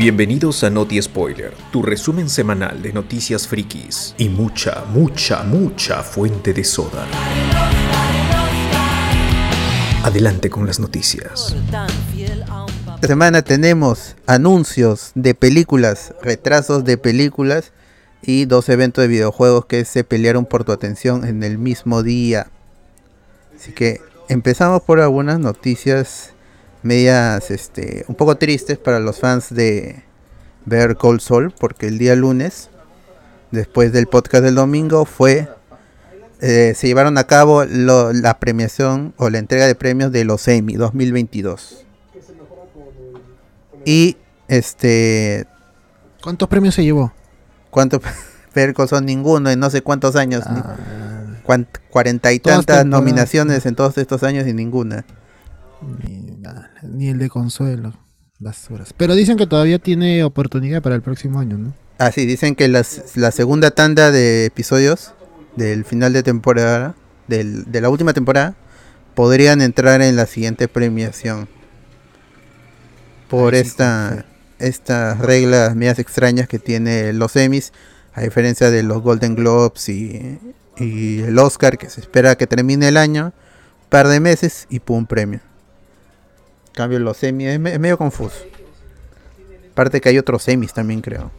Bienvenidos a Noti Spoiler, tu resumen semanal de noticias frikis y mucha, mucha, mucha fuente de soda. Adelante con las noticias. Esta semana tenemos anuncios de películas, retrasos de películas y dos eventos de videojuegos que se pelearon por tu atención en el mismo día. Así que empezamos por algunas noticias medias este un poco tristes para los fans de ver Cold Soul porque el día lunes después del podcast del domingo fue eh, se llevaron a cabo la premiación o la entrega de premios de los Emmy 2022 y este ¿cuántos premios se llevó? ¿cuántos son ninguno en no sé cuántos años ah. cuarenta y tantas nominaciones en todos estos años y ninguna ni, el de consuelo. Basuras. Pero dicen que todavía tiene oportunidad para el próximo año, ¿no? Ah, sí, dicen que la segunda tanda de episodios del final de temporada, de la última temporada, podrían entrar en la siguiente premiación. Por esta, estas reglas medias extrañas que tiene los Emmys, a diferencia de los Golden Globes y, y el Oscar, que se espera que termine el año, un par de meses y pum premio cambio los semis es, medio confuso. Aparte que hay otros semis también creo.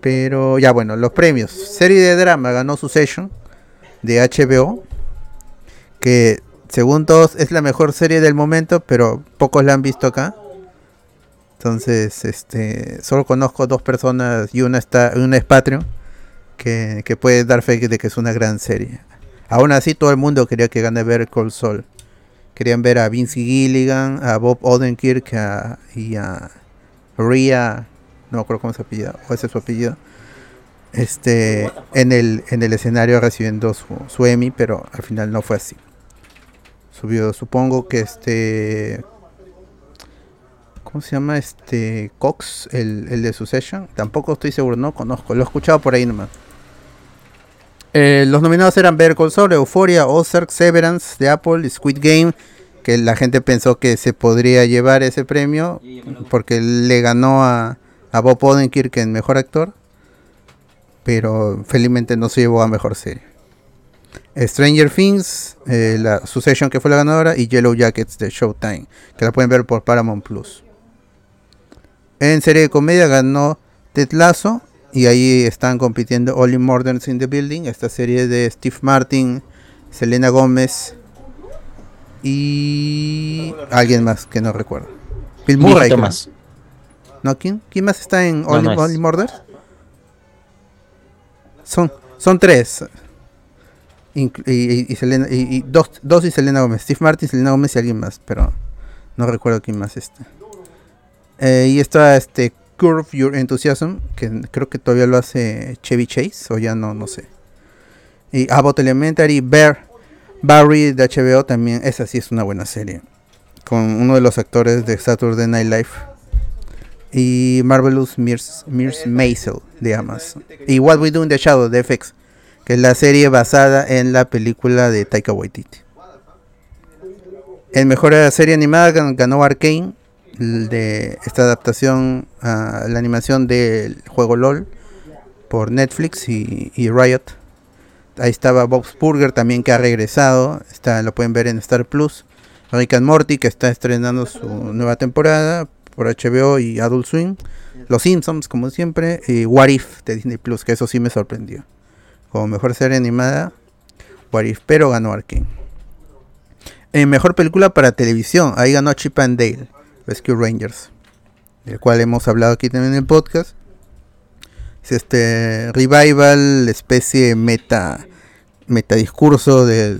Pero ya bueno, los premios. Serie de drama ganó Succession de HBO. Que según todos es la mejor serie del momento, pero pocos la han visto acá. Entonces, este, solo conozco dos personas y una está, una es Patreon que, que puede dar fe de que es una gran serie. Aún así, todo el mundo quería que gane ver Cold Soul. Querían ver a Vince Gilligan, a Bob Odenkirk y a Ria, no acuerdo cómo se apellida, o ese es su apellido, este, en el, en el escenario recibiendo su, Emmy, pero al final no fue así. Subió, supongo que este, ¿cómo se llama? Este, Cox, el, el de Succession, tampoco estoy seguro, no conozco, lo he escuchado por ahí nomás. Eh, los nominados eran Better Call Saul, Euphoria, Ozark, Severance de Apple, Squid Game, que la gente pensó que se podría llevar ese premio porque le ganó a, Bob Odenkirk en Mejor Actor, pero felizmente no se llevó a Mejor Serie. Stranger Things, eh, la Succession que fue la ganadora, y Yellow Jackets de Showtime, que la pueden ver por Paramount Plus. En serie de comedia ganó Ted Lasso, y ahí están compitiendo Only Moderns in the Building, esta serie de Steve Martin, Selena Gómez y alguien más que no recuerdo. Bill Murray. Más. ¿No? ¿Quién? ¿Quién más está en Only, Son, son tres. y, Selena, y, dos, dos y Selena Gómez. Steve Martin, Selena Gómez y alguien más, pero no recuerdo quién más está. Eh, y está este Curve Your Enthusiasm, que creo que todavía lo hace Chevy Chase, o ya no, no sé. Y Abbott Elementary, Bear, Barry de HBO también, esa sí es una buena serie. Con uno de los actores de Saturday Night Live. Y Marvelous Mirs, Maisel de Amazon. Y What We Do in the Shadow de FX, que es la serie basada en la película de Taika Waititi. En mejor serie animada ganó Arkane de esta adaptación a la animación del juego LOL por Netflix y, Riot. Ahí estaba Bob Burger también que ha regresado, está, lo pueden ver en Star Plus. Rick and Morty que está estrenando su nueva temporada por HBO y Adult Swim. Los Simpsons como siempre y What If de Disney Plus, que eso sí me sorprendió. Como mejor serie animada, What If, pero ganó Arkane. En mejor película para televisión, ahí ganó Chip and Dale. Rescue Rangers, del cual hemos hablado aquí también en el podcast. Es este revival, especie meta, meta discurso de,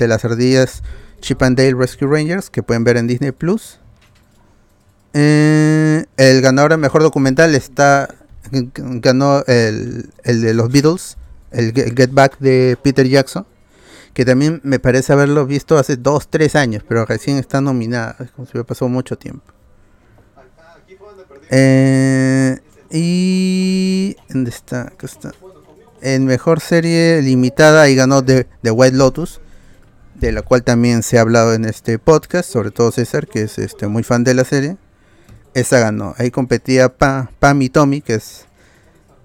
las ardillas Chip and Dale Rescue Rangers que pueden ver en Disney Plus. Eh, el ganador de mejor documental está ganó el, el de los Beatles, el Get Back de Peter Jackson que también me parece haberlo visto hace 2, 3 años, pero recién está nominada, es como si hubiera pasado mucho tiempo. Eh, y... ¿Dónde está? está? En mejor serie limitada y ganó The, White Lotus, de la cual también se ha hablado en este podcast, sobre todo César, que es este muy fan de la serie. esa ganó. Ahí competía pa, Pam y Tommy, que es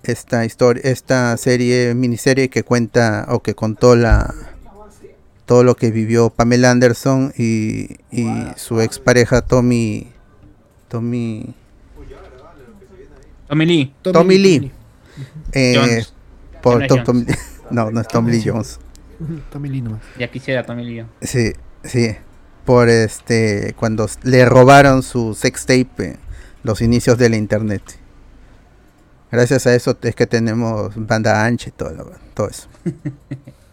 esta historia, esta serie, miniserie que cuenta o que contó la todo lo que vivió Pamela Anderson y, y su expareja Tommy Tommy Tommy Lee. Tommy Lee. Eh, Jones. por Tommy Tom- no, no es Tommy Lee Jones. Tommy Lee nomás. Ya quisiera Tommy Lee. Sí, sí. Por este, cuando le robaron su sex tape, eh, los inicios de la internet. Gracias a eso es que tenemos banda ancha y todo, lo- todo eso.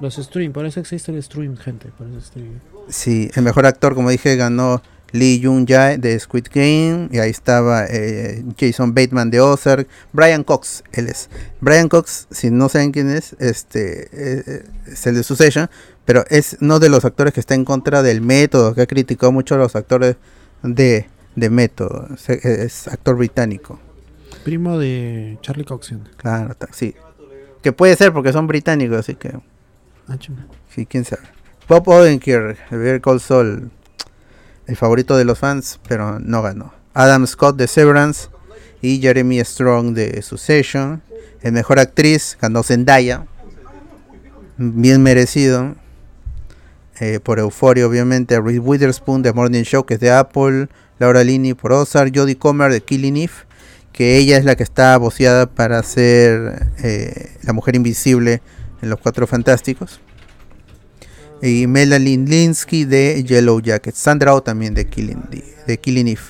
Los stream, por eso existe el stream, gente. Por eso stream. Sí, el mejor actor, como dije, ganó Lee Jung Jae de Squid Game. Y ahí estaba eh, Jason Bateman de Ozark. Brian Cox, él es. Brian Cox, si no saben quién es, este eh, es el de Succession. Pero es uno de los actores que está en contra del método, que ha criticado mucho a los actores de, de método. Es, es actor británico. Primo de Charlie Coxon. Claro, sí. Que puede ser porque son británicos, así que. Ah. Sí, quién sabe. Bob Odenkirk, Better Call Saul, el favorito de los fans, pero no ganó. Adam Scott de Severance y Jeremy Strong de Succession. El mejor actriz ganó Zendaya, bien merecido. Eh, por Euphoria, obviamente. Reese Witherspoon de Morning Show, que es de Apple. Laura Linney por Ozark. Jodie Comer de Killing Eve, que ella es la que está voceada para ser eh, la mujer invisible en Los Cuatro Fantásticos. Y Melanie Linsky de Yellow Jacket. Sandra Oh también de Killing, de Killing Eve.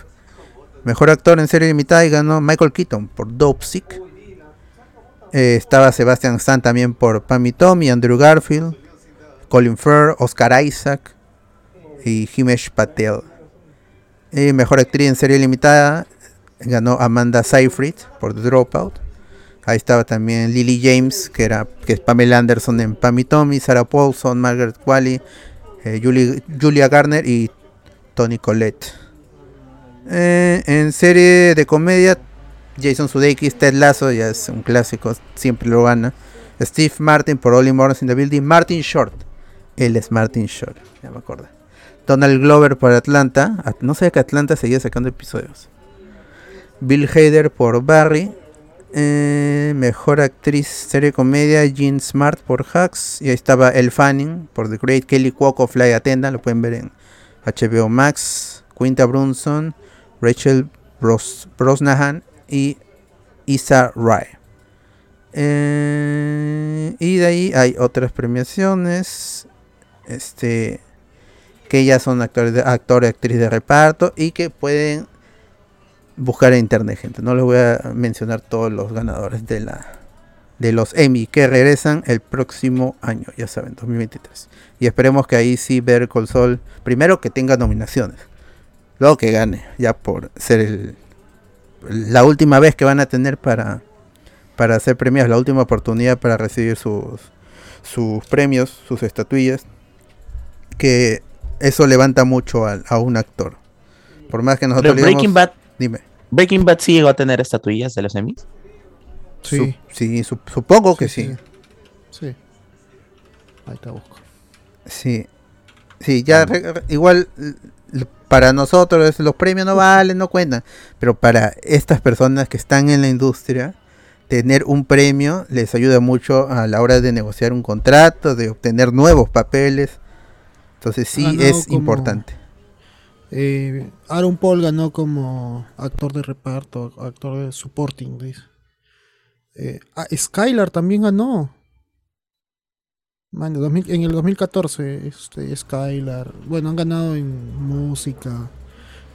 Mejor actor en serie limitada y ganó Michael Keaton por Dope Sick. Eh, estaba Sebastian Stan también por Pam y Tommy, Andrew Garfield, Colin Firth, Oscar Isaac y Himesh Patel. Mejor actriz en serie limitada ganó Amanda Seyfried por The Dropout. Ahí estaba también Lily James, que era que es Pamela Anderson en Pam y Tommy, Sarah Paulson, Margaret Qualley, eh, Julia Garner y Tony Collette. Eh, en serie de comedia, Jason Sudeikis, Ted Lasso, ya es un clásico, siempre lo gana. Steve Martin por Only Mornings in the Building, Martin Short, él es Martin Short, ya me acuerdo. Donald Glover por Atlanta, At- no sé que Atlanta seguía sacando episodios. Bill Hader por Barry, eh, mejor actriz serie comedia Jean Smart por Hacks. Y ahí estaba El Fanning por The Great Kelly Cuoco Fly Attendant lo pueden ver en HBO Max Quinta Brunson Rachel Bros Brosnahan y Isa Rai Eh, y de ahí hay otras premiaciones este que ya son actores actor y actriz de reparto y que pueden buscar en internet, gente. No les voy a mencionar todos los ganadores de la de los Emmy que regresan el próximo año, ya saben, 2023. Y esperemos que ahí sí ver Col Sol, primero que tenga nominaciones, luego que gane, ya por ser el, la última vez que van a tener para para ser premiados, la última oportunidad para recibir sus sus premios, sus estatuillas, que eso levanta mucho a, a un actor. Por más que nosotros Pero Breaking digamos- Bad, dime. Breaking Bad sí llegó a tener estatuillas de los Emmys. Sí. Sup- sí, sup- supongo que sí. Sí. Ahí te busco. Sí. Sí, ya re- re- igual para nosotros los premios no valen, no cuentan, pero para estas personas que están en la industria, tener un premio les ayuda mucho a la hora de negociar un contrato, de obtener nuevos papeles. Entonces sí es como- importante. Eh, Aaron Paul ganó como actor de reparto, actor de supporting. Eh, ah, Skylar también ganó. Man, en 2000 en el 2014, este, Skylar. Bueno, han ganado en música,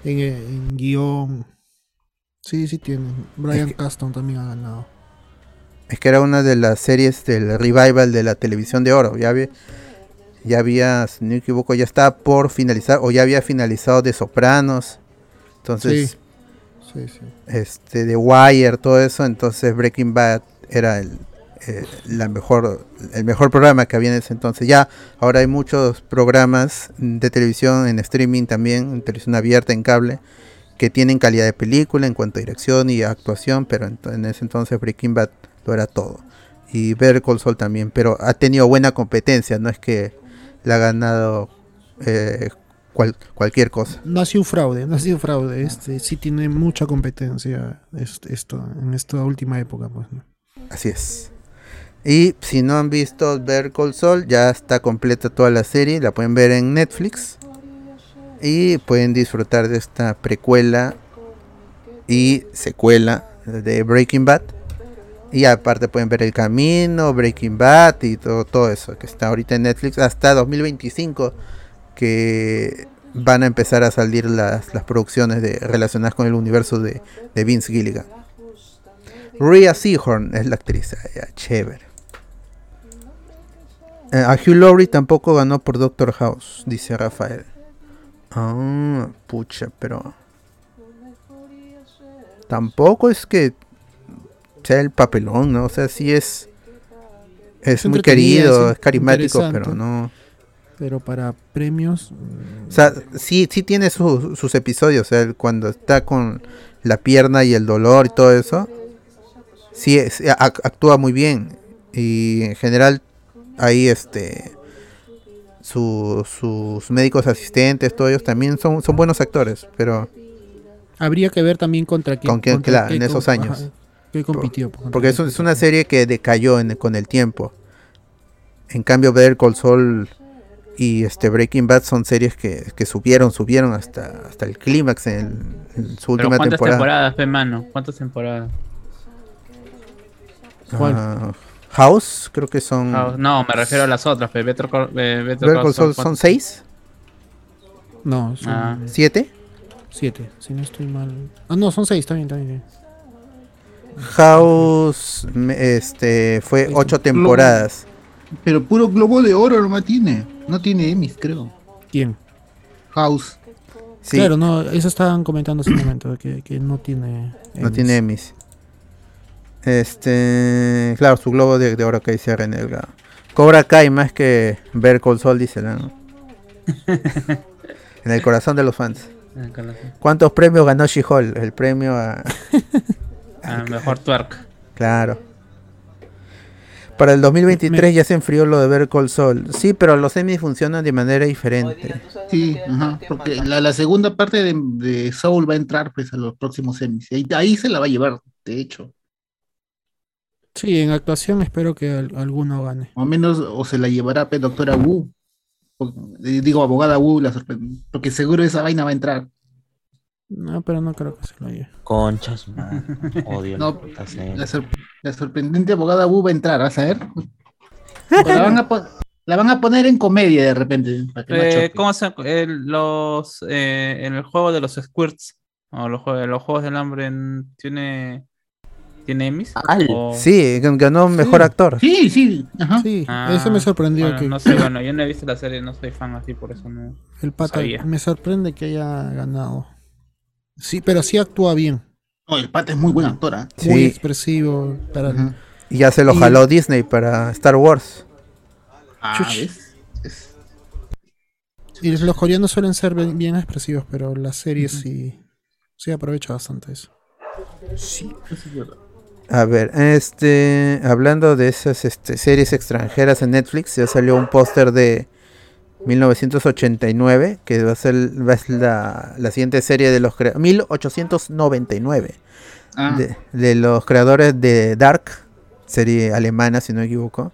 en, en guion. Sí, sí tienen. Brian que- Caston también ha ganado. Es que era una de las series del revival de la televisión de oro. Ya había, ya había, si no me equivoco, ya estaba por finalizar o ya había finalizado de Sopranos. Entonces, Sí, sí. este de Wire, todo eso, entonces Breaking Bad era el, eh, la mejor, el mejor programa que había en ese entonces. Ya, ahora hay muchos programas de televisión en streaming también, en televisión abierta, en cable, que tienen calidad de película en cuanto a dirección y actuación, pero en, en ese entonces Breaking Bad lo era todo. Y Call Saul también, pero ha tenido buena competencia, no es que la ha ganado eh, cual- cualquier cosa. No ha sido fraude, no ha sido fraude. Este sí tiene mucha competencia este- esto en esta última época, pues. ¿no? Así es. Y si no han visto Ver Call Sol, ya está completa toda la serie, la pueden ver en Netflix. Y pueden disfrutar de esta precuela y secuela de Breaking Bad. Y aparte pueden ver El Camino, Breaking Bad y todo, todo eso que está ahorita en Netflix hasta 2025 que van a empezar a salir las, las producciones de, relacionadas con el universo de, de Vince Gilligan. Rhea Seahorn es la actriz. Chévere. Eh, a Hugh Laurie tampoco ganó por Doctor House, dice Rafael. Ah, pucha, pero. Tampoco es que sea el papelón, ¿no? O sea, sí es. Es Es muy querido, es es carismático, pero no. Pero para premios. O sea, sí, sí tiene su- sus episodios. O sea, cuando está con la pierna y el dolor y todo eso, sí es- ac- actúa muy bien. Y en general, ahí este. su- sus médicos asistentes, todos ellos también son, son buenos actores, pero Habría que ver también contra quién. Con quién, claro, en esos años. ajá, qué compitió. contra porque es, es una serie que decayó en- con el tiempo. En cambio, Better Call Saul y este Breaking Bad son series que, que subieron, subieron hasta, hasta el clímax en, en su Pero última ¿cuántas temporada. temporadas, pe, mano? ¿Cuántas temporadas? ¿Cuál? Ah, House, creo que son. No, me refiero a las otras, pe. Better Call, eh, Better Better Call Call Saul Saul, son seis, No, son Ah. siete. siete, si no estoy mal. Ah, no, son seis, está bien, está bien. House, me- este, fue Sí, ocho temporadas. Pero puro globo de oro nomás tiene. No tiene Emmys, creo. ¿Quién? House. Sí, Claro, no, eso estaban comentando hace un momento, que, que no tiene. no Emmys. tiene Emmys. Este, claro, su globo de, de oro que dice René Delgado. Cobra Kai más que Better Call Saul, dice ¿no? en el corazón de los fans. Con ¿Cuántos premios ganó She-Hulk? El premio a. Ah, mejor twerk. Claro. Para el 2023 ya se enfrió lo de Better Call Saul. Sí, pero los Emmys funcionan de manera diferente. Sí, ajá. Porque la, la segunda parte de, de Soul va a entrar pues a los próximos. Y ahí, ahí se la va a llevar, de hecho. Sí, en actuación espero que al- alguno gane. O menos, o se la llevará pues, doctora Wu. O- eh, digo, abogada Wu, la porque seguro esa vaina va a entrar. No, pero no creo que se lo lleve. Conchas, madre. Odio No, la puta serie. La, sor- la sorprendente abogada Wu va a entrar, ¿vas a ver? La, van a pon- la van a poner en comedia de repente. para que no Eh. ¿Cómo se eh, los eh, en el juego de los squirts o los, los juegos del hambre en- tiene tiene Emmys? O- Sí, gan- ganó mejor actor. Sí, sí, ajá. Sí, Ah, eso me sorprendió bueno, que no sé, bueno, yo no he visto la serie, no soy fan así, por eso no. el pata sabía. me sorprende que haya ganado. Sí, pero sí actúa bien, No, el pata es muy buen actor, ¿ah? muy expresivo para Ujú. Y ya se lo Y- jaló Disney para Star Wars. Ah, Chuch. ¿ves? Es- y los coreanos suelen ser bien, bien expresivos, pero la serie sí sí aprovecha bastante eso. sí, eso es verdad. A ver, este, hablando de esas este, series extranjeras en Netflix, ya salió un póster de 1989, que va a ser, va a ser la, la siguiente serie de los crea- 1899, Ah, de, de los creadores de Dark, serie alemana si no me equivoco.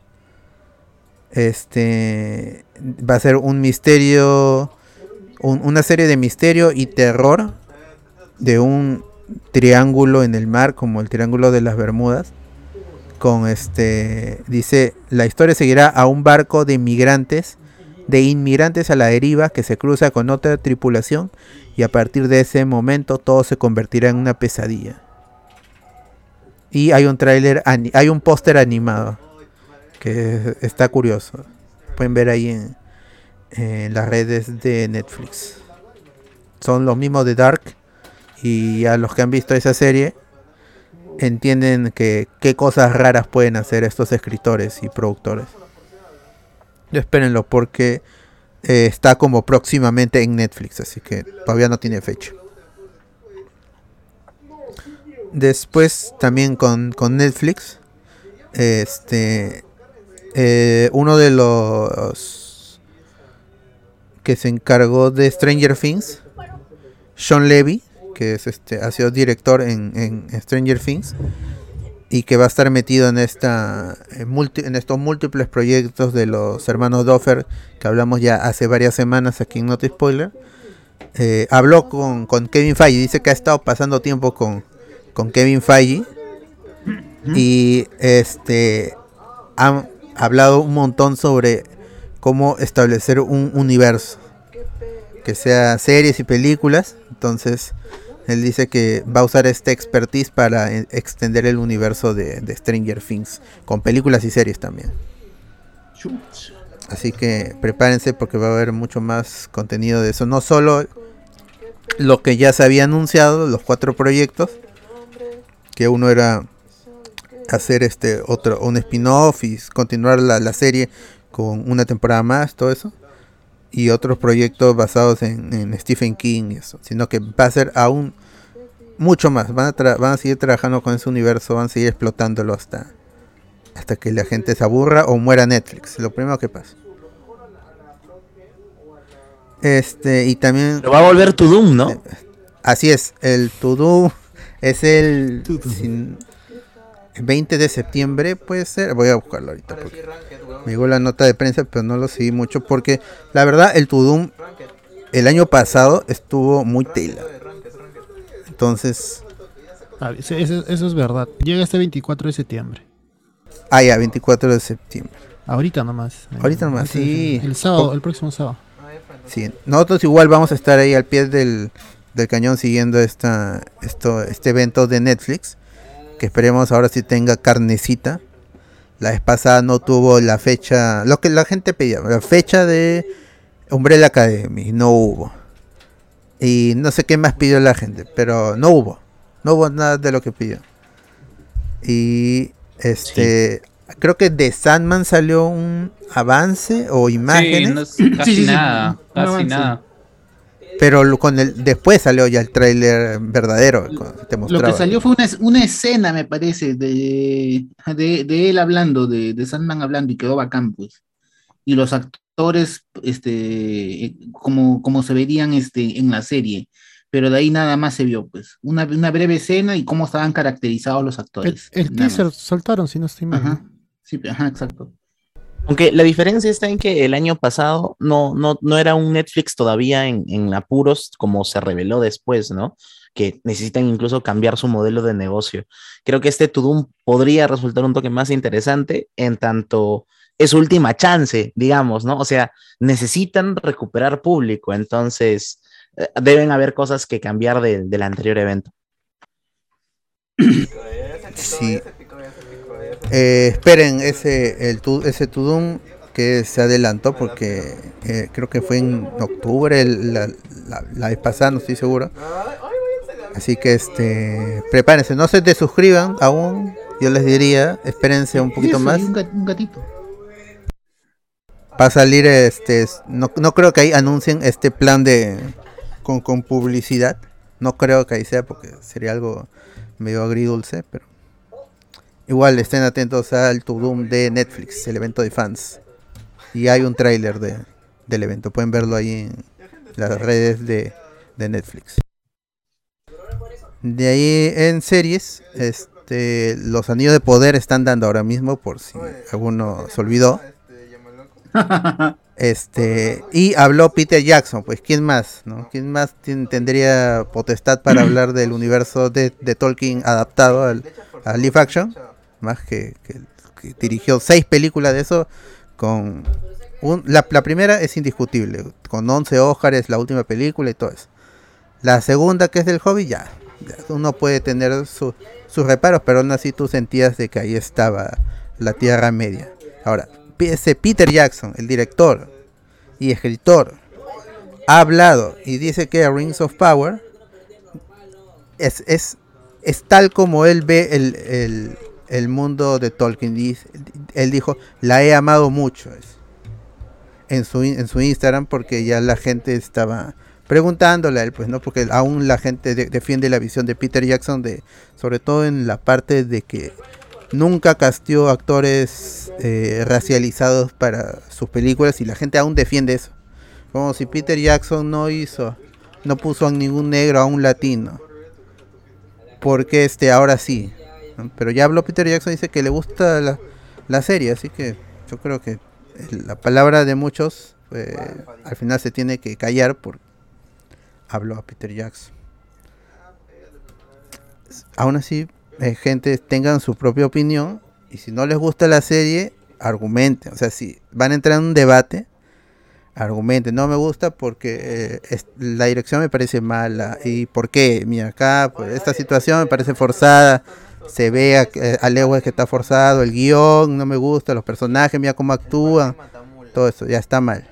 Este va a ser un misterio, un- una serie de misterio y terror de un triángulo en el mar, como el triángulo de las Bermudas. Con este, dice, la historia seguirá a un barco de inmigrantes, de inmigrantes a la deriva que se cruza con otra tripulación y a partir de ese momento todo se convertirá en una pesadilla. Y hay un tráiler, hay un póster animado que está curioso. Pueden ver ahí en, en las redes de Netflix. Son los mismos de Dark y a los que han visto esa serie entienden que qué cosas raras pueden hacer estos escritores y productores. Espérenlo porque eh, está como próximamente en Netflix, así que todavía no tiene fecha. Después también con, con Netflix, este, eh, uno de los que se encargó de Stranger Things, Sean Levy, que es este, ha sido director en, en Stranger Things y que va a estar metido en esta en, multi- en estos múltiples proyectos de los hermanos Doffer que hablamos ya hace varias semanas aquí en Not Spoiler. Eh, habló con, con Kevin Feige, dice que ha estado pasando tiempo con, con Kevin Feige y este han hablado un montón sobre cómo establecer un universo que sea series y películas. Entonces, él dice que va a usar esta expertise para eh, extender el universo de, Stranger Things con películas y series también. Así que prepárense porque va a haber mucho más contenido de eso. No solo lo que ya se había anunciado, los cuatro proyectos, que uno era hacer este otro un spin-off y continuar la serie con una temporada más, todo eso. Y otros proyectos basados en, en Stephen King y eso. Sino que va a ser aún mucho más. Van a, tra- van a seguir trabajando con ese universo, van a seguir explotándolo hasta, hasta que la gente se aburra o muera Netflix. Lo primero que pasa. Este, y también. Pero va a volver tu Doom, ¿no? Así es, el To-Do es el sin- 20 de septiembre, puede ser. Voy a buscarlo ahorita porque me llegó la nota de prensa, pero no lo seguí mucho porque la verdad el To-Do el año pasado estuvo muy tela. Entonces, Ah, eso, eso- es verdad. Llega este 24 de septiembre. ah, ya, 24 de septiembre. Ahorita nomás. Ahorita nomás, sí. El sábado, el próximo sábado. Sí, nosotros igual vamos a estar ahí al pie del, del cañón siguiendo esta, esto, este evento de Netflix. Que esperemos ahora sí tenga carnecita. La vez pasada no tuvo la fecha, lo que la gente pedía, la fecha de Umbrella Academy, no hubo. Y no sé qué más pidió la gente, pero no hubo. No hubo nada de lo que pidió. Y este, creo que de Sandman salió un avance o Sí, imágenes. no es casi Sí, sí, sí, nada. Casi nada. Pero con el después salió ya el tráiler verdadero, te Lo que salió fue una, una escena, me parece, de, de, de él hablando, de, de Sandman hablando, y quedó bacán, pues. Y los actores, este, como, como se verían este, en la serie. Pero de ahí nada más se vio, pues. Una, una breve escena y cómo estaban caracterizados los El, actores. el nada teaser más. soltaron, si no estoy mal. Ajá. Sí, ajá, exacto. Aunque la diferencia está en que el año pasado no, no, no era un Netflix todavía en, en apuros como se reveló después, ¿no? Que necesitan incluso cambiar su modelo de negocio. Creo que este Tudum podría resultar un toque más interesante en tanto es su última chance, digamos, ¿no? O sea, necesitan recuperar público, entonces eh, deben haber cosas que cambiar de- del anterior evento. Sí. Eh, esperen ese el ese Tudum que se adelantó porque eh, creo que fue en octubre el- la, la- la vez pasada, no estoy seguro. Así que este prepárense, no se desuscriban aún. Yo les diría, espérense un poquito más. Un, gat- un gatito. Va a salir este es- no, no creo que ahí anuncien este plan de con, con publicidad. No creo que ahí sea porque sería algo medio agridulce, pero igual estén atentos al To Doom de Netflix, el evento de fans. Y hay un tráiler de, del evento, pueden verlo ahí en las redes de, de Netflix. De ahí en series, este los anillos de poder están dando ahora mismo por si alguno se olvidó. Este, y habló Peter Jackson, pues ¿quién más? ¿no? ¿Quién más tendría potestad para hablar del universo de, de Tolkien adaptado al, a live action? Más que, dirigió seis películas de eso con un- la, primera es indiscutible, con 11 Óscares, la última película y todo eso. La segunda que es del hobby, ya, uno puede tener su- sus reparos, pero aún así tú sentías de que ahí estaba la Tierra Media. Ahora, ese Peter Jackson, el director y escritor, ha hablado y dice que Rings of Power es, es, es tal como él ve el- el mundo de Tolkien. Él dijo, la he amado mucho en, su, en su Instagram porque ya la gente estaba preguntándole él, pues no, porque aún la gente de- defiende la visión de Peter Jackson, de, sobre todo en la parte de que nunca castió actores eh, racializados para sus películas y la gente aún defiende eso. Como si Peter Jackson no hizo, no puso a ningún negro, a un latino. Porque este ahora sí. Pero ya habló Peter Jackson, dice que le gusta la, la serie, así que yo creo que la palabra de muchos eh, al final se tiene que callar por habló a Peter Jackson. Aún así, eh, gente tengan su propia opinión y si no les gusta la serie, argumenten. O sea, si van a entrar en un debate, argumenten. No me gusta porque eh, la dirección me parece mala. ¿Y por qué? Mira, acá, pues, esta situación me parece forzada. Se ve a, eh, a leguas que está forzado. El guion no me gusta. Los personajes, mira cómo actúan. Todo eso ya está mal.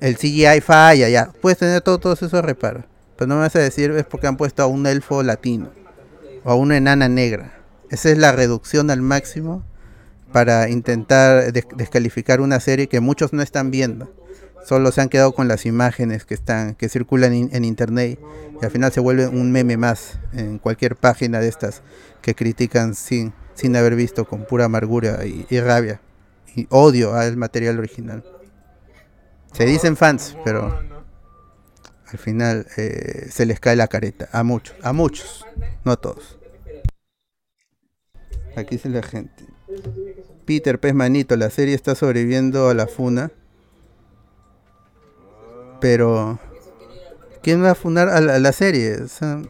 El CGI falla, ya. Puedes tener todo- todos esos reparos. Pero no me vas a decir es porque han puesto a un elfo latino. O a una enana negra. Esa es la reducción al máximo para intentar des- descalificar una serie que muchos no están viendo. Solo se han quedado con las imágenes que están que circulan in- en internet y al final se vuelve un meme más en cualquier página de estas que critican sin sin haber visto con pura amargura y, y rabia y odio al material original. Se dicen fans, pero al final eh, se les cae la careta a muchos, a muchos, no a todos. Aquí dice la gente. Peter Pez Manito, la serie está sobreviviendo a la funa. Pero ¿quién va a funar a la, a la serie? O sea,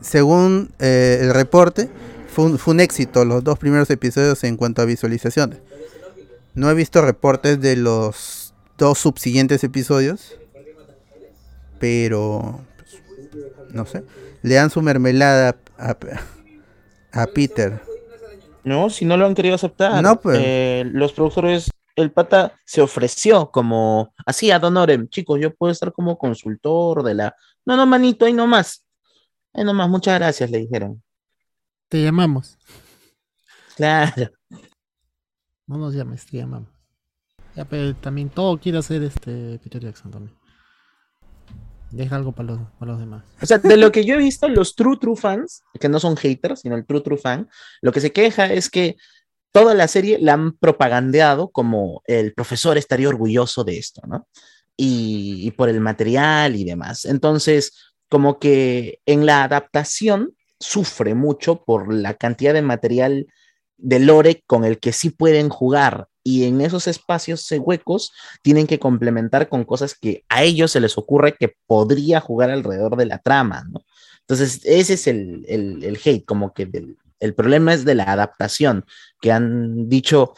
según eh, el reporte, fue un, fue un éxito los dos primeros episodios en cuanto a visualizaciones. No he visto reportes de los dos subsiguientes episodios, pero pues, no sé. Le dan su mermelada a, a Peter. No, si no lo han querido aceptar. No, pues. Eh, los productores, el pata se ofreció como, así a Donorem, chicos, yo puedo estar como consultor de la... No, no, manito, ahí nomás. Ahí nomás, muchas gracias, le dijeron. Te llamamos. Claro. No nos llames, te llamamos. Ya, pero también todo quiere hacer este Peter Jackson también. Deja algo para los, para los demás. O sea, de lo que yo he visto, los true true fans, que no son haters, sino el true true fan, lo que se queja es que toda la serie la han propagandeado como el profesor estaría orgulloso de esto, ¿no? Y, por el material y demás. Entonces, como que en la adaptación sufre mucho por la cantidad de material de lore con el que sí pueden jugar y en esos espacios huecos tienen que complementar con cosas que a ellos se les ocurre que podría jugar alrededor de la trama, ¿no? Entonces, ese es el, el hate, como que del, el problema es de la adaptación, que han dicho,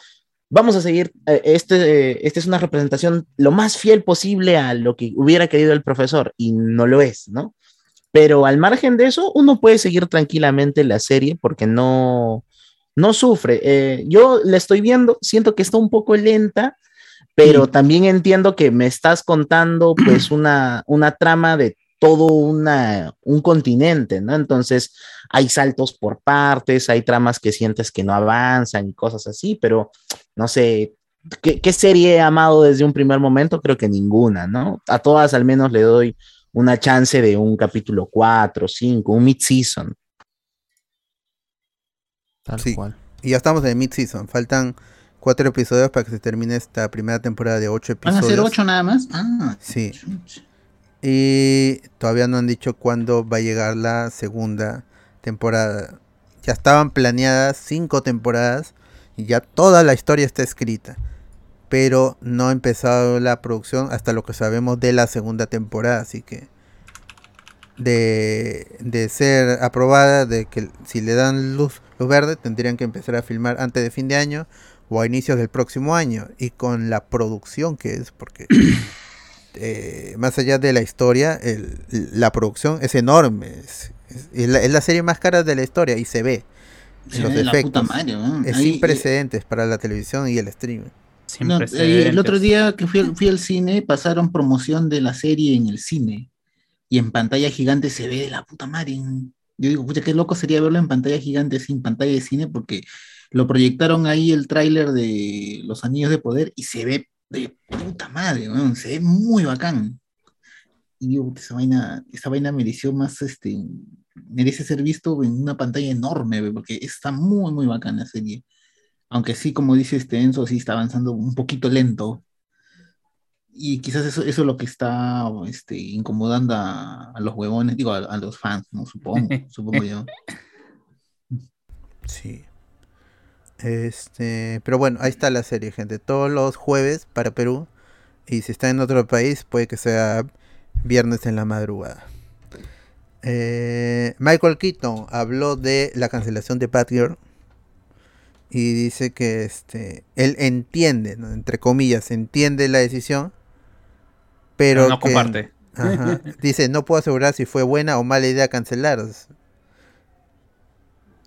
vamos a seguir, eh, este, esta es una representación lo más fiel posible a lo que hubiera querido el profesor, y no lo es, ¿no? Pero al margen de eso, uno puede seguir tranquilamente la serie porque no, no sufre. Eh, yo la estoy viendo, siento que está un poco lenta, pero Sí. también entiendo que me estás contando pues una, una trama de todo una, un continente, ¿no? Entonces hay saltos por partes, hay tramas que sientes que no avanzan y cosas así, pero no sé, ¿qué, qué serie he amado desde un primer momento? Creo que ninguna, ¿no? A todas al menos le doy una chance de un capítulo 4, 5, un mid-season. Tal Sí. cual. Y ya estamos en mid-season. Faltan cuatro episodios para que se termine esta primera temporada de ocho ¿Van a episodios. ser ocho nada más? Ah, Sí. chuch. Y todavía no han dicho cuándo va a llegar la segunda temporada. Ya estaban planeadas cinco temporadas y ya toda la historia está escrita. Pero no ha empezado la producción hasta lo que sabemos de la segunda temporada. Así que de, de ser aprobada, de que si le dan luz, luz verde, tendrían que empezar a filmar antes de fin de año o a inicios del próximo año. Y con la producción que es, porque eh, más allá de la historia, el- la producción es enorme. Es, es- es la, es la serie más cara de la historia y se ve. Se los ve de la puta efectos. madre. Es Ahí, sin eh, precedentes para la televisión y el streaming. No, eh, el otro día que fui, al- fui al cine, pasaron promoción de la serie en el cine. Y en pantalla gigante se ve de la puta madre. Yo digo, pucha, qué loco sería verlo en pantalla gigante sin pantalla de cine, porque lo proyectaron ahí el tráiler de Los Anillos de Poder y se ve de puta madre, weón, se ve muy bacán. Y digo, esa vaina, esa vaina mereció más, este, merece ser visto en una pantalla enorme, we, porque está muy, muy bacán la serie. Aunque sí, como dice este Enzo, sí está avanzando un poquito lento. y quizás eso, eso es lo que está este, incomodando a, a los huevones, digo, a, a los fans, ¿no? Supongo, supongo yo. Sí. Este, pero bueno, ahí está la serie, gente. Todos los jueves para Perú. Y si está en otro país, puede que sea viernes en la madrugada. Eh, Michael Keaton habló de la cancelación de Batgirl. Y dice que este, él entiende, ¿no? entre comillas, entiende la decisión. Pero, no que- comparte. Ajá. Dice, no puedo asegurar si fue buena o mala idea cancelar.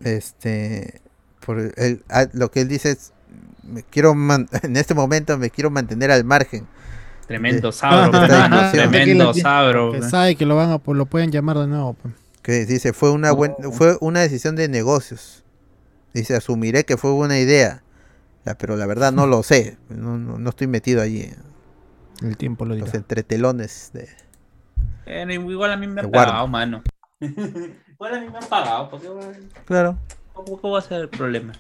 Este, por él, ah, lo que él dice es, me quiero man- en este momento me quiero mantener al margen. Tremendo sabro. tremendo, tremendo sabro. Que sabe que lo van a, lo pueden llamar de nuevo. pues. Que dice, fue una buena, fue una decisión de negocios. Dice, asumiré que fue buena idea. Pero la verdad no lo sé. No, no, no estoy metido allí. El tiempo lo dirá. Los entretelones de. Eh, igual a mí me han pagado, mano. igual a mí me han pagado. ¿Por qué voy a- Claro. ¿Cómo cómo va a ser el problema?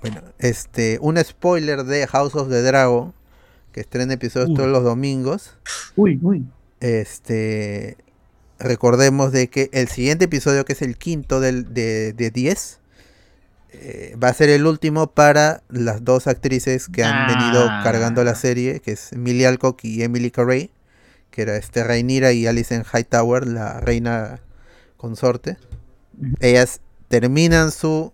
Bueno, este, un spoiler de House of the Dragon, que estrena episodios Uy. todos los domingos. Uy, uy. Este, recordemos de que el siguiente episodio, que es el quinto del, de, de 10, eh, va a ser el último para las dos actrices que han venido Ah. cargando la serie, que es Millie Alcock y Emily Carey, que era este Rhaenyra y Alicent Hightower, la reina consorte. Ellas terminan su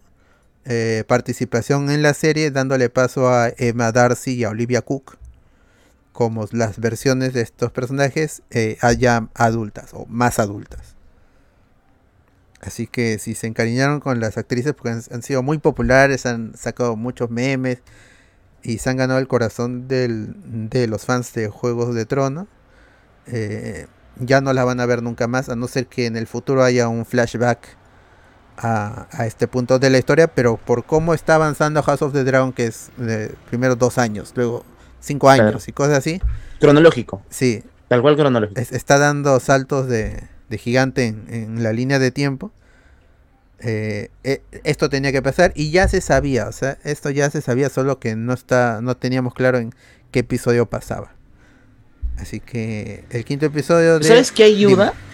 eh, participación en la serie dándole paso a Emma Darcy y a Olivia Cook como las versiones de estos personajes eh, ya adultas o más adultas. Así que si se encariñaron con las actrices porque han, han sido muy populares, han sacado muchos memes y se han ganado el corazón del- de los fans de Juegos de Trono, eh, ya no las van a ver nunca más, a no ser que en el futuro haya un flashback a, a este punto de la historia, pero por cómo está avanzando House of the Dragon, que es de primero dos años, luego cinco años Claro. y cosas así, Cronológico. sí, Tal cual cronológico. es- está dando saltos de, de gigante en, en la línea de tiempo. Eh, eh, esto tenía que pasar y ya se sabía, o sea, esto ya se sabía, solo que no está, no teníamos claro en qué episodio pasaba. Así que el quinto episodio de ¿Sabes qué ayuda? Dime.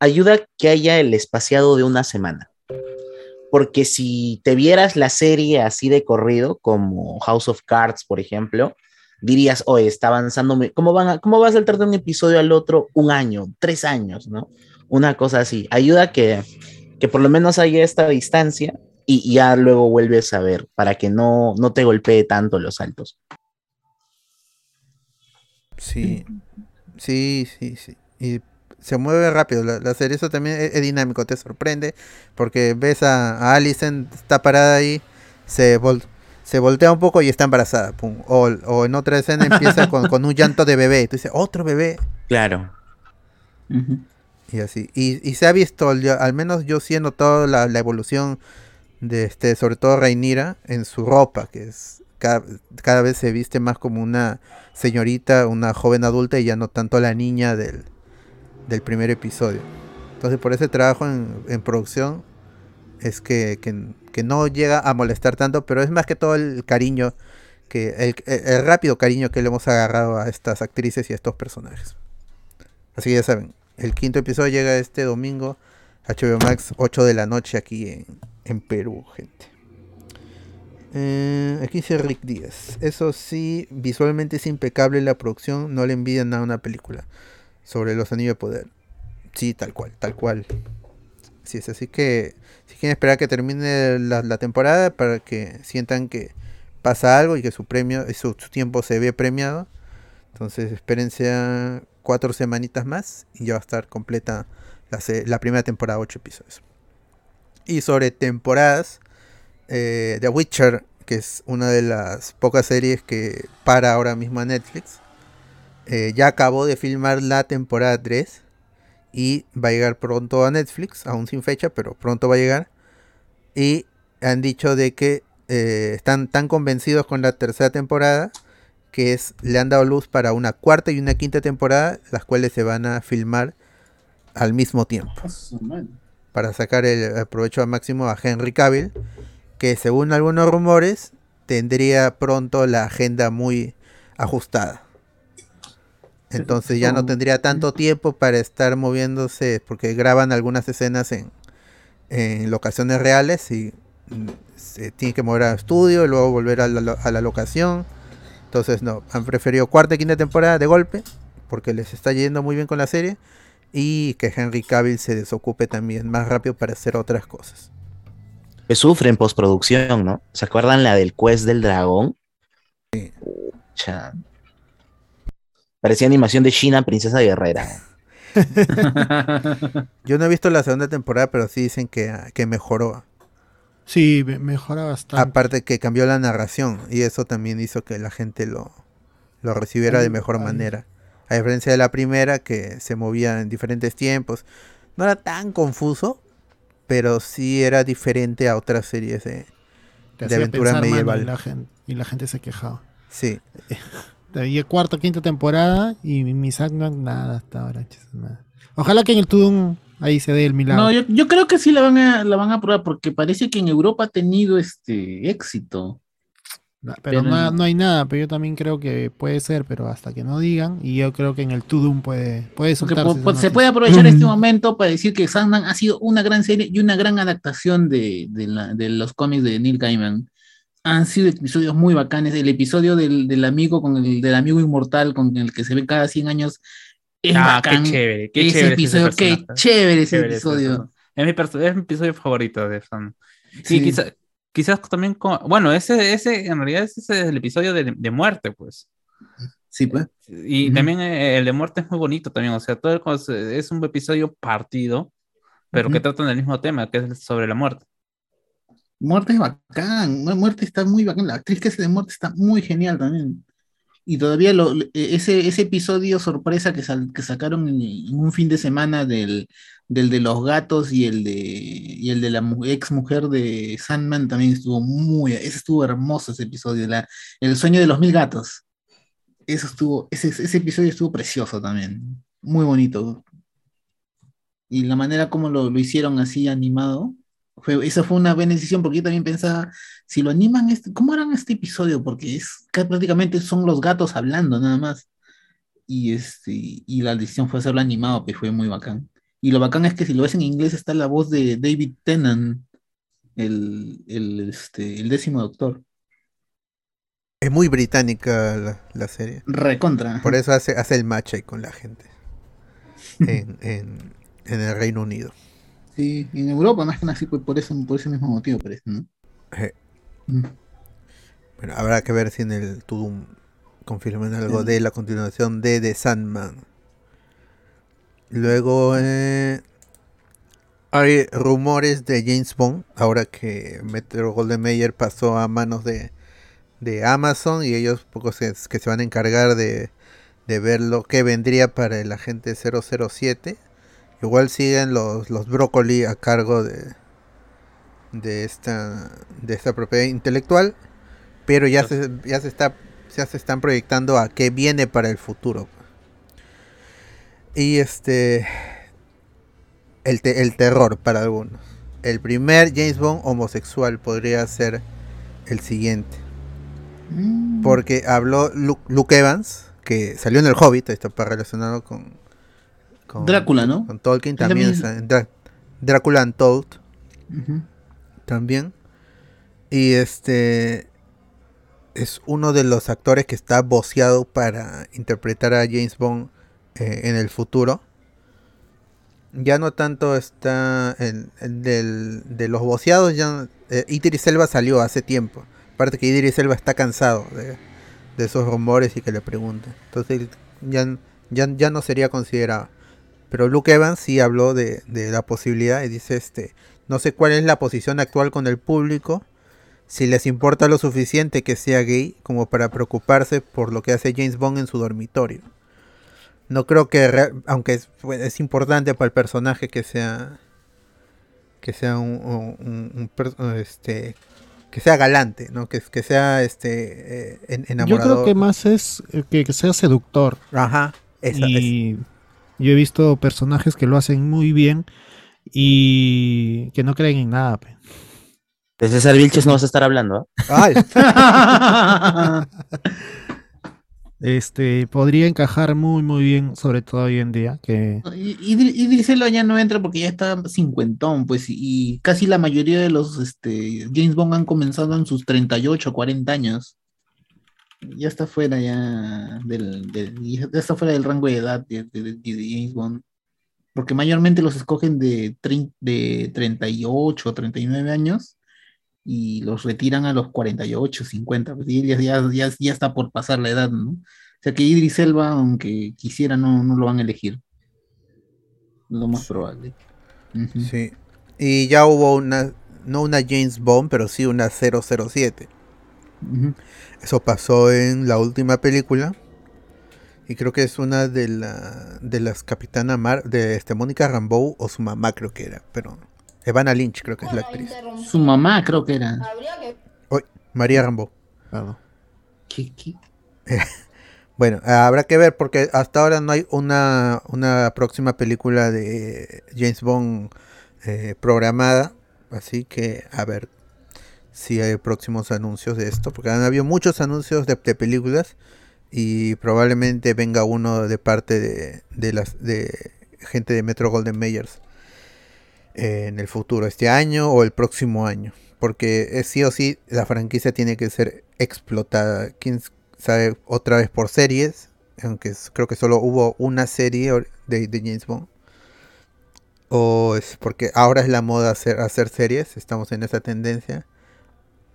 Ayuda que haya el espaciado de una semana. Porque si te vieras la serie así de corrido, como House of Cards, por ejemplo, dirías, oye, está avanzando. ¿Cómo, van a- ¿Cómo va a saltar de un episodio al otro un año, tres años, no? Una cosa así. Ayuda que, que por lo menos haya esta distancia y, y ya luego vuelves a ver para que no, no te golpee tanto los saltos. Sí, sí, sí, sí. Y se mueve rápido la, la serie, eso también es, es dinámico, te sorprende, porque ves a, a está parada ahí, se, vol- se voltea un poco y está embarazada, pum. O, o en otra escena empieza con, con un llanto de bebé, y tú dices, otro bebé, Claro. Y así. Y, y se ha visto, yo- al menos yo sí he notado la, la evolución de este, sobre todo Rhaenyra, en su ropa, que es cada, cada vez se viste más como una señorita, una joven adulta y ya no tanto la niña del, del primer episodio. Entonces por ese trabajo en, en producción es que, que- no llega a molestar tanto, pero es más que todo el cariño, que el, el- el rápido cariño que le hemos agarrado a estas actrices y a estos personajes. Así que ya saben, el quinto episodio llega este domingo, HBO Max, 8 de la noche aquí en, en Perú, gente. Eh, aquí dice Rick Díaz. Eso sí, visualmente es impecable la producción, no le envidian nada a una película sobre los anillos de poder. Sí, tal cual, tal cual. Así es, así que si quieren esperar que termine la, temporada para que sientan que pasa algo y que su premio, su, tiempo se ve premiado, entonces espérense a cuatro semanitas más y ya va a estar completa la primera temporada, ocho episodios. Y sobre temporadas, eh, The Witcher, que es una de las pocas series que para ahora mismo a Netflix, eh, ya acabó de filmar la temporada 3 y va a llegar pronto a Netflix, aún sin fecha, pero pronto va a llegar. Y han dicho de que eh, están tan convencidos con la tercera temporada que es le han dado luz para una cuarta y una quinta temporada, las cuales se van a filmar al mismo tiempo para sacar el, el provecho al máximo a Henry Cavill, que según algunos rumores tendría pronto la agenda muy ajustada. Entonces ya no tendría tanto tiempo para estar moviéndose, porque graban algunas escenas en, en locaciones reales y mm, se tiene que mover a estudio y luego volver a la, a la locación. Entonces no, han preferido cuarta y quinta temporada de golpe, porque les está yendo muy bien con la serie, y que Henry Cavill se desocupe también más rápido para hacer otras cosas. Que sufre en postproducción, ¿no? ¿Se acuerdan la del Quest del Dragón? Sí. Pucha. Parecía animación de China, Princesa Guerrera. Yo no he visto la segunda temporada, pero sí dicen que, que mejoró. Sí, me- mejora bastante. Aparte que cambió la narración y eso también hizo que la gente lo, lo recibiera de mejor Ay. manera. A diferencia de la primera que se movía en diferentes tiempos. No era tan confuso, pero sí era diferente a otras series de... De aventura medieval. y, la gente, y la gente se quejaba. Sí. Ahí cuarta, quinta temporada y mi Sandman nada hasta ahora. nada. Ojalá que en el Tudum ahí se dé el milagro. No, yo, yo creo que sí la van a, la van a probar porque parece que en Europa ha tenido este éxito. Pero pero no, no. no hay nada, pero yo también creo que puede ser, pero hasta que no digan, y yo creo que en el Tudum puede, puede po- se puede aprovechar este momento para decir que Sandman ha sido una gran serie y una gran adaptación de, de la- de los cómics de Neil Gaiman. Han sido episodios muy bacanes. El episodio del, del amigo con el del amigo inmortal con el que se ve cada 100 años es Ah, qué bacán. chévere, qué ese chévere es ese episodio, qué chévere ese Chévere episodio. Es mi, es mi episodio favorito de Fan. Sí. Y quizá- quizás también con, bueno, ese, ese en realidad ese es el episodio de, de muerte, pues. Sí, pues. Y Ujú. también eh, el de muerte es muy bonito también, o sea, todo el es un episodio partido, pero que Ujú. tratan del mismo tema, que es sobre la muerte. Muerte es bacán, Mu- Muerte está muy bacán, la actriz que hace de Muerte está muy genial también. Y todavía lo, le- ese, ese episodio sorpresa que, sal- que sacaron en, un fin de semana del, del de los gatos y el de, y el de la ex mujer de Sandman también estuvo muy, ese estuvo hermoso ese episodio, la, el sueño de los mil gatos. Eso estuvo, ese, ese episodio estuvo precioso también, muy bonito. Y la manera como lo, lo hicieron así animado, fue, esa fue una buena decisión porque yo también pensaba, si lo animan, este, ¿cómo harán este episodio? Porque es que prácticamente son los gatos hablando nada más. Y, este, y la decisión fue hacerlo animado, que fue muy bacán. Y lo bacán es que si lo ves en inglés está la voz de David Tennant, el, el, este, el décimo doctor. Es muy británica la, la serie. Recontra. Por eso hace, hace el match ahí con la gente. En, en, en el Reino Unido. Sí, en Europa más que nada, sí, por, eso, por ese mismo motivo parece, ¿no? Eh, Mm. Bueno, habrá que ver si en el Tudum confirman algo Sí. de la continuación de The Sandman. Luego eh, hay rumores de James Bond, ahora que Metro Golden Mayer pasó a manos de, de Amazon y ellos pocos que se van a encargar de, de ver lo que vendría para el agente 007. Igual siguen los, los brócoli a cargo de, de esta de esta propiedad intelectual pero ya se, ya se está ya se están proyectando a qué viene para el futuro. Y este el, te- el terror para algunos. El primer James Bond homosexual podría ser el siguiente. Mm. porque habló Luke, Luke Evans que salió en el Hobbit esto para relacionado con, con Drácula, ¿no? con Tolkien también está Drácula Untold Ujú. también. Y este es uno de los actores que está voceado para interpretar a James Bond eh, en el futuro. Ya no tanto está en del- de los voceados, ya eh, Idris Elba salió hace tiempo. Aparte que Idris Elba está cansado de, de esos rumores y que le pregunten. Entonces ya, ya, ya no sería considerado. Pero Luke Evans sí habló de, de la posibilidad y dice este no sé cuál es la posición actual con el público, si les importa lo suficiente que sea gay como para preocuparse por lo que hace James Bond en su dormitorio. No creo que, aunque es, pues, es importante para el personaje que sea que sea un, un- un- un per- este que sea galante, ¿no? Que, que sea este eh, Yo creo que más es eh, que, que sea seductor. Ajá, esa, es- y yo he visto personajes que lo hacen muy bien y que no creen en nada. pe. De César Vilches no vas a estar hablando, ¿ah? Ay, Este podría encajar muy muy bien, sobre todo hoy en día, que Y, Idris Elba ya no entra porque ya está cincuentón, pues, y, y casi la mayoría de los este, James Bond han comenzado en sus 38, 40 años. Ya está fuera ya del, del- ya está fuera del rango de edad de, de- de- de James Bond. Porque mayormente los escogen de, de 38, 39 años y los retiran a los 48, 50. Pues, ya, ya, ya, ya está por pasar la edad, ¿no? O sea que Idris Elba, aunque quisiera, no, no lo van a elegir. Lo más probable. Sí. Y ya hubo una, no una James Bond, pero sí una 007. Eso pasó en la última película. Y creo que es una de, la, de las Capitana Mar, de este, Mónica Rambeau o su mamá creo que era. Pero Evana Lynch creo que es la actriz. Su mamá creo que era. María Rambeau. claro, ¿Qué- qué? Bueno, habrá que ver porque hasta ahora no hay una, una próxima película de James Bond eh, programada. Así que a ver si hay próximos anuncios de esto. Porque han habido muchos anuncios de, películas. Y probablemente venga uno de parte de, de las de gente de Metro Golden Mayers eh, en el futuro, este año o el próximo año. Porque es sí o sí la franquicia tiene que ser explotada. ¿Quién sabe otra vez por series? Aunque creo que solo hubo una serie de, de James Bond. O es porque ahora es la moda hacer, hacer series, estamos en esa tendencia.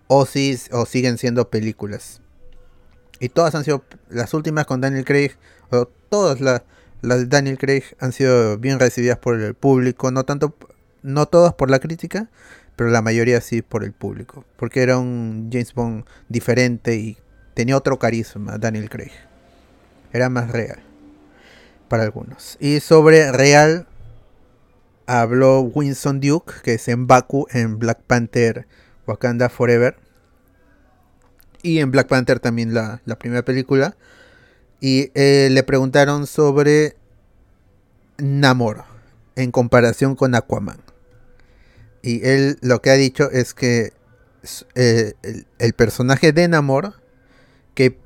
O, si, o siguen siendo películas. Y todas han sido, las últimas con Daniel Craig, o todas la- las de Daniel Craig han sido bien recibidas por el público, no tanto, no todas por la crítica, pero la mayoría sí por el público, porque era un James Bond diferente y tenía otro carisma, Daniel Craig. Era más real para algunos. Y sobre real habló Winston Duke, que es en Baku en Black Panther Wakanda Forever. Y en Black Panther también la, primera película. Y eh, le preguntaron sobre Namor en comparación con Aquaman. Y él lo que ha dicho es que eh, el, personaje de Namor, que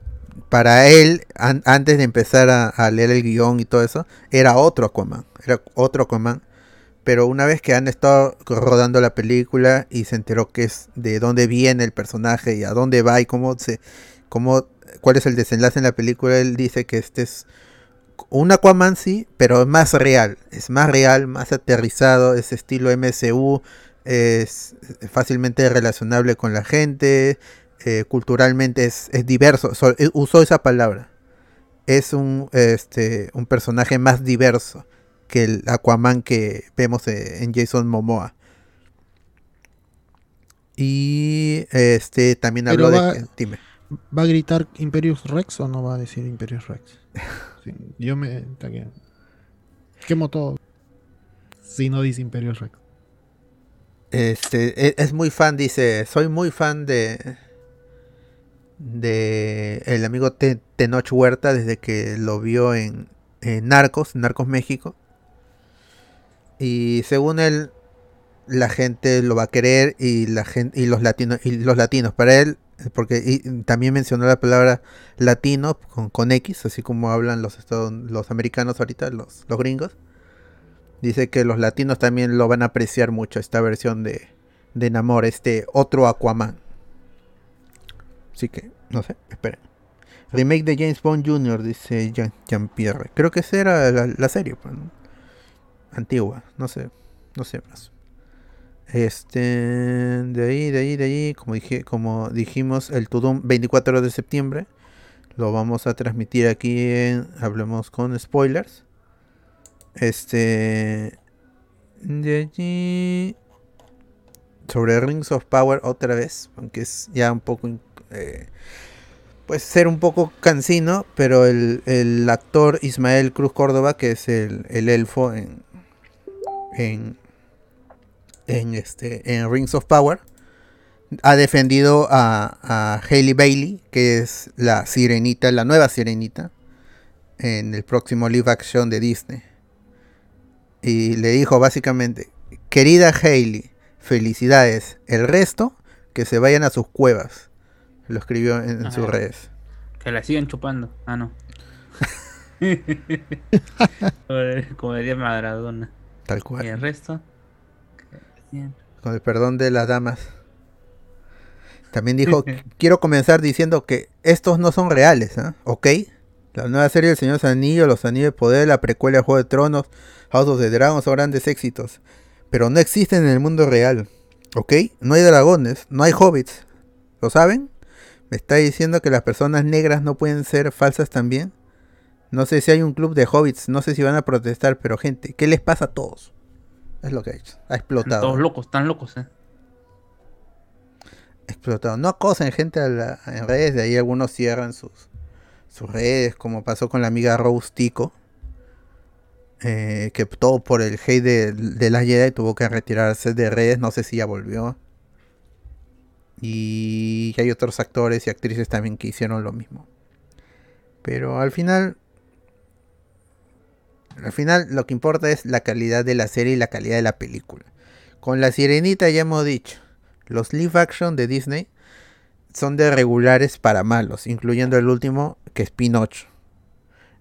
para él, an- antes de empezar a, a leer el guion y todo eso, era otro Aquaman. Era otro Aquaman. Pero una vez que han estado rodando la película y se enteró que es de dónde viene el personaje y a dónde va y cómo se, cómo, cuál es el desenlace en la película, él dice que este es un Aquaman sí, pero es más real, es más real, más aterrizado, es estilo MCU, es fácilmente relacionable con la gente, eh, culturalmente es, es diverso, so- eh, usó esa palabra, es un, este, un personaje más diverso que el Aquaman que vemos eh, en Jason Momoa. Y este también habló va- de dime. ¿Va a gritar Imperius Rex o no va a decir Imperius Rex? Sí, yo me. ta que- Quemo todo. Si no dice Imperius Rex. Este, e- es muy fan, dice, soy muy fan de de el amigo Te- Tenoch Huerta desde que lo vio en, en Narcos, Narcos México. Y según él, la gente lo va a querer y la gente y los latinos y los latinos para él, porque también mencionó la palabra latino con, con X, así como hablan los los americanos ahorita, los, los gringos. Dice que los latinos también lo van a apreciar mucho esta versión de, de Namor, este otro Aquaman. Así que, no sé, esperen. Remake de James Bond Jr., dice Jean, Jean-Pierre. Creo que esa era la, la serie, pues, ¿no? Antigua, no sé, no sé más. Este, de ahí, de ahí, de ahí, como dije, como dijimos, el Tudum 24 de septiembre. Lo vamos a transmitir aquí en Hablemos con Spoilers. Este. De allí. Sobre Rings of Power otra vez. Aunque es ya un poco. eh, puede ser un poco cansino. Pero el, el actor Ismael Cruz Córdoba, que es el, el elfo en. En. En este. En Rings of Power. Ha defendido a, a Hailey Bailey. Que es la sirenita. La nueva sirenita. En el próximo live action de Disney y le dijo básicamente, querida Hailey, felicidades, el resto que se vayan a sus cuevas. Lo escribió en, en sus redes. Que la sigan chupando. Ah, no. Como diría Maradona. Tal Y el resto. Bien. Con el perdón de las damas. También dijo, quiero comenzar diciendo que estos no son reales, ¿ah? ¿ok? La nueva serie del Señor de los Anillos, Los Anillos de Poder, la precuela de Juego de Tronos, House of the Dragon son grandes éxitos. Pero no existen en el mundo real, ¿ok? No hay dragones, no hay hobbits. ¿Lo saben? ¿Me está diciendo que las personas negras no pueden ser falsas también? No sé si hay un club de hobbits, no sé si van a protestar, pero gente, ¿qué les pasa a todos? Es lo que ha hecho. Ha explotado. Todos locos, están locos, eh. explotado. No acosen gente a la- en redes, de ahí algunos cierran sus, sus redes, como pasó con la amiga Rose Tico, eh, que todo por el hate de, de la Jedi tuvo que retirarse de redes, no sé si ya volvió. Y hay otros actores y actrices también que hicieron lo mismo. Pero al final, al final lo que importa es la calidad de la serie y la calidad de la película. Con la sirenita ya hemos dicho, los live action de Disney son de regulares para malos, incluyendo el último que es Pinocho.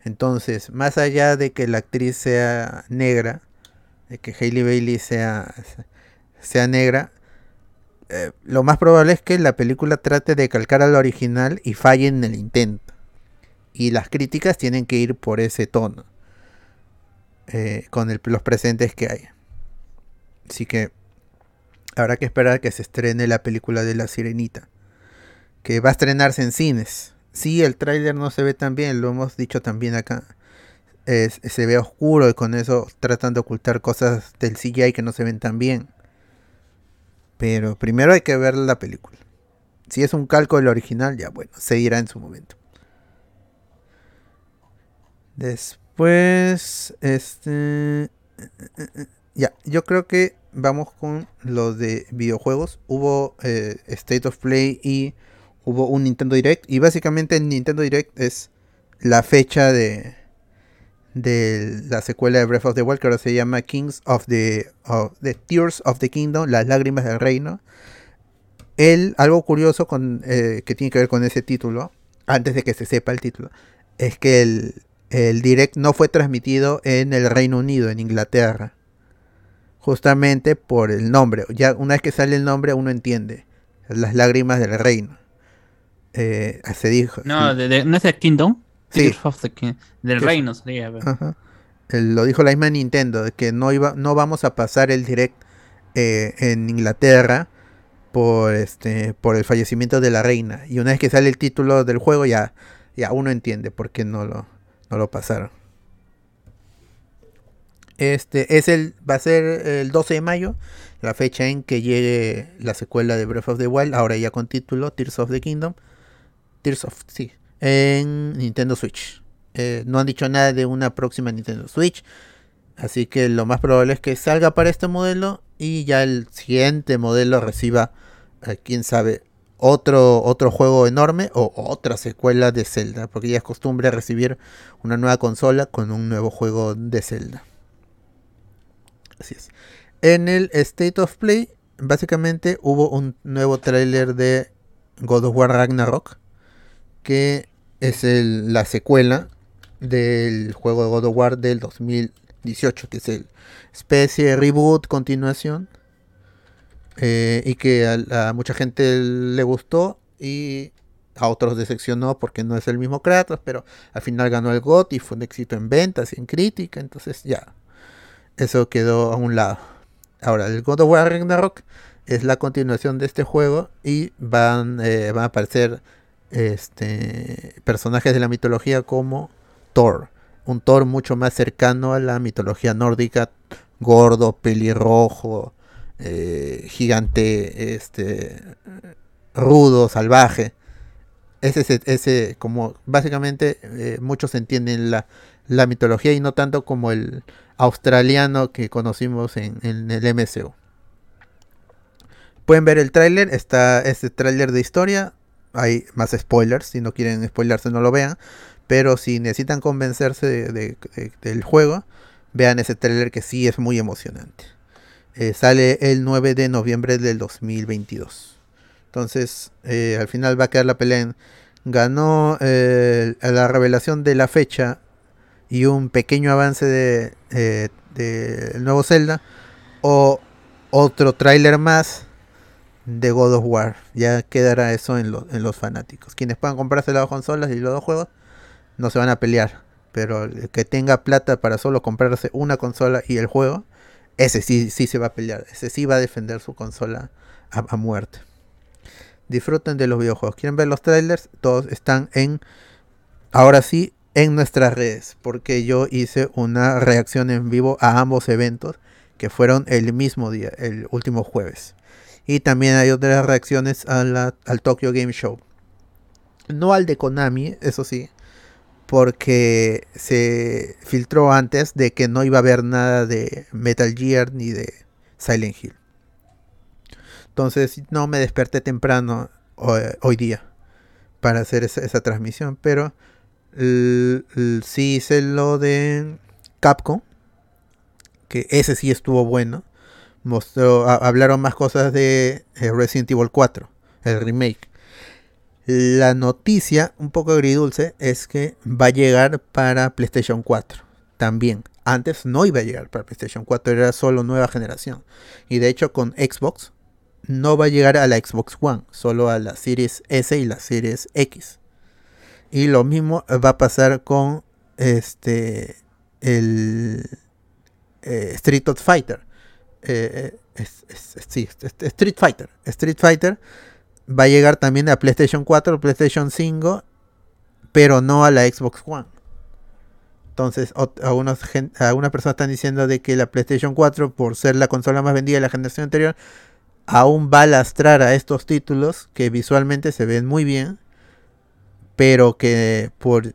Entonces, más allá de que la actriz sea negra, de que Hailey Bailey sea, sea negra, eh, lo más probable es que la película trate de calcar al original y falle en el intento. Y las críticas tienen que ir por ese tono, eh, con los presentes que hay. Así que habrá que esperar a que se estrene la película de La Sirenita, que va a estrenarse en cines. Sí, el tráiler no se ve tan bien, lo hemos dicho también acá. Es- se ve oscuro y con eso tratan de ocultar cosas del CGI que no se ven tan bien. Pero primero hay que ver la película. Si es un calco del original, ya bueno, se dirá en su momento. Después, este... Ya, yo creo que vamos con los de videojuegos. Hubo eh, State of Play y hubo un Nintendo Direct. Y básicamente el Nintendo Direct es la fecha de, de la secuela de Breath of the Wild, que ahora se llama Kings of the, of the Tears of the Kingdom, las lágrimas del reino. El, algo curioso con, eh, que tiene que ver con ese título, antes de que se sepa el título, es que el, el Direct no fue transmitido en el Reino Unido, en Inglaterra justamente por el nombre. Ya una vez que sale el nombre uno entiende. Las lágrimas del reino. Eh, se dijo. No, de, de- ¿no es de Kingdom? Sí. Tears of the King- Del reino sería. Ajá. El- lo dijo la misma Nintendo, de que no iba, no vamos a pasar el direct eh, en Inglaterra por este, por el fallecimiento de la reina. Y una vez que sale el título del juego ya, ya uno entiende por qué no lo, no lo pasaron. Este es el, va a ser el 12 de mayo, la fecha en que llegue la secuela de Breath of the Wild, ahora ya con título Tears of the Kingdom. Tears of, sí, en Nintendo Switch. Eh, no han dicho nada de una próxima Nintendo Switch. Así que lo más probable es que salga para este modelo y ya el siguiente modelo reciba, eh, quién sabe, otro, otro juego enorme o otra secuela de Zelda. Porque ya es costumbre recibir una nueva consola con un nuevo juego de Zelda. Así es. En el State of Play, básicamente hubo un nuevo tráiler de God of War Ragnarok. Que es el- la secuela del juego de God of War del 2018, que es el especie reboot, continuación. Eh, y que a, mucha gente le gustó y a otros decepcionó porque no es el mismo Kratos, pero al final ganó el GOT y fue un éxito en ventas y en crítica, entonces ya, eso quedó a un lado. Ahora, el God of War Ragnarok es la continuación de este juego y van, eh, van a aparecer este, personajes de la mitología como Thor. Un Thor mucho más cercano a la mitología nórdica, gordo, pelirrojo, eh, gigante, este, rudo, salvaje. Ese, ese, como básicamente eh, muchos entienden la, la mitología y no tanto como el australiano que conocimos en, en el MCU. Pueden ver el tráiler, está este tráiler de historia, hay más spoilers, si no quieren spoilarse no lo vean, pero si necesitan convencerse de- de- de- del juego, vean ese tráiler que sí es muy emocionante. Eh, sale el 9 de noviembre del 2022. Entonces, eh, al final va a quedar la pelea en ganó eh, la revelación de la fecha y un pequeño avance de, eh, nuevo Zelda o otro tráiler más de God of War. Ya quedará eso en, en los fanáticos. Quienes puedan comprarse las dos consolas y los dos juegos no se van a pelear. Pero el que tenga plata para solo comprarse una consola y el juego, ese sí, sí se va a pelear. Ese sí va a defender su consola a, muerte. Disfruten de los videojuegos. ¿Quieren ver los trailers? Todos están en, ahora sí, en nuestras redes. Porque yo hice una reacción en vivo a ambos eventos que fueron el mismo día, el último jueves. Y también hay otras reacciones al Tokyo Game Show. No al de Konami, eso sí, porque se filtró antes de que no iba a haber nada de Metal Gear ni de Silent Hill. Entonces no me desperté temprano hoy, hoy día para hacer esa, transmisión, pero sí hice lo de Capcom, que ese sí estuvo bueno. Mostró, hablaron más cosas de eh, Resident Evil 4, el remake. La noticia, un poco agridulce, es que va a llegar para PlayStation 4 también. Antes no iba a llegar para PlayStation 4, era solo nueva generación. Y de hecho con Xbox no va a llegar a la Xbox One, solo a la Series S y la Series X. Y lo mismo va a pasar con este el eh, Street Fighter. Eh, eh, sí, Street Fighter. Street Fighter va a llegar también a PlayStation 4, PlayStation 5, pero no a la Xbox One. Entonces, algunas personas están diciendo de que la PlayStation 4, por ser la consola más vendida de la generación anterior, aún va a lastrar a estos títulos que visualmente se ven muy bien, pero que por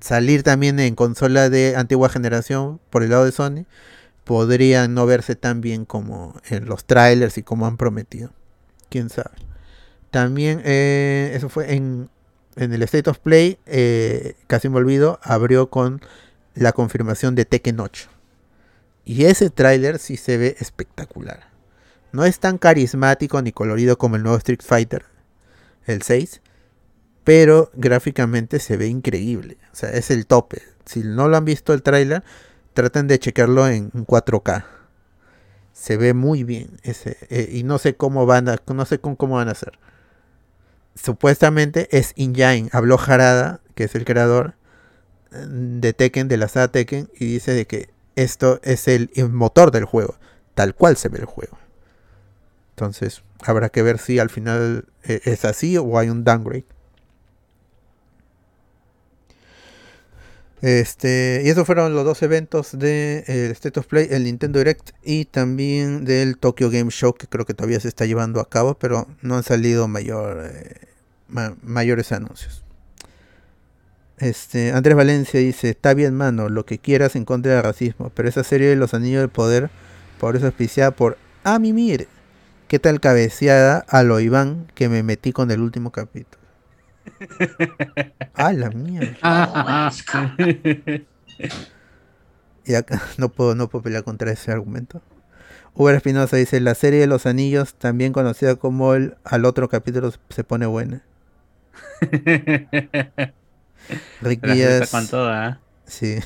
salir también en consola de antigua generación por el lado de Sony, podrían no verse tan bien como en los trailers y como han prometido. Quién sabe. También, eh, eso fue en, en el State of Play, eh, casi me olvido, abrió con la confirmación de Tekken 8. Y ese tráiler sí se ve espectacular. No es tan carismático ni colorido como el nuevo Street Fighter, el 6, pero gráficamente se ve increíble. O sea, es el tope. Si no lo han visto el tráiler, traten de checarlo en 4K. Se ve muy bien ese eh, y no sé cómo van a no sé con cómo van a hacer. Supuestamente es Injine, habló Harada, que es el creador eh, de Tekken, de la saga Tekken, y dice de que esto es el, el motor del juego, tal cual se ve el juego. Entonces, habrá que ver si al final eh, es así o hay un downgrade. Este, y esos fueron los dos eventos de eh, State of Play, el Nintendo Direct y también del Tokyo Game Show, que creo que todavía se está llevando a cabo, pero no han salido mayor, eh, ma- mayores anuncios. Este, Andrés Valencia dice, está bien mano, lo que quieras en contra del racismo, pero esa serie de los anillos del poder, por eso auspiciada por A mi mire, ¿qué tal cabeceada a lo Iván que me metí con el último capítulo? ¡Ah, la mierda! Y acá no puedo, no puedo pelear contra ese argumento. Uber Espinosa dice, la serie de los anillos, también conocida como el al otro capítulo se pone buena. Rick Díaz, con toda. ¿eh? sí.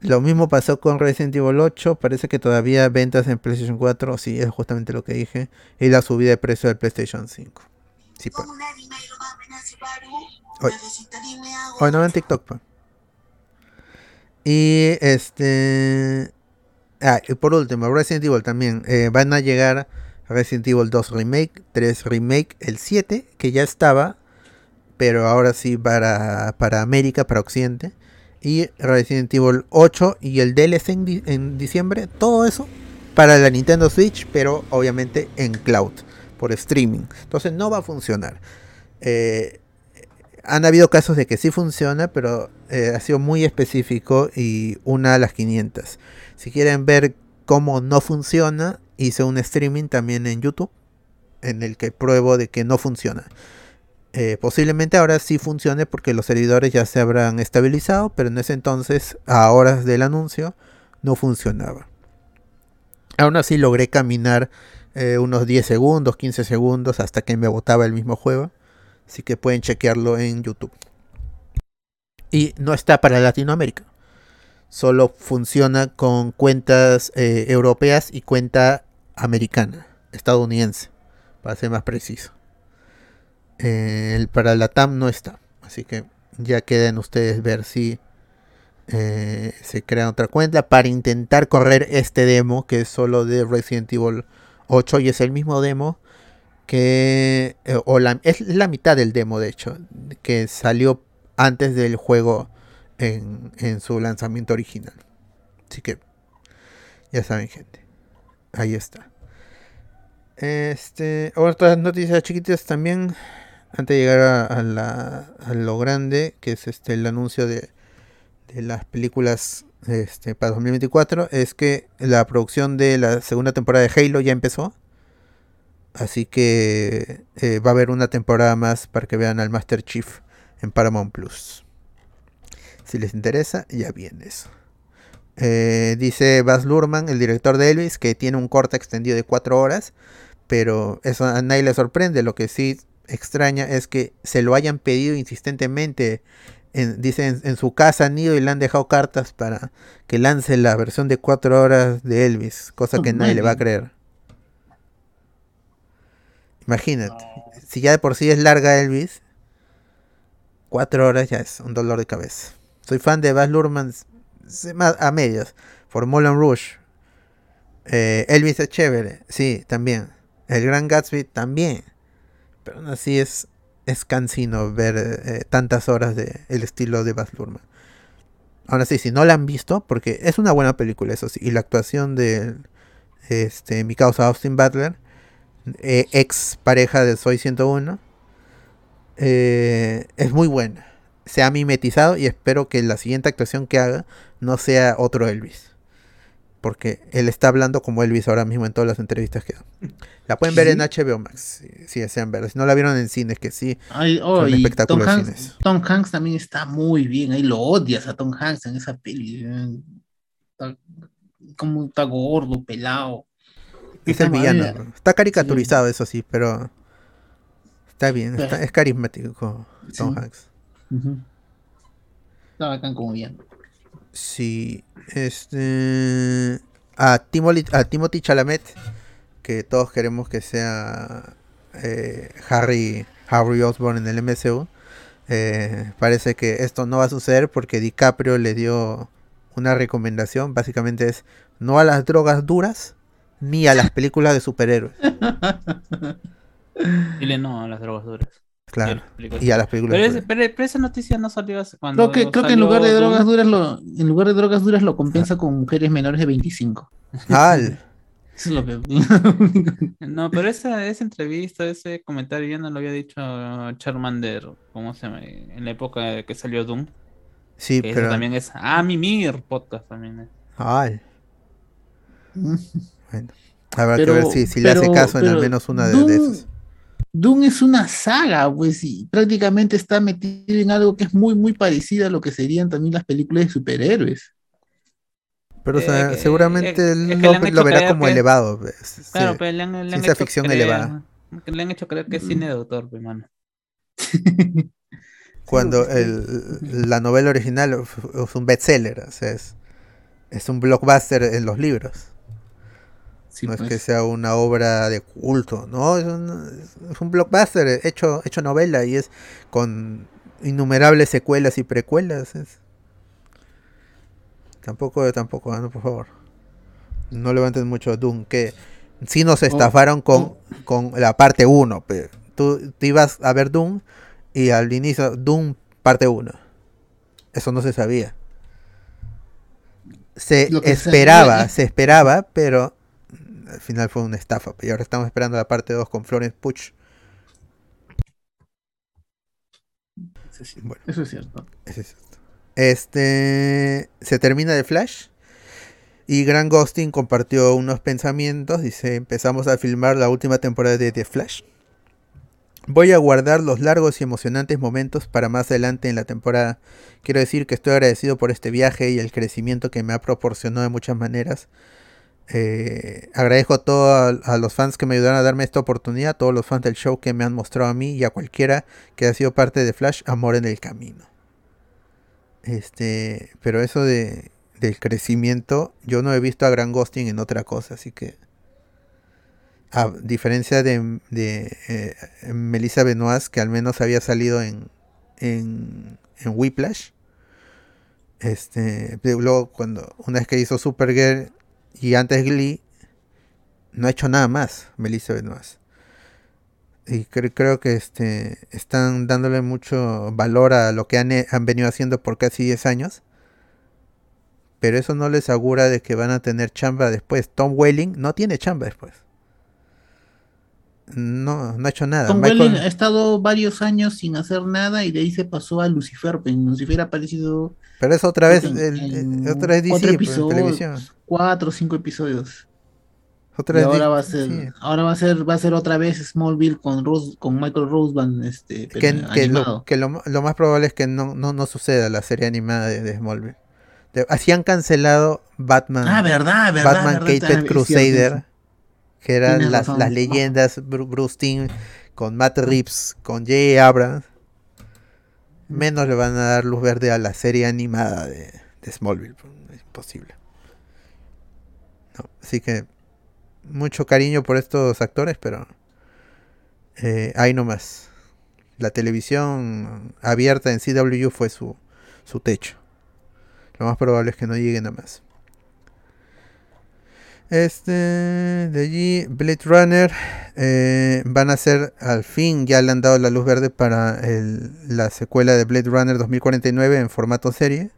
Lo mismo pasó con Resident Evil 8, parece que todavía ventas en PlayStation 4, sí, es justamente lo que dije, y la subida de precio del PlayStation 5. Sí, Hoy, no en TikTok, pues. Y este. Ah, y por último, Resident Evil también. eh, van a llegar Resident Evil 2 Remake, 3 Remake, el 7, que ya estaba, pero ahora sí para, para América, para Occidente. Y Resident Evil 8 y el DLC en, en diciembre, todo eso para la Nintendo Switch, pero obviamente en cloud, por streaming. Entonces no va a funcionar. Eh, han habido casos de que sí funciona, pero eh, ha sido muy específico y una a las 500. Si quieren ver cómo no funciona, hice un streaming también en YouTube en el que pruebo de que no funciona. Eh, posiblemente ahora sí funcione porque los servidores ya se habrán estabilizado, pero en ese entonces, a horas del anuncio, no funcionaba. Aún así logré caminar eh, unos 10 segundos, 15 segundos hasta que me botaba el mismo juego. Así que pueden chequearlo en YouTube. Y no está para Latinoamérica. Solo funciona con cuentas eh, europeas y cuenta americana, estadounidense, para ser más preciso. Eh, para la TAM no está. Así que ya queden ustedes ver si eh, se crea otra cuenta para intentar correr este demo que es solo de Resident Evil 8 y es el mismo demo que eh, o la, es la mitad del demo de hecho que salió antes del juego en, en su lanzamiento original así que ya saben gente ahí está este otras noticias chiquitas también antes de llegar a, a la, a lo grande que es este el anuncio de de las películas este, para 2024 es que la producción de la segunda temporada de Halo ya empezó. Así que eh, va a haber una temporada más para que vean al Master Chief en Paramount Plus. Si les interesa, ya viene eso. Eh, dice Baz Luhrmann, el director de Elvis, que tiene un corte extendido de 4 horas. Pero eso a nadie le sorprende. Lo que sí extraña es que se lo hayan pedido insistentemente en, dice en, su casa han ido y le han dejado cartas para que lance la versión de 4 horas de Elvis, cosa que nadie le va a creer. Imagínate, si ya de por sí es larga Elvis, 4 horas ya es un dolor de cabeza. Soy fan de Baz Luhrmann a medios, por Moulin Rouge. Eh, Elvis es chévere, sí, también. El Gran Gatsby también. Pero aún así es es cansino ver eh, tantas horas de el estilo de Baz Luhrmann. Aún así, si no la han visto, porque es una buena película, eso sí, y la actuación de este, mi causa Austin Butler, eh, ex pareja de Soy 101, eh, es muy buena. Se ha mimetizado y espero que la siguiente actuación que haga no sea otro Elvis porque él está hablando como Elvis ahora mismo en todas las entrevistas que da. La pueden ver en HBO Max, si, desean verla. Si no la vieron en cines, que sí. Ay, oh, y Tom, Hanks, Tom Hanks también está muy bien. Ahí lo odias a Tom Hanks en esa peli. Está, como está gordo, pelado. Es el villano. Está caricaturizado, eso sí, pero está bien. es carismático Tom Hanks. Está bacán como bien. Sí, este. A Timothy, a Timothy Chalamet, que todos queremos que sea eh, Harry, Harry Osborn en el MCU. Eh, parece que esto no va a suceder porque DiCaprio le dio una recomendación. Básicamente es no a las drogas duras ni a las películas de superhéroes. Dile no a las drogas duras. Claro. Y a las películas. Pero, esa noticia no salió hace cuando. Creo que, creo que en lugar de drogas duras lo, en lugar de drogas duras lo compensa con mujeres menores de 25. Al. Eso es lo que... no, pero esa, esa entrevista, ese comentario ya no lo había dicho Charmander, ¿cómo se llama? En la época que salió Doom. Sí, pero. también es. Ah, Mimir podcast también es. Ay. bueno. Habrá que ver si, si le hace caso en al menos una de, de esas. Doom es una saga, pues, y prácticamente está metido en algo que es muy, muy parecido a lo que serían también las películas de superhéroes. Pero eh, seguramente él lo, verá como elevado. Pues, claro, pero le han, le Ciencia ficción elevada. Le han hecho creer que es cine de autor, hermano. Cuando el, la novela original es un bestseller, o sea, es, es un blockbuster en los libros no es que pues. sea una obra de culto, ¿no? Es un, blockbuster hecho, hecho novela y es con innumerables secuelas y precuelas. Tampoco, tampoco, no, por favor. No levanten mucho Doom, que sí nos oh, estafaron con, oh. con la parte 1. Tú, tú, ibas a ver Doom y al inicio Doom parte 1. Eso no se sabía. Se esperaba, se esperaba, pero al final fue una estafa. Y ahora estamos esperando la parte 2 con Florence Puch. Eso es cierto. Este se termina de Flash. Y Grant Ghosting compartió unos pensamientos. Dice: Empezamos a filmar la última temporada de The Flash. Voy a guardar los largos y emocionantes momentos para más adelante en la temporada. Quiero decir que estoy agradecido por este viaje y el crecimiento que me ha proporcionado de muchas maneras. Eh, agradezco a todos a, los fans que me ayudaron a darme esta oportunidad, todos los fans del show que me han mostrado a mí y a cualquiera que ha sido parte de Flash, amor en el camino. Este, pero eso de, del crecimiento, yo no he visto a Gran Ghosting en otra cosa, así que a diferencia de, de eh, Melissa Benoist, que al menos había salido en, en, en Whiplash, este, luego cuando una vez que hizo Supergirl y antes Glee, no ha hecho nada más Melissa Benoist. Y creo que este, están dándole mucho valor a lo que han, han venido haciendo por casi 10 años. Pero eso no les asegura de que van a tener chamba después. Tom Welling no tiene chamba después. No, no ha hecho nada. Tom Welling ha estado varios años sin hacer nada y de ahí se pasó a Lucifer. En Lucifer ha aparecido. Pero es otra vez, el, otra vez cuatro episodios, televisión. Cuatro o cinco episodios. Otra vez ahora va a ser, ahora va a ser, va a ser otra vez Smallville con Rose, con Michael Roseman, este, que, lo, que lo, más probable es que no, no, no suceda la serie animada de, Smallville. así han cancelado Batman. Ah, verdad, verdad. Batman Cated Crusader que eran las, las, leyendas Bruce Timm con Matt Reeves, con Jay Abrams, menos le van a dar luz verde a la serie animada de, Smallville. Pues, es imposible. así que mucho cariño por estos actores, pero eh, ahí nomás. La televisión abierta en CW fue su, su techo. Lo más probable es que no lleguen a más. Este, de allí, Blade Runner. Eh, van a ser, al fin, ya le han dado la luz verde para la secuela de Blade Runner 2049 en formato serie.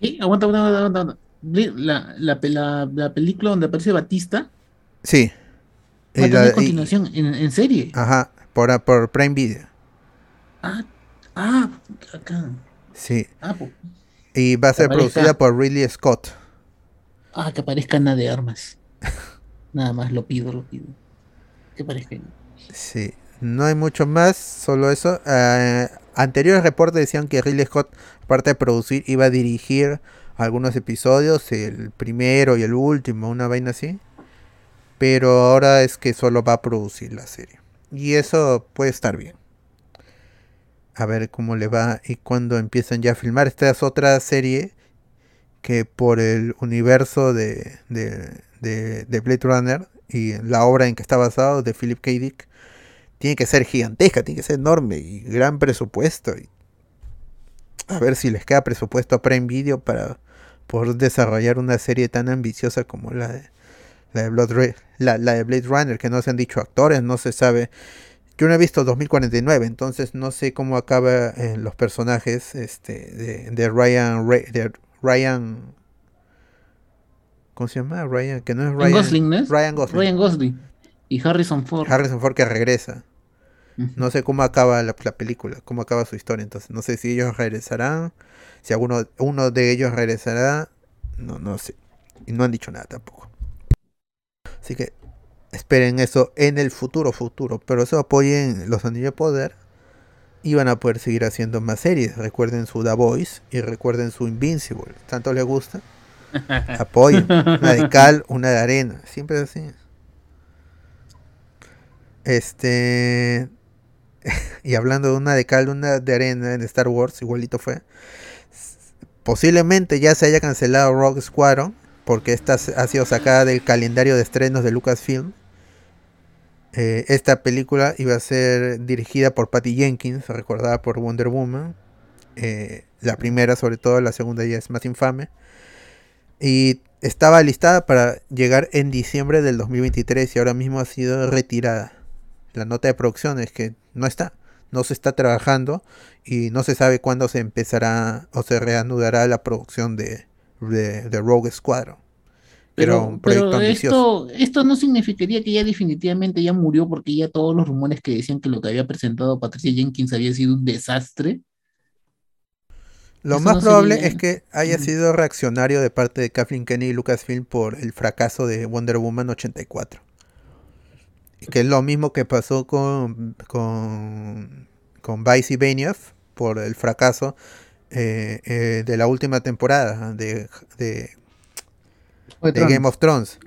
¿Y? Aguanta, aguanta, aguanta. La, la, película donde aparece Batista. Sí. Va a continuación en, serie. Ajá, por, por Prime Video. Ah, ah, acá. Sí. Ah, y va a ser producida por Ridley Scott. Ah, que aparezca nada de Armas. Nada más lo pido, lo pido. Que parezca. Sí, no hay mucho más, solo eso. Eh, anteriores reportes decían que Ridley Scott, aparte de producir, iba a dirigir algunos episodios, el primero y el último, una vaina así. Pero ahora es que solo va a producir la serie. Y eso puede estar bien. A ver cómo le va y cuando empiezan ya a filmar. Esta es otra serie que por el universo de, de, Blade Runner y la obra en que está basado de Philip K. Dick tiene que ser gigantesca, tiene que ser enorme y gran presupuesto. Y a ver si les queda presupuesto a Prime Video para poder desarrollar una serie tan ambiciosa como la de, la de, la, de Blade Runner, que no se han dicho actores, no se sabe. Yo no he visto 2049, entonces no sé cómo acaba eh, los personajes este, de, de Ryan, de Ryan. ¿Cómo se llama? Ryan, que no es Ryan. Gosling, ¿no Ryan Gosling. Ryan Gosling. Y Harrison Ford. Harrison Ford que regresa. No sé cómo acaba la, película, cómo acaba su historia. Entonces, no sé si ellos regresarán. Si alguno uno de ellos regresará. No, no sé. Y no han dicho nada tampoco. Así que esperen eso en el futuro, futuro. Pero eso apoyen los anillos de poder y van a poder seguir haciendo más series. Recuerden su The Voice y recuerden su Invincible. ¿Tanto les gusta? Apoyen. Una de cal, una de arena. Siempre es así. Este. y hablando de una de cal, una de arena en Star Wars, igualito fue. Posiblemente ya se haya cancelado Rogue Squadron. Porque esta ha sido sacada del calendario de estrenos de Lucasfilm. Eh, esta película iba a ser dirigida por Patty Jenkins, recordada por Wonder Woman. Eh, la primera, sobre todo, la segunda ya es más infame. Y estaba listada para llegar en diciembre del 2023 y ahora mismo ha sido retirada. La nota de producción es que no está, no se está trabajando y no se sabe cuándo se empezará o se reanudará la producción de, de Rogue Squadron. Pero, esto, esto no significaría que ya definitivamente ya murió porque ya todos los rumores que decían que lo que había presentado Patricia Jenkins había sido un desastre. Lo más probable es que haya sido reaccionario de parte de Kathleen Kennedy y Lucasfilm por el fracaso de Wonder Woman 84. Y que es lo mismo que pasó con, con, con Vice y Benioff por el fracaso eh, eh, de la última temporada de, de de Game of Thrones.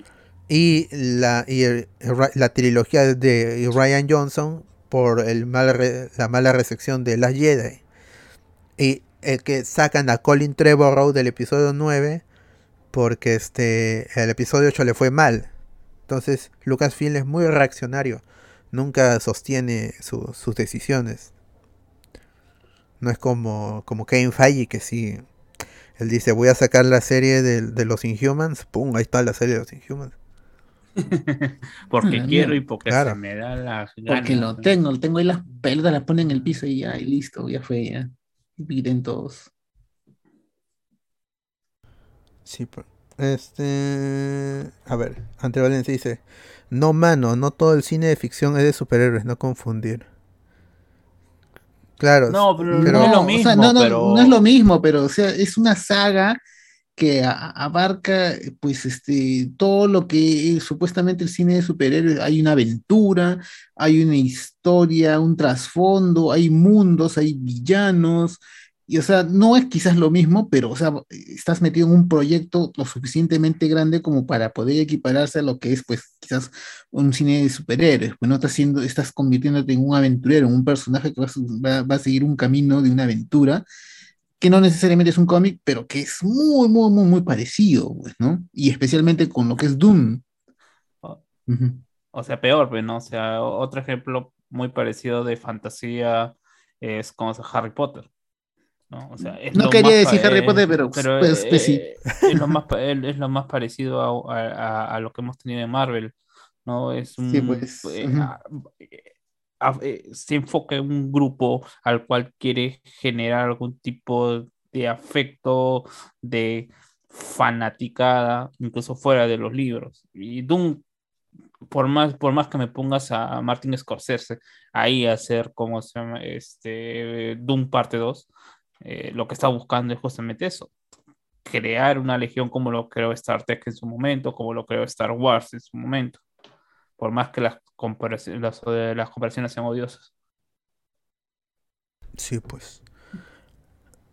Y la, y el- la trilogía de Ryan Johnson por el mal la mala recepción de Las Jedi. Y el que sacan a Colin Trevorrow del episodio 9 porque este el episodio 8 le fue mal. Entonces Lucasfilm es muy reaccionario. Nunca sostiene su- sus decisiones. No es como, como Kevin Feige que sí. Él dice voy a sacar la serie de, de los Inhumans. ¡Pum! Ahí está la serie de los Inhumans. porque Ah, quiero mira. y porque Claro. se me da la Porque lo tengo, lo tengo ahí las pelotas, las pone en el piso y ya, y listo, ya fue, ya. Y piden todos. Sí, pero- este. A ver, Ante Valencia dice: No, mano, no todo el cine de ficción es de superhéroes, no confundir. Claro, No, pero, pero- no es lo o mismo, sea, no, no, pero... no es lo mismo, pero o sea, es una saga que a- abarca pues este todo lo que es supuestamente el cine de superhéroes, hay una aventura, hay una historia, un trasfondo, hay mundos, hay villanos, y o sea, no es quizás lo mismo, pero o sea, estás metido en un proyecto lo suficientemente grande como para poder equipararse a lo que es pues quizás un cine de superhéroes, pues no estás siendo, estás convirtiéndote en un aventurero, en un personaje que va va- va a seguir un camino de una aventura, que no necesariamente es un cómic, pero que es muy, muy, muy, muy parecido, pues, ¿no? Y especialmente con lo que es Doom. O sea, peor, pues, ¿no? O sea, otro ejemplo muy parecido de fantasía es como Harry Potter. ¿No? O sea, es No quería decir Harry eh, Potter, pero, pues, pues, sí. eh, es, lo más, es lo más parecido a, a- a- lo que hemos tenido en Marvel, ¿no? Es un, Sí, pues, eh, a- eh, a- eh, se enfoca en un grupo al cual quiere generar algún tipo de afecto, de fanaticada, incluso fuera de los libros. Y Doom por más, por más que me pongas a Martin Scorsese ahí a hacer como se llama este Doom parte 2, eh, lo que está buscando es justamente eso. Crear una legión como lo creó Star Trek en su momento, como lo creó Star Wars en su momento. Por más que las comparaciones, las, eh, las comparaciones sean odiosas. Sí, pues.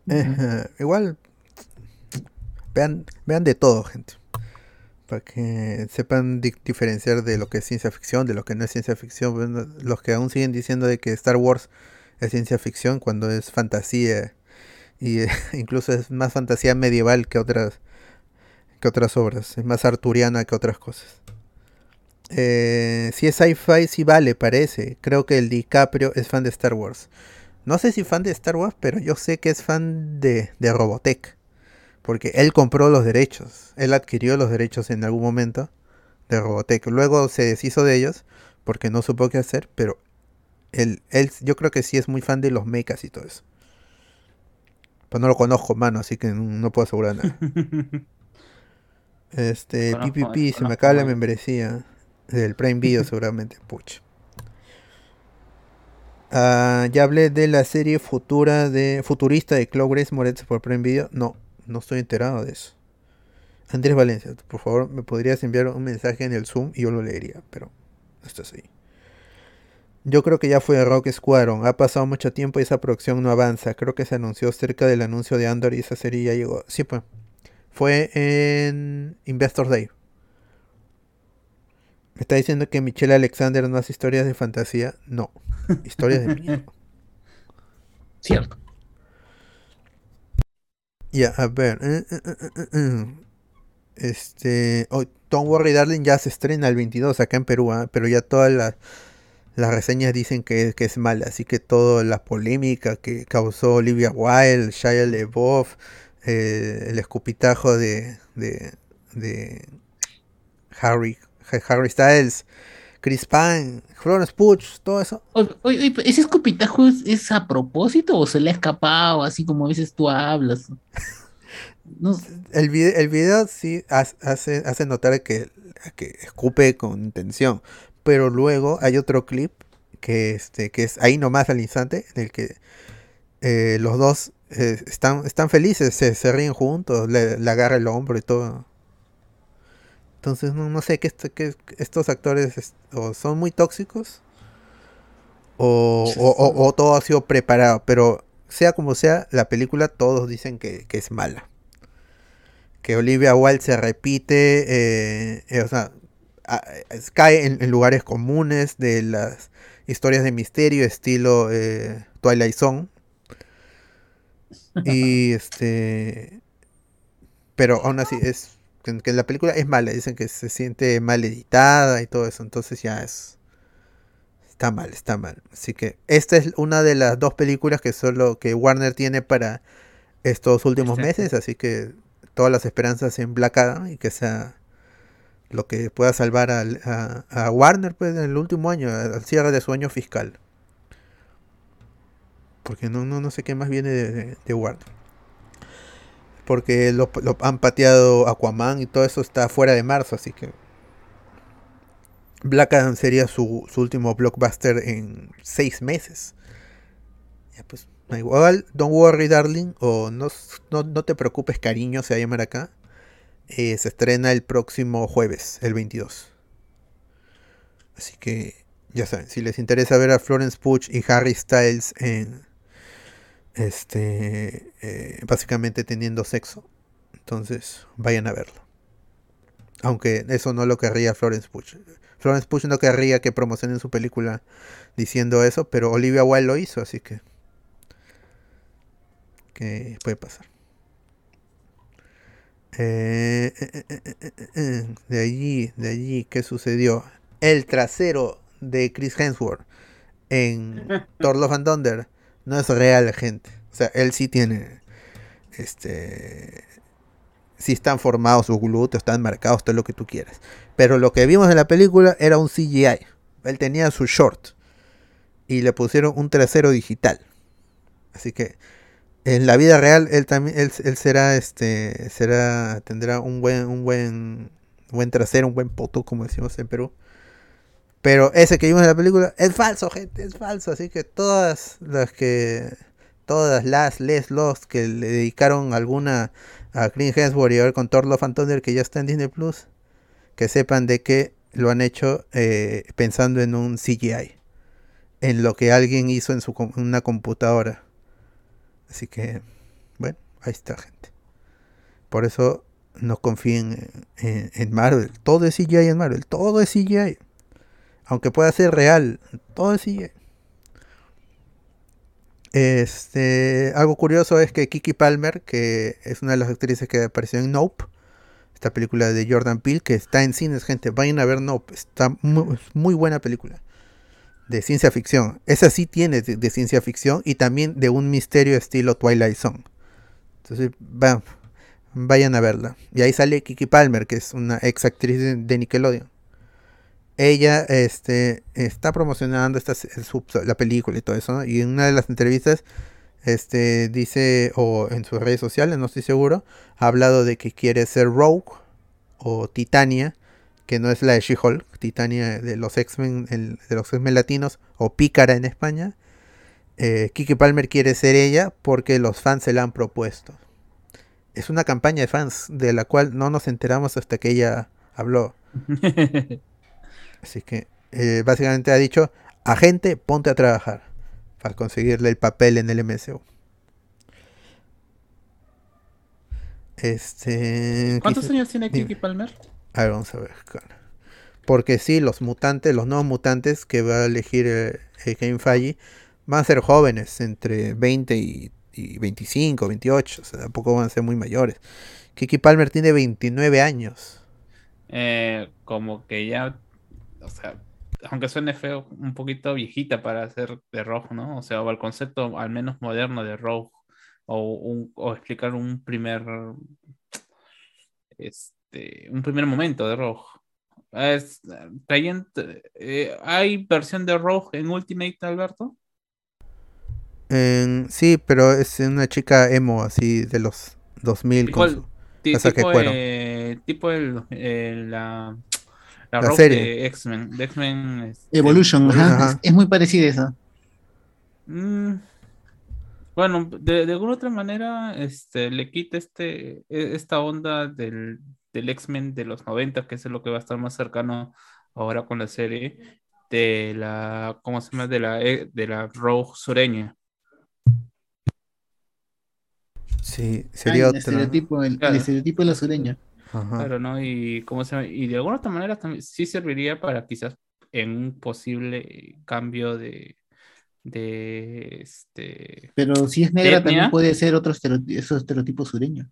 Eh, igual, vean, vean de todo, gente. Para que sepan di- diferenciar de lo que es ciencia ficción, de lo que no es ciencia ficción. Los que aún siguen diciendo de que Star Wars es ciencia ficción cuando es fantasía. Y eh, incluso es más fantasía medieval que otras, que otras obras. Es más arturiana que otras cosas. Eh, si es sci-fi, sí vale, parece. Creo que el DiCaprio es fan de Star Wars. No sé si fan de Star Wars, pero yo sé que es fan de, de Robotech. Porque él compró los derechos. Él adquirió los derechos en algún momento de Robotech. Luego se deshizo de ellos porque no supo qué hacer. Pero él, él yo creo que sí es muy fan de los mechas y todo eso. Pero no lo conozco, mano, así que no, puedo asegurar nada. Este, Conozco, PPP, se me acaba la membresía. Del Prime Video seguramente, pucha. Ah, ya hablé de la serie futura de futurista de Chloe Grace Moretz por Prime Video. No, no estoy enterado de eso. Andrés Valencia, por favor, me podrías enviar un mensaje en el Zoom y yo lo leería, pero no estás ahí. Yo creo que ya fue Rock Squadron. Ha pasado mucho tiempo y esa producción no avanza. Creo que se anunció cerca del anuncio de Andor y esa serie ya llegó. Sí, pues. Fue en Investor Day. ¿Me está diciendo que Michelle Alexander no hace historias de fantasía? No. Historias de miedo. Cierto. Ya, a ver. eh, eh, eh. Este. Oh, Don't Worry Darling ya se estrena el 22 acá en Perú, ah, pero ya todas las, las reseñas dicen que, que es mala. Así que toda la polémica que causó Olivia Wilde, Shia LaBeouf, eh, el escupitajo de, de, de Harry, Harry Styles, Chris Pine, Florence Pugh, todo eso. Oye, ¿ese escupitajo es, es a propósito o se le ha escapado así como a veces tú hablas? No, El video, el video sí ha- hace, hace notar que, que escupe con intención. Pero luego hay otro clip que, este, que es ahí nomás al instante, en el que eh, los dos eh, están, están felices, se, se ríen juntos, le, le agarra el hombro y todo. Entonces no, no sé que, esto- que estos actores es- o son muy tóxicos o, o- o- o todo ha sido preparado. Pero sea como sea, la película todos dicen que, que es mala que Olivia Wilde se repite, eh, eh, o sea, cae en, en lugares comunes de las historias de misterio, estilo eh, Twilight Zone. Y este. Pero aún así, es. Que, la película es mala, dicen que se siente mal editada y todo eso, entonces ya es. Está mal, está mal. Así que esta es una de las dos películas que solo que Warner tiene para estos últimos Exacto. meses, así que todas las esperanzas en Black Adam y que sea lo que pueda salvar al- a, Warner pues en el último año, al cierre de su año fiscal. Porque no, no, no sé qué más viene de, Warner. Porque lo, han pateado Aquaman y todo eso está fuera de marzo, así que Black Adam sería su, su último blockbuster en seis meses. Ya pues, igual, Don't Worry Darling, o no, no, no te preocupes cariño, se va a llamar acá. Eh, se estrena el próximo jueves, el 22. Así que ya saben, si les interesa ver a Florence Pugh y Harry Styles en este eh, básicamente teniendo sexo, entonces vayan a verlo. Aunque eso no lo querría Florence Pugh. Florence Pugh no querría que promocionen su película diciendo eso, pero Olivia Wilde lo hizo, así que que puede pasar. Eh, eh, eh, eh, de allí, de allí, ¿qué sucedió? El trasero de Chris Hemsworth en Thor Love and Thunder no es real, gente. O sea, él sí tiene, este, sí están formados sus glúteos, están marcados, todo lo que tú quieras. Pero lo que vimos en la película era un CGI. Él tenía su short y le pusieron un trasero digital. Así que en la vida real él también él, él será este será tendrá un buen un buen buen trasero, un buen poto como decimos en Perú. Pero ese que vimos en la película es falso, gente, es falso, así que todas las que todas las les los que le dedicaron alguna a Chris Hemsworth y a ver con Thor Love que ya está en Disney Plus, que sepan de que lo han hecho eh, pensando en un CGI, en lo que alguien hizo en su una computadora. Así que, bueno, ahí está, gente. Por eso no confíen en, Marvel. Todo es CGI en Marvel. Todo es CGI. Aunque pueda ser real. Todo es CGI. Este, algo curioso es que Kiki Palmer, que es una de las actrices que apareció en Nope, esta película de Jordan Peele, que está en cines, gente, vayan a ver Nope, está muy, es muy buena película de ciencia ficción. Esa sí tiene de, ciencia ficción y también de un misterio estilo Twilight Zone. Entonces, va- vayan a verla. Y ahí sale Kiki Palmer, que es una ex actriz de, de Nickelodeon. Ella este, está promocionando esta, la película y todo eso. Y en una de las entrevistas este, dice, o en sus redes sociales, no estoy seguro, ha hablado de que quiere ser Rogue o Titania, que no es la de She-Hulk, Titania de los X-Men, de los X-Men latinos, o Pícara en España. Eh, Kiki Palmer quiere ser ella porque los fans se la han propuesto. Es una campaña de fans de la cual no nos enteramos hasta que ella habló. Así que eh, básicamente ha dicho, agente, ponte a trabajar para conseguirle el papel en el MCU. Este, ¿Cuántos años tiene. Kiki Palmer? A ver, vamos a ver. Porque sí, los mutantes, los nuevos mutantes que va a elegir eh, Kevin Feige van a ser jóvenes, entre 20 y, y 25, 28, o sea, tampoco van a ser muy mayores. Kiki Palmer tiene 29 años. Eh, como que ya, o sea, aunque suene feo, un poquito viejita para hacer de Rogue, ¿no? O sea, o el concepto al menos moderno de Rogue, o, o explicar un primer, este, un primer momento de Rogue. Es, eh, ¿hay versión de Rogue en Ultimate, Alberto? En- sí, pero es una chica emo así de los 2000 Tipo con su- ti- casaca de tipo, cuero. eh, tipo el, eh, la, la, serie. de X-Men. Este, Evolution, ajá. Ajá. Es, es muy parecida esa. Mm, bueno, de, de alguna otra manera, este, le quita este, e- esta onda del, del X-Men de los 90, que es lo que va a estar más cercano ahora con la serie, de la, ¿cómo se llama? De la, eh, de la Rogue sureña. Sí, Ah, sería el otra. estereotipo, el, el Claro. estereotipo de la sureña. Ajá. Claro, ¿no? Y, ¿cómo se llama? y de alguna otra manera también sí serviría para quizás en un posible cambio de, de este, Pero si es negra, etnia. también puede ser otro estereotipo, esos estereotipos sureños.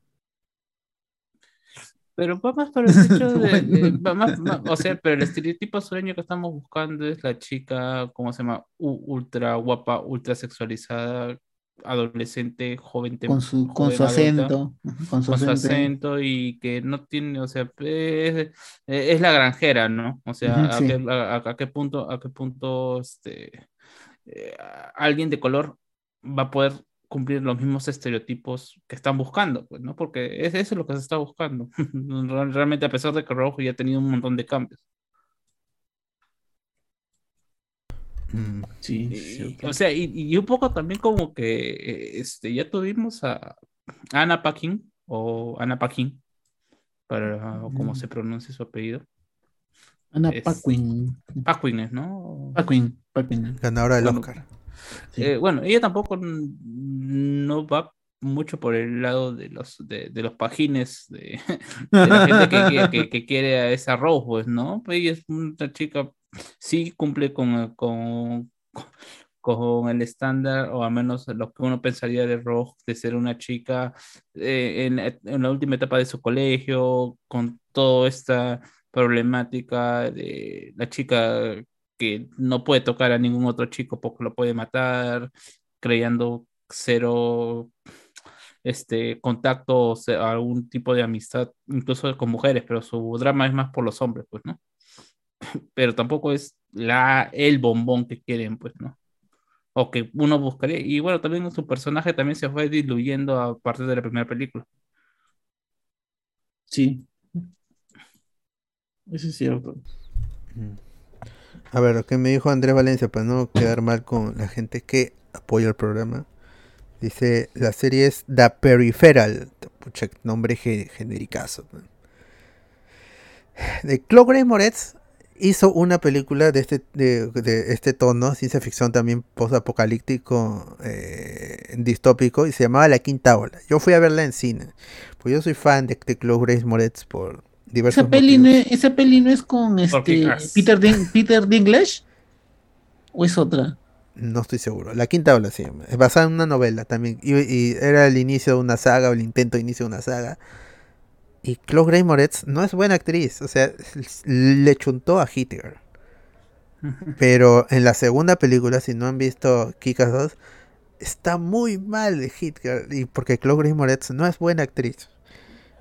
Pero va más por el hecho de, Bueno. de- va más- más- o sea, pero el estereotipo sureño que estamos buscando es la chica, ¿cómo se llama? U- ultra guapa, ultra sexualizada, adolescente, joven, Con su, con su adulta, acento. Con su con acento. acento y que no tiene, o sea, es, es la granjera, ¿no? O sea, ¿a sí. qué, a qué punto, a qué punto, este, eh, alguien de color va a poder cumplir los mismos estereotipos que están buscando, pues, ¿no? Porque es, eso es lo que se está buscando. Real- Realmente, a pesar de que Rojo ya ha tenido un montón de cambios. Mm. Sí, Y- cierto. o sea, y, y un poco también como que eh, este, ya tuvimos a Anna Paquin, o Anna Paquin, para como Mm. se pronuncia su apellido. Ana es- Paquin. Paquin es, ¿no? Paquin. Paquin. Ganadora del Bueno, Oscar. Eh, bueno, ella tampoco no va mucho por el lado de los, de, de los pagines, de, la gente que, que- quiere a esa Rose, pues, ¿no? Ella es una chica, sí cumple con, con, con el estándar, o al menos lo que uno pensaría de Rose, de ser una chica eh, en, en la última etapa de su colegio, con toda esta problemática de la chica que no puede tocar a ningún otro chico porque lo puede matar, creando cero este contacto o sea, algún tipo de amistad, incluso con mujeres, pero su drama es más por los hombres, pues, ¿no? Pero tampoco es la, el bombón que quieren, pues, ¿no? O que uno buscaría. Y bueno, también su personaje también se fue diluyendo a partir de la primera película. Sí. Eso es cierto. Mm. A ver, lo que me dijo Andrés Valencia, para no quedar mal con la gente que apoya el programa. Dice, la serie es The Peripheral. Pucha, nombre ge- genericazo. De Grace Moretz hizo una película de este, de, este tono, ciencia ficción también post-apocalíptico, eh, distópico, y se llamaba La Quinta Ola. Yo fui a verla en cine, pues yo soy fan de, de Grace Moretz por diversos ¿Esa peli, no motivos. ¿Esa peli no es con este. Peter, Din Peter Dinklage? ¿O es otra? No estoy seguro. La quinta ola se llama. Es basada en una novela también. Y, y era el inicio de una saga, o el intento de inicio de una saga. Y Chloe Grace Moretz no es buena actriz. O sea, le chuntó a Hitler. Pero en la segunda película, si no han visto Kikas 2, está muy mal de Hitler. Y porque Chloe Grace Moretz no es buena actriz.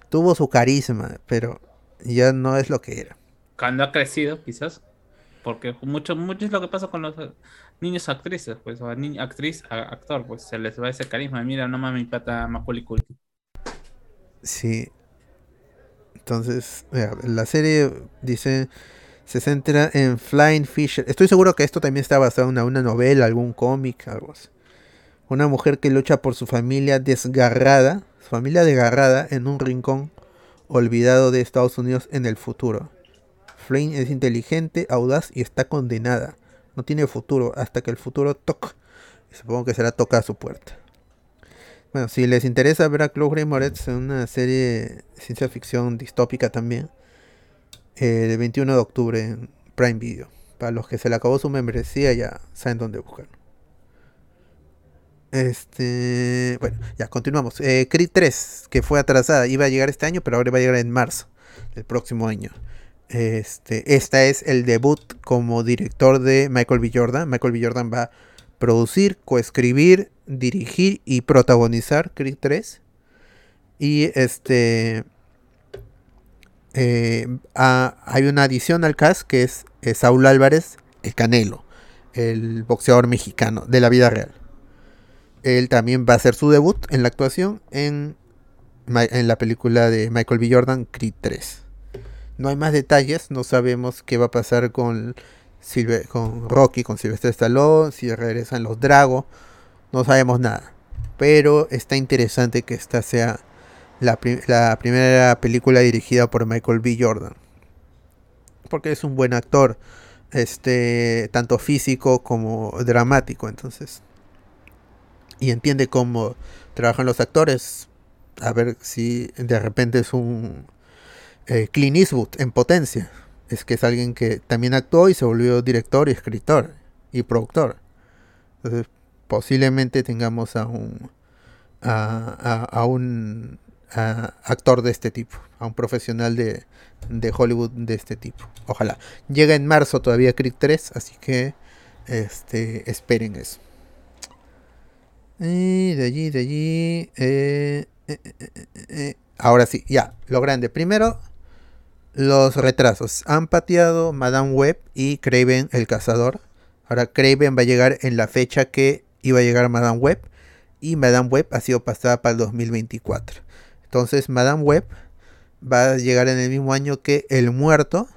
Tuvo su carisma, pero ya no es lo que era. Cuando ha crecido, quizás. Porque mucho, mucho es lo que pasa con los niños actrices, pues, o actriz, a- actor, pues se les va ese carisma. Mira, no mames, mi pata Macaulay Culkin. Sí. Entonces, mira, la serie dice se centra en Flying Fisher. Estoy seguro que esto también está basado en una, una novela, algún cómic, algo así. Una mujer que lucha por su familia desgarrada, su familia desgarrada en un rincón olvidado de Estados Unidos en el futuro. Flynn es inteligente, audaz y está condenada. No tiene futuro hasta que el futuro toque. Supongo que será toca a su puerta. Bueno, si les interesa ver a Chloe Grace Moretz en una serie de ciencia ficción distópica también, eh, el 21 de octubre en Prime Video. Para los que se le acabó su membresía ya saben dónde buscarlo. Este, bueno, ya continuamos. Eh, Creed 3, que fue atrasada, iba a llegar este año, pero ahora va a llegar en marzo del próximo año. Este, esta es el debut como director de Michael B. Jordan. Michael B. Jordan va a producir, coescribir, dirigir y protagonizar Creed 3. Y este eh, hay una adición al cast que es, eh, Saúl Álvarez, el Canelo, el boxeador mexicano de la vida real. Él también va a hacer su debut en la actuación en, la película de Michael B. Jordan, Creed 3. No hay más detalles, no sabemos qué va a pasar con, con Rocky, con Sylvester Stallone, si regresan los Drago, no sabemos nada. Pero está interesante que esta sea la, la primera película dirigida por Michael B. Jordan. Porque es un buen actor, este, tanto físico como dramático, entonces. Y entiende cómo trabajan los actores. A ver si de repente es un eh, Clint Eastwood en potencia. Es que es alguien que también actuó y se volvió director y escritor y productor. Entonces, posiblemente tengamos a un a, a- un actor de este tipo, a un profesional de, de Hollywood de este tipo. Ojalá. Llega en marzo todavía Creed 3, así que este esperen eso. Y de allí, de allí. eh, eh, eh, eh, eh, Ahora sí, ya, lo grande. Primero, los retrasos. Han pateado Madame Web y Craven el Cazador. Ahora Craven va a llegar en la fecha que iba a llegar Madame Web. Y Madame Web ha sido pasada para el 2024. Entonces Madame Web va a llegar en el mismo año que El Muerto.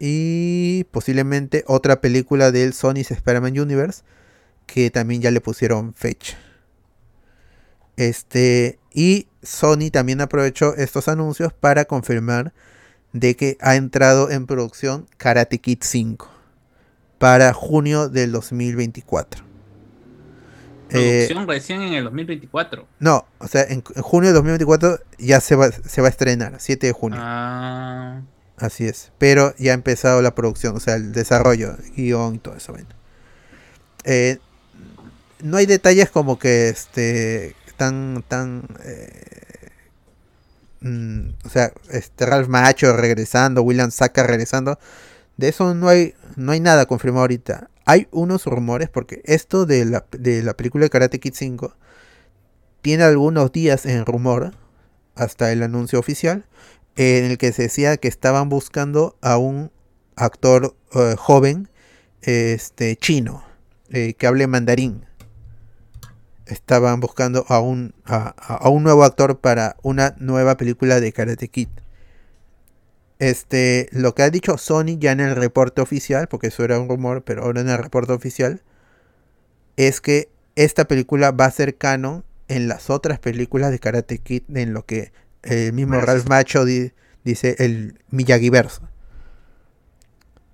Y posiblemente otra película del Sony's Spider-Man Universe. Que también ya le pusieron fecha. Este, y Sony también aprovechó estos anuncios para confirmar de que ha entrado en producción Karate Kid 5 para junio del 2024. Eh, Producción recién en el 2024. no, o sea, en, en junio de 2024 ya se va, se va a estrenar, 7 de junio. Ah, Así es. Pero ya ha empezado la producción, o sea, el desarrollo, guion y todo eso. Bueno. Eh, no hay detalles como que este tan tan eh, mm, o sea, este Ralph Macho regresando, William Saka regresando. De eso no hay no hay nada confirmado ahorita. Hay unos rumores porque esto de la, de la película de Karate Kid 5 tiene algunos días en rumor hasta el anuncio oficial en el que se decía que estaban buscando a un actor eh, joven este chino eh, que hable mandarín estaban buscando a un a, a- un nuevo actor para una nueva película de Karate Kid este lo que ha dicho Sony ya en el reporte oficial porque eso era un rumor pero ahora en el reporte oficial es que esta película va a ser canon en las otras películas de Karate Kid en lo que el mismo Ralph Macho di- dice el Miyagi-verso.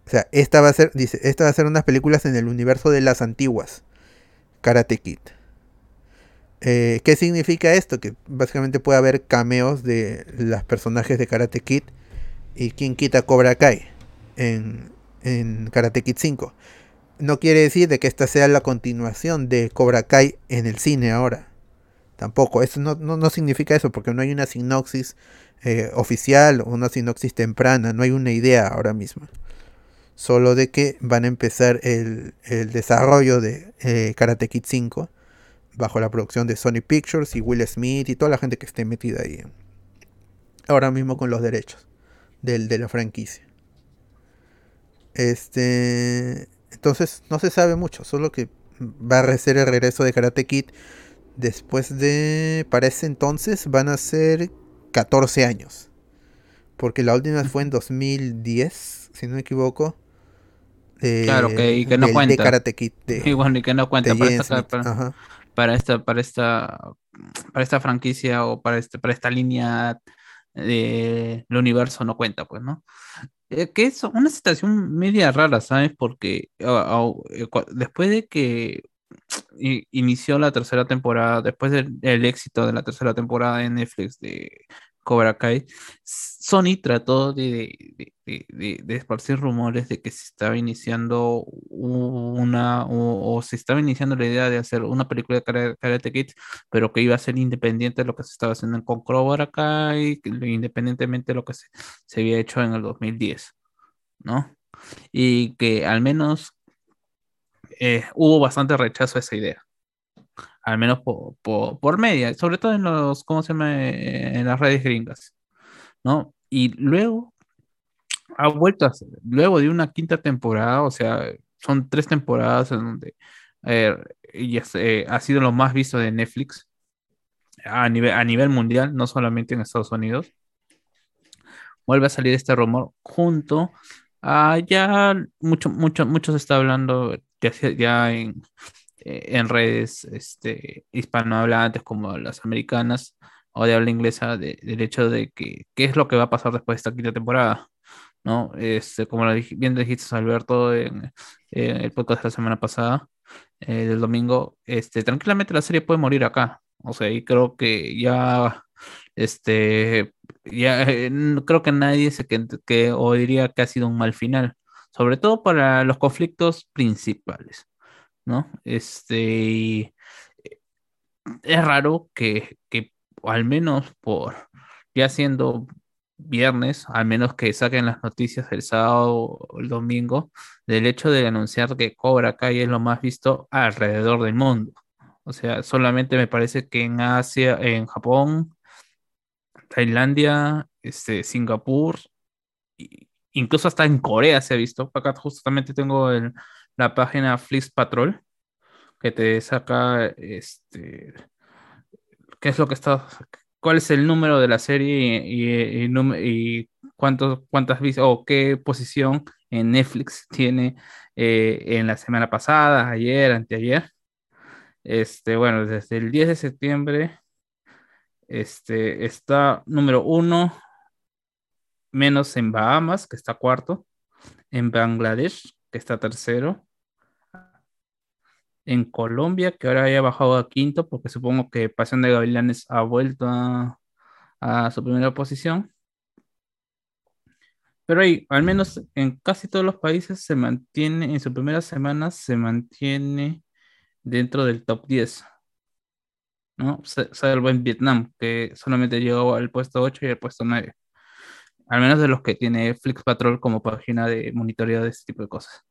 O sea, esta va a ser, dice, esta va a ser unas películas en el universo de las antiguas Karate Kid. Eh, ¿Qué significa esto? Que básicamente puede haber cameos de los personajes de Karate Kid y quien quita Cobra Kai en, en Karate Kid 5. No quiere decir de que esta sea la continuación de Cobra Kai en el cine ahora. Tampoco, eso no, no, no significa eso, porque no hay una sinopsis eh, oficial o una sinopsis temprana, no hay una idea ahora mismo. Solo de que van a empezar el, el desarrollo de eh, Karate Kid 5 bajo la producción de Sony Pictures y Will Smith y toda la gente que esté metida ahí. Ahora mismo con los derechos del, de la franquicia. Este. Entonces, no se sabe mucho, solo que va a ser el regreso de Karate Kid después de. Para ese entonces van a ser 14 años. Porque la última fue en 2010, si no me equivoco. eh, Claro, que- y que no del- de cuenta. Karate Kid. De, y bueno, y que no cuenta para esta, para. Para esta, para esta, para esta franquicia o para este, para esta línea del universo no cuenta, pues, ¿no? Eh, que es una situación media rara, ¿sabes? Porque ah, ah, eh, después de que inició la tercera temporada, después del el éxito de la tercera temporada de Netflix de Cobra Sony trató de, de- de- de- esparcir rumores de que se estaba iniciando una, o, se estaba iniciando la idea de hacer una película de Kara- Karate Kid, pero que iba a ser independiente de lo que se estaba haciendo con Cobra Kai, independientemente de lo que se, se había hecho en el 2010, ¿no? Y que al menos eh, hubo bastante rechazo a esa idea. Al menos por, por, por media, sobre todo en los, ¿cómo se llama? Eh, En las redes gringas, ¿no? Y luego ha vuelto a luego de una quinta temporada, o sea, son tres temporadas en donde eh, ya se- ha sido lo más visto de Netflix a nivel, a nivel mundial, no solamente en Estados Unidos. Vuelve a salir este rumor junto a ya mucho, mucho, mucho se está hablando ya, en, eh, en redes este, hispanohablantes como las americanas o de habla inglesa de- del hecho de que qué es lo que va a pasar después de esta quinta temporada. ¿no? Este, como lo dij- bien dijiste, Alberto, en, el podcast de la semana pasada, eh, del domingo, este, tranquilamente la serie puede morir acá. O sea, y creo que ya este, ya eh, creo que nadie se que, que o diría que ha sido un mal final, sobre todo para los conflictos principales, ¿no? Este, eh, es raro que, que al menos por ya siendo viernes, al menos que saquen las noticias el sábado o el domingo, del hecho de anunciar que Cobra Kai es lo más visto alrededor del mundo. O sea, solamente me parece que en Asia, en Japón, Tailandia, este, Singapur, incluso hasta en Corea se ha visto. Acá justamente tengo el- la página Flix Patrol que te saca este qué es lo que está, cuál es el número de la serie y, y, y cuántos, cuántas vistas o qué posición en Netflix tiene eh, en la semana pasada, ayer, anteayer. Este, bueno, desde el 10 de septiembre este, está número uno, menos en Bahamas, que está cuarto, en Bangladesh, que está tercero, en Colombia, que ahora ya ha bajado a quinto, porque supongo que Pasión de Gavilanes ha vuelto a, a su primera posición. Pero ahí, al menos en casi todos los países se mantiene, en su primera semana se mantiene dentro del top 10, ¿no? Sa- Salvo en Vietnam, que solamente llegó al puesto 8 y al puesto 9. Al menos de los que tiene Flix Patrol como página de monitoreo de este tipo de cosas,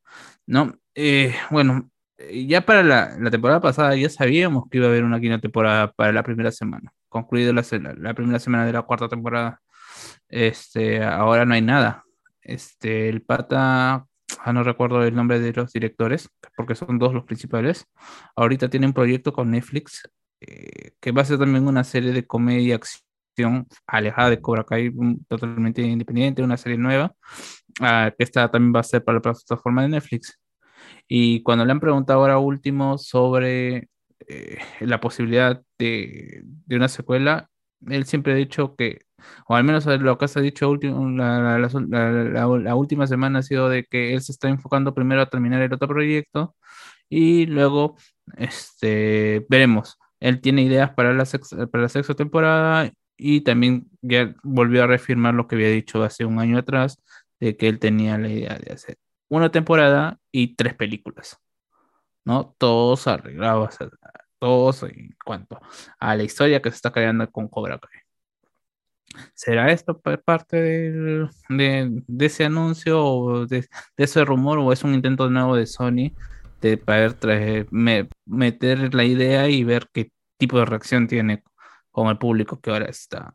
¿no? Eh, bueno, ya para la, la temporada pasada ya sabíamos que iba a haber una quinta temporada para la primera semana, concluida la, la primera semana de la cuarta temporada. Este, ahora no hay nada. Este, el pata, ah, no recuerdo el nombre de los directores, porque son dos los principales. Ahorita tiene un proyecto con Netflix eh, que va a ser también una serie de comedia acción alejada de Cobra Kai, totalmente independiente, una serie nueva, ah, que esta también va a ser para la plataforma de Netflix. Y cuando le han preguntado ahora último sobre eh, la posibilidad de, de una secuela, él siempre ha dicho que, o al menos lo que ha dicho último, la, la- última semana ha sido de que él se está enfocando primero a terminar el otro proyecto y luego este, veremos. Él tiene ideas para la, sex- para la sexta temporada y también ya volvió a reafirmar lo que había dicho hace un año atrás, de que él tenía la idea de hacer una temporada y tres películas, ¿no? Todos arreglados, todos en cuanto a la historia que se está creando con Cobra Kai. ¿Será esto pa- parte del- de, de ese anuncio o de, de ese rumor o es un intento nuevo de Sony de poder traer- me- meter la idea y ver qué tipo de reacción tiene con el público que ahora está?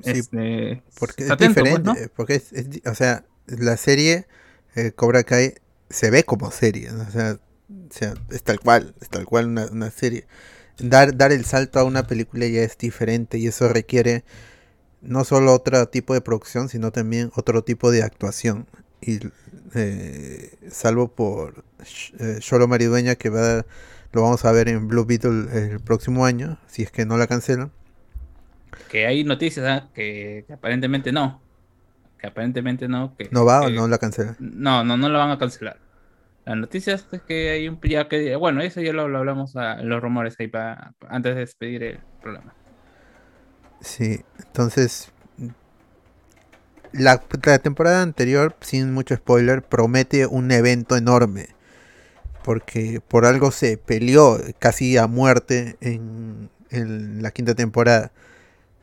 Sí, este, Porque es atento, pues, diferente, ¿no? porque es, o sea, la serie eh, Cobra Kai se ve como serie, o sea, o es tal cual, es tal cual una, serie. Dar, dar el salto a una película ya es diferente y eso requiere no solo otro tipo de producción, sino también otro tipo de actuación. Y eh, salvo por Sh- eh, Maridueña, que va a- lo vamos a ver en Blue Beetle el próximo año, si es que no la cancelan. Que hay noticias ¿ah? que aparentemente no. Que aparentemente no. Que, ¿No va o no la cancelan? No, no, no la van a cancelar. Las noticias es que hay un ya que bueno, eso ya lo, lo hablamos a los rumores ahí para antes de despedir el programa. Sí, entonces la, la temporada anterior, sin mucho spoiler, promete un evento enorme. Porque por algo se peleó casi a muerte en, en la quinta temporada.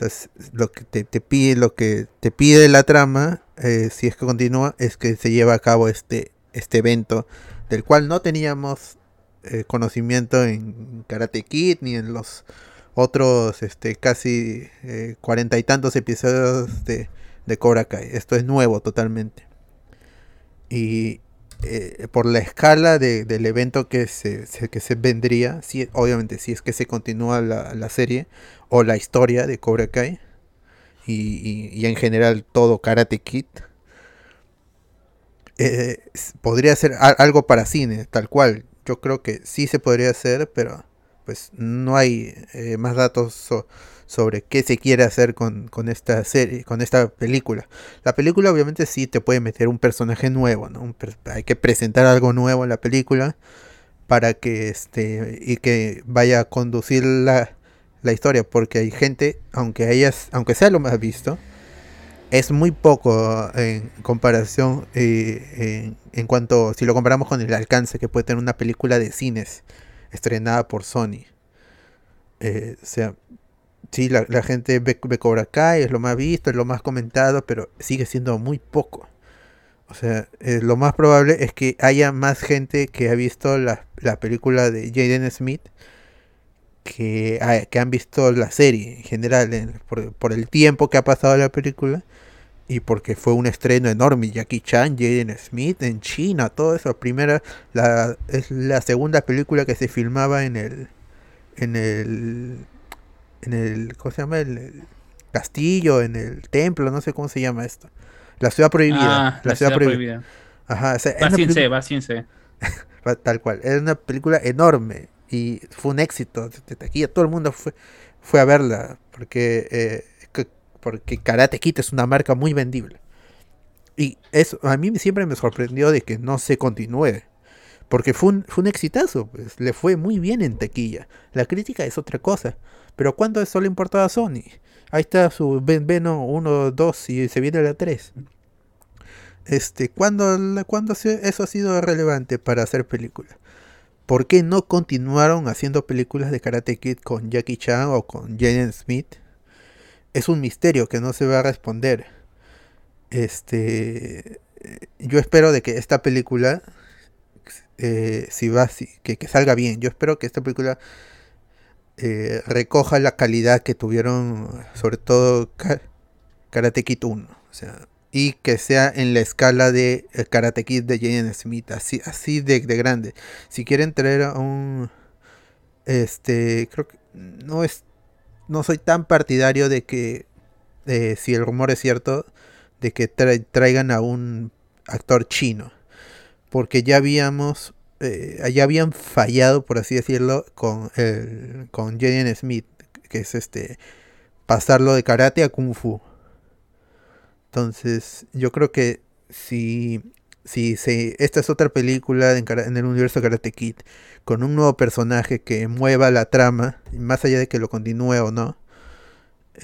Entonces, lo que te, pide, lo que te pide la trama, eh, si es que continúa, es que se lleve a cabo este, este evento, del cual no teníamos eh, conocimiento en Karate Kid ni en los otros este casi eh, cuarenta y tantos episodios de, de Cobra Kai. Esto es nuevo totalmente. Y por la escala de- del evento que se, se- que se vendría, si, obviamente si es que se continúa la, la serie o la historia de Cobra Kai y, en general todo Karate Kid, eh, podría ser algo para cine, tal cual. Yo creo que sí se podría hacer, pero pues no hay eh, más datos so- sobre qué se quiere hacer con, con esta serie, con esta película. La película obviamente sí te puede meter un personaje nuevo, ¿no? Hay que presentar algo nuevo en la película para que este y que vaya a conducir la, la historia, porque hay gente, aunque ellas, aunque sea lo más visto, es muy poco en comparación eh, en, cuanto, si lo comparamos con el alcance que puede tener una película de cines estrenada por Sony. Eh, o sea, sí, la, la gente ve, Cobra Kai, es lo más visto, es lo más comentado, pero sigue siendo muy poco. O sea, eh, lo más probable es que haya más gente que ha visto la, la película de Jaden Smith que, ha- que han visto la serie en general, en- por, por el tiempo que ha pasado la película y porque fue un estreno enorme. Jackie Chan, Jaden Smith en China, todo eso. Primera, la, es la segunda película que se filmaba en el, en el, en el, ¿cómo se llama? El, el castillo, en el templo, no sé cómo se llama esto. La ciudad prohibida. Ah, la, ciudad, prohibida. Ajá, o sea, es Va una sin película- C, va sin C. Va- Tal cual. Es una película enorme y fue un éxito de taquilla. Todo el mundo fue, fue a verla porque, eh, que- porque Karate Kid es una marca muy vendible. Y eso a mí siempre me sorprendió de que no se continúe. Porque fue un, fue un exitazo, pues, le fue muy bien en taquilla. La crítica es otra cosa. Pero ¿cuándo eso le importaba a Sony? Ahí está su Ven- Venom 1, 2 y se viene la 3. Este, ¿cuándo, se- eso ha sido relevante para hacer películas? ¿Por qué no continuaron haciendo películas de Karate Kid con Jackie Chan o con Jaden Smith? Es un misterio que no se va a responder. Este, yo espero de que esta película, eh, si va, que, salga bien. Yo espero que esta película eh, recoja la calidad que tuvieron, sobre todo Ka- Karate Kid 1. O sea, y que sea en la escala de eh, Karate Kid de Jaden Smith, así, así de, de grande. Si quieren traer a un, este, creo que no es, no soy tan partidario de que, si el rumor es cierto, de que tra- traigan a un actor chino, porque ya habíamos, eh, ya habían fallado, por así decirlo, con el, con Jaden Smith, que es este, pasarlo de karate a kung fu. Entonces, yo creo que si, si se, esta es otra película en, el universo Karate Kid, con un nuevo personaje que mueva la trama, más allá de que lo continúe o no,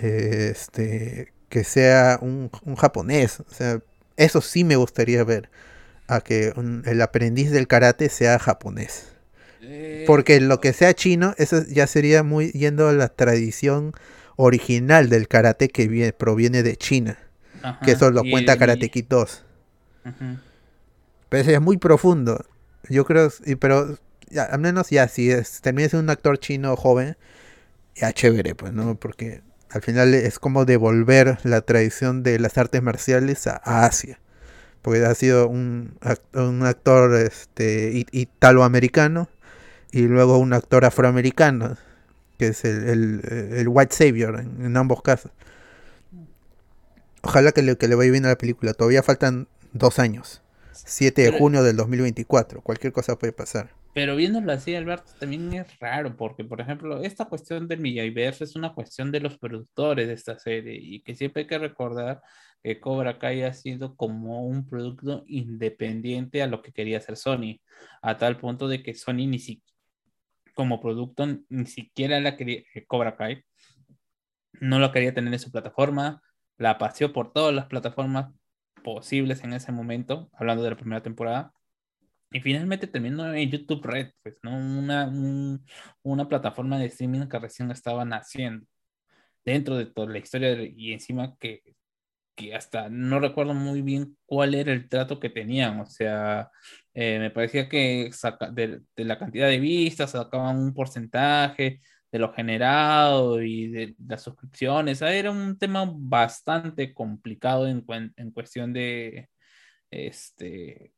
eh, este, que sea un, un japonés. O sea, eso sí me gustaría ver, a que un- el aprendiz del karate sea japonés. Porque lo que sea chino, eso ya sería muy yendo a la tradición original del karate que vie- proviene de China Ajá, que eso lo y cuenta el- Karate Kid 2. Ujú. Pero ese es muy profundo. Yo creo, y- pero ya, al menos ya, si es, termina siendo un actor chino joven, ya chévere, pues, ¿no? Porque al final es como devolver la tradición de las artes marciales a, a Asia. Porque ha sido un, un actor este, italoamericano y luego un actor afroamericano, que es el, el- el White Savior en, en ambos casos. Ojalá que le, que le vaya bien a la película. Todavía faltan dos años. 7 de Pero- junio del 2024. Cualquier cosa puede pasar. Pero viéndolo así, Alberto, también es raro, porque, por ejemplo, esta cuestión del Millaverse es una cuestión de los productores de esta serie, y que siempre hay que recordar que Cobra Kai ha sido como un producto independiente a lo que quería hacer Sony, a tal punto de que Sony ni si, como producto ni siquiera la quería, eh, Cobra Kai, no lo quería tener en su plataforma, la paseó por todas las plataformas posibles en ese momento, hablando de la primera temporada. Y finalmente terminó en YouTube Red, pues, ¿no? Una, un- una plataforma de streaming que recién estaban haciendo. Dentro de toda la historia y encima que, que hasta no recuerdo muy bien cuál era el trato que tenían. O sea, eh, me parecía que de la cantidad de vistas sacaban un porcentaje de lo generado y de las suscripciones. Ah, Era un tema bastante complicado en, cuestión de este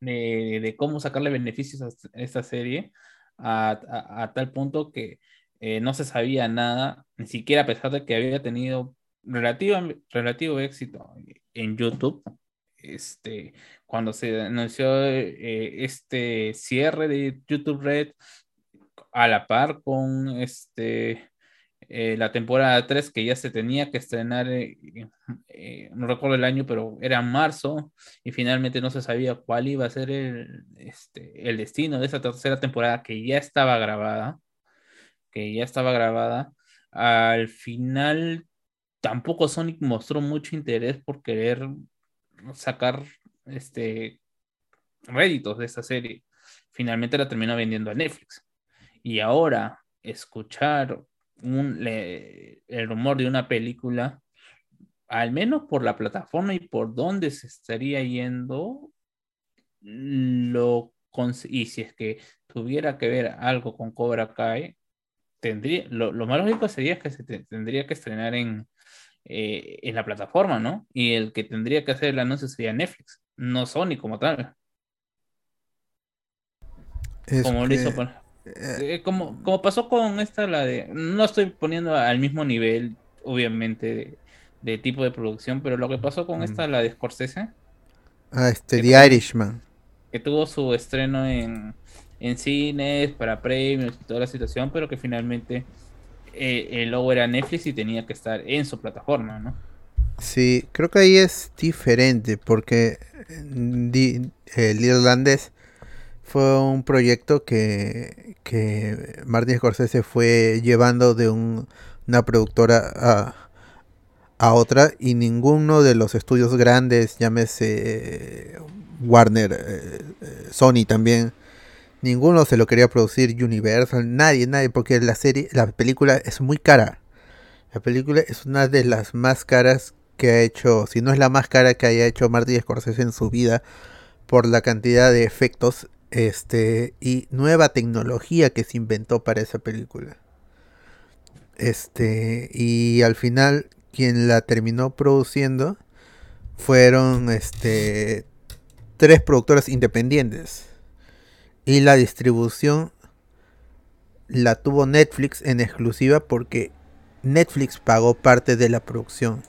de, cómo sacarle beneficios a est- esta serie a tal punto que eh, no se sabía nada, ni siquiera a pesar de que había tenido relativo, relativo éxito en YouTube. Este, cuando se anunció eh, este cierre de YouTube Red a la par con este eh, la temporada 3 que ya se tenía que estrenar, eh, eh, no recuerdo el año, pero era marzo y finalmente no se sabía cuál iba a ser el, este, el destino de esa tercera temporada que ya estaba grabada. que ya estaba grabada, al final tampoco Sonic mostró mucho interés por querer sacar este réditos de esta serie. Finalmente la terminó vendiendo a Netflix. Y ahora escuchar un, el rumor de una película, al menos por la plataforma y por dónde se estaría yendo, lo y si es que tuviera que ver algo con Cobra Kai, tendría, lo, más lógico sería que se tendría que estrenar en, eh, en la plataforma, ¿no? Y el que tendría que hacer el anuncio sería Netflix, no Sony como tal. como lo hizo eh, eh, como, como pasó con esta, la de. No estoy poniendo al mismo nivel, obviamente, de, tipo de producción, pero lo que pasó con esta, la de Scorsese. Ah, este, The Irishman. Que tuvo su estreno en, en cines, para premios y toda la situación, pero que finalmente eh, el logo era Netflix y tenía que estar en su plataforma, ¿no? Sí, creo que ahí es diferente porque el irlandés fue un proyecto que, que Martin Scorsese fue llevando de una productora a, a, otra y ninguno de los estudios grandes, llámese Warner, eh, eh, Sony también, ninguno se lo quería producir, Universal, nadie, nadie, porque la serie, la película es muy cara. La película es una de las más caras que ha hecho, si no es la más cara que haya hecho Martin Scorsese en su vida, por la cantidad de efectos este y nueva tecnología que se inventó para esa película. Este, y al final quien la terminó produciendo fueron este tres productoras independientes. Y la distribución la tuvo Netflix en exclusiva porque Netflix pagó parte de la producción.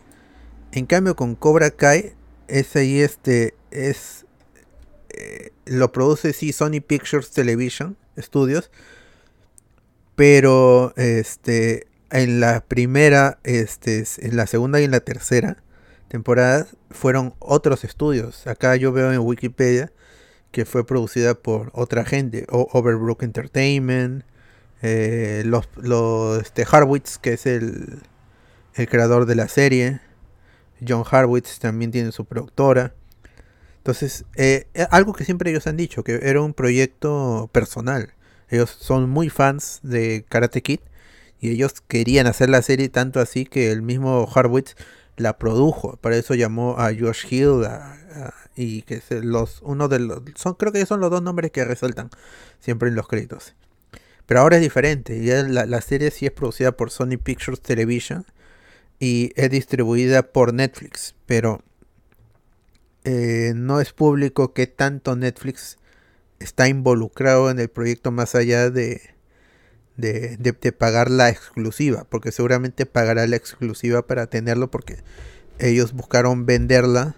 En cambio con Cobra Kai ese ahí este es lo produce sí Sony Pictures Television Studios, pero este en la primera, este, en la segunda y en la tercera temporada fueron otros estudios. Acá yo veo en Wikipedia que fue producida por otra gente, Overbrook Entertainment, eh, los, los este, Harwitz, que es el, el creador de la serie, John Harwitz también tiene su productora. Entonces, eh, eh, algo que siempre ellos han dicho, que era un proyecto personal. Ellos son muy fans de Karate Kid y ellos querían hacer la serie tanto así que el mismo Harwitz la produjo. Para eso llamó a Josh Hill y que es los uno de los son creo que son los dos nombres que resaltan siempre en los créditos. Pero ahora es diferente. Ya la, la serie sí es producida por Sony Pictures Television y es distribuida por Netflix. Pero eh, no es público que tanto Netflix está involucrado en el proyecto más allá de, de, pagar la exclusiva, porque seguramente pagará la exclusiva para tenerlo porque ellos buscaron venderla,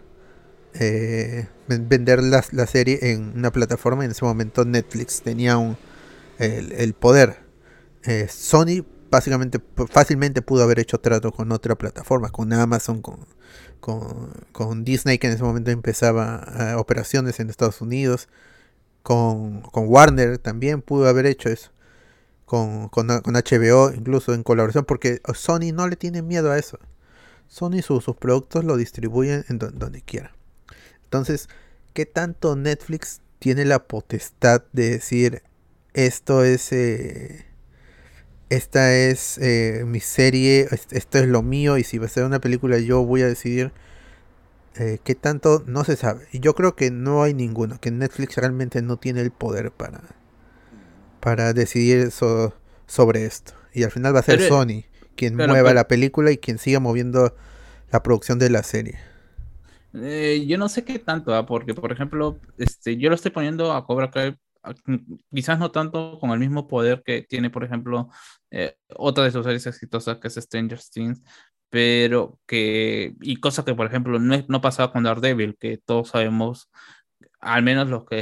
eh, vender la, serie en una plataforma. En ese momento Netflix tenía un, el, poder. Eh, Sony básicamente fácilmente pudo haber hecho trato con otra plataforma, con Amazon, con, con, Disney que en ese momento empezaba eh, operaciones en Estados Unidos, con, Warner también pudo haber hecho eso, con, con, HBO incluso en colaboración, porque Sony no le tiene miedo a eso. Sony sus productos lo distribuyen en donde quiera. Entonces, ¿qué tanto Netflix tiene la potestad de decir esto es... Eh, esta es eh, mi serie, esto es lo mío y si va a ser una película yo voy a decidir eh, qué tanto, no se sabe. Y yo creo que no hay ninguno, que Netflix realmente no tiene el poder para, para decidir sobre esto. Y al final va a ser Sony quien mueva la película y quien siga moviendo la producción de la serie. Eh, yo no sé qué tanto, ¿ah? porque por ejemplo, este, yo lo estoy poniendo a Cobra Kai quizás no tanto con el mismo poder que tiene, por ejemplo, eh, otra de sus series exitosas que es Stranger Things, pero que, y cosa que, por ejemplo, no, no pasaba con Daredevil, que todos sabemos al menos lo que,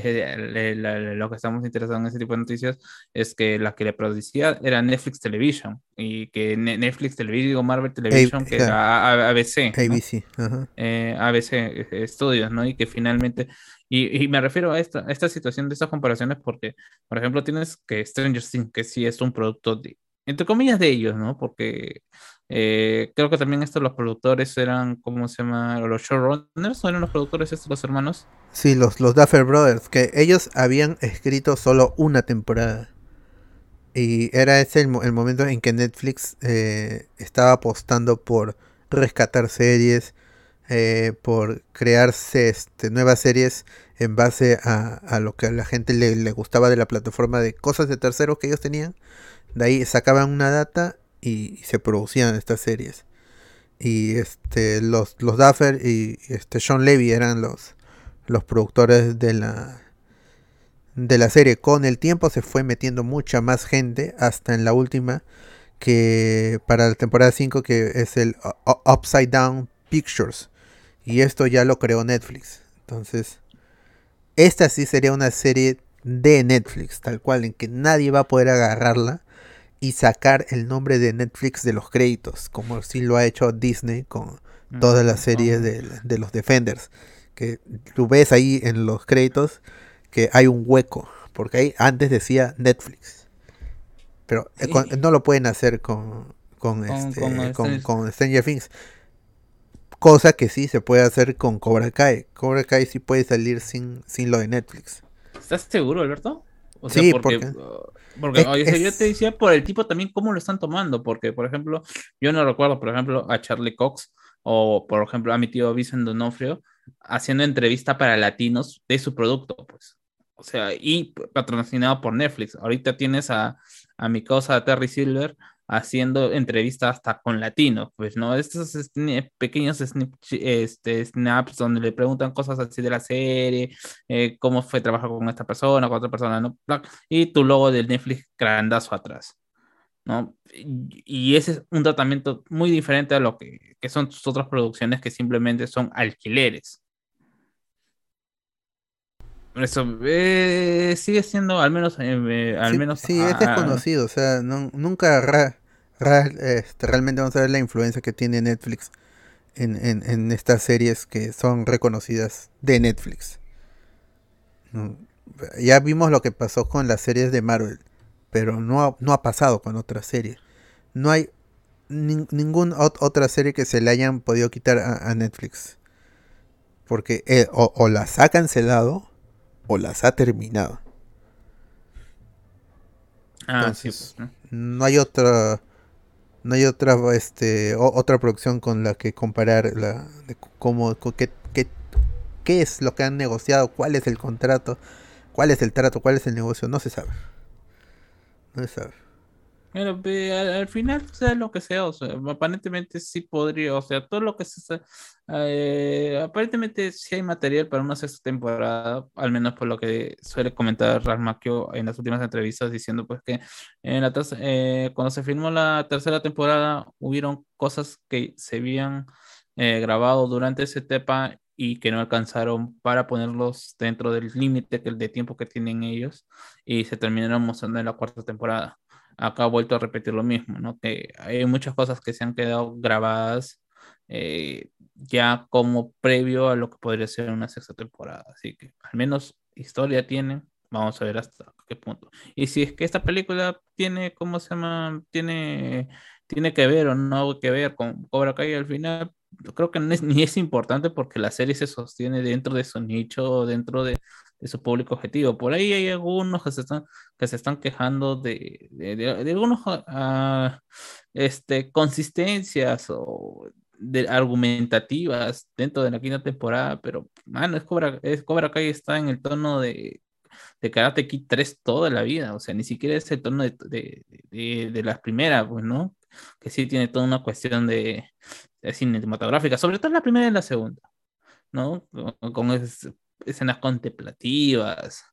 lo que estamos interesados en ese tipo de noticias es que la que le producía era Netflix Television y que Netflix Television, Marvel Television, que era ABC. ABC, eh, ABC eh, Studios, ¿no? Y que finalmente, y, me refiero a esta, esta situación de estas comparaciones porque, por ejemplo, tienes que Stranger Things, que sí es un producto de entre comillas de ellos, ¿no? Porque eh, creo que también estos los productores eran, ¿cómo se llama? Los showrunners, ¿o eran los productores estos los hermanos? Sí, los, los Duffer Brothers, que ellos habían escrito solo una temporada. Y era ese el, momento en que Netflix eh, estaba apostando por rescatar series, eh, por crearse este, nuevas series en base a, a, lo que a la gente le, le, gustaba de la plataforma de cosas de terceros que ellos tenían. De ahí sacaban una data y, se producían estas series. Y este los, los Duffer y este Sean Levy eran los, los productores de la de la serie. Con el tiempo se fue metiendo mucha más gente hasta en la última que para la temporada 5 que es el Upside Down Pictures. Y esto ya lo creó Netflix. Entonces, esta sí sería una serie de Netflix, tal cual, en que nadie va a poder agarrarla y sacar el nombre de Netflix de los créditos, como si lo ha hecho Disney con todas las series de, de los Defenders. Que tú ves ahí en los créditos que hay un hueco, porque ahí antes decía Netflix. Pero sí. con, no lo pueden hacer con, con, con, este, con, con Stranger Things. Cosa que sí se puede hacer con Cobra Kai. Cobra Kai sí puede salir sin, sin lo de Netflix. ¿Estás seguro, Alberto? O sea, sí, porque, porque, porque es, oye, es... yo te decía por el tipo también cómo lo están tomando, porque por ejemplo, yo no recuerdo, por ejemplo, a Charlie Cox o por ejemplo a mi tío Vicente Donofrio haciendo entrevista para latinos de su producto, pues. O sea, y patrocinado por Netflix. Ahorita tienes a, a mi cosa Terry Silver haciendo entrevistas hasta con latinos, pues, ¿no? Estos pequeños snip, este, snaps donde le preguntan cosas así de la serie, eh, cómo fue trabajar con esta persona, con otra persona, ¿no? Y tu logo del Netflix grandazo atrás, ¿no? Y ese es un tratamiento muy diferente a lo que, que son tus otras producciones que simplemente son alquileres. Eso eh, sigue siendo, al menos, eh, al sí, menos. Sí, es desconocido, o sea, no, nunca ra, ra, este, realmente vamos a ver la influencia que tiene Netflix en, en, en estas series que son reconocidas de Netflix. Ya vimos lo que pasó con las series de Marvel, pero no ha, no ha pasado con otras series. No hay ni, ninguna otra serie que se le hayan podido quitar a, a Netflix. Porque eh, o, o las ha cancelado o las ha terminado. Ah, Entonces, sí, pues, ¿no? ¿no? hay otra no hay otra este o, otra producción con la que comparar la de cómo qué, qué, qué es lo que han negociado, cuál es el contrato, cuál es el trato, cuál es el negocio, no se sabe. No se sabe. Pero al, al, final, sea lo que sea, o sea, aparentemente sí podría, o sea, todo lo que se. Eh, aparentemente sí hay material para una sexta temporada, al menos por lo que suele comentar Rasmaquio en las últimas entrevistas, diciendo pues que en la eh, cuando se filmó la tercera temporada hubieron cosas que se habían eh, grabado durante esa etapa y que no alcanzaron para ponerlos dentro del límite de tiempo que tienen ellos y se terminaron mostrando en la cuarta temporada acá ha vuelto a repetir lo mismo, ¿no? Que hay muchas cosas que se han quedado grabadas eh, ya como previo a lo que podría ser una sexta temporada. Así que al menos historia tienen. Vamos a ver hasta qué punto. Y si es que esta película tiene, ¿cómo se llama? Tiene, tiene que ver o no que ver con Cobra Kai al final, creo que no es, ni es importante porque la serie se sostiene dentro de su nicho, dentro de, su público objetivo. Por ahí hay algunos que se están, que se están quejando de, de, de, de algunos uh, este, consistencias o de argumentativas dentro de la quinta temporada, pero mano, es Cobra, es Cobra Kai está en el tono de, de Karate Kid 3 toda la vida, o sea, ni siquiera es el tono de, de, de, de las primeras, pues, ¿no? Que sí tiene toda una cuestión de, cinematográfica, sobre todo la primera y la segunda, ¿no? Con, es, escenas contemplativas,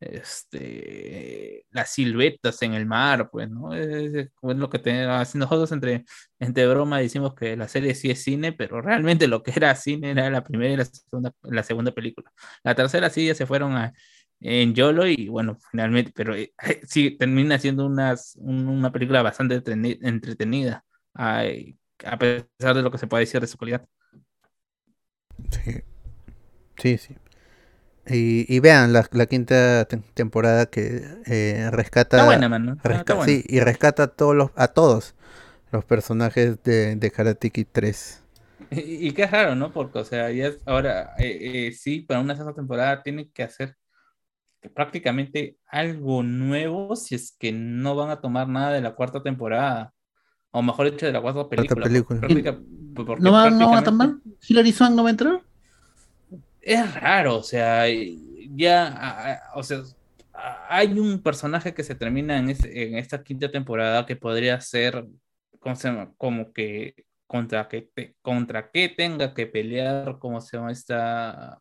este, las siluetas en el mar, pues, ¿no? Es, es, lo que tenemos, nosotros entre, entre broma decimos que la serie sí es cine, pero realmente lo que era cine era la primera y la segunda, la segunda película. La tercera sí ya se fueron a, en YOLO y bueno, finalmente, pero eh, sí termina siendo unas, una película bastante entretenida, ay, a pesar de lo que se puede decir de su calidad. Sí, sí, sí. Y, y vean la, la quinta te- temporada que eh, rescata. Está buena. Sí, y rescata a todos los, a todos los personajes de, de Karate Kid 3. Y, y qué raro, ¿no? Porque, o sea, ya ahora eh, sí, para una sexta temporada tienen que hacer prácticamente algo nuevo si es que no van a tomar nada de la cuarta temporada. O mejor dicho, de la cuarta película. práctica- porque ¿No va, no va a prácticamente- tomar? ¿Hilary Swank no va a entrar? es raro, o sea, ya, o sea, hay un personaje que se termina en, ese- en esta quinta temporada que podría ser, ¿cómo se llama? Como que contra que, te- contra qué tenga que pelear, ¿cómo se llama esta?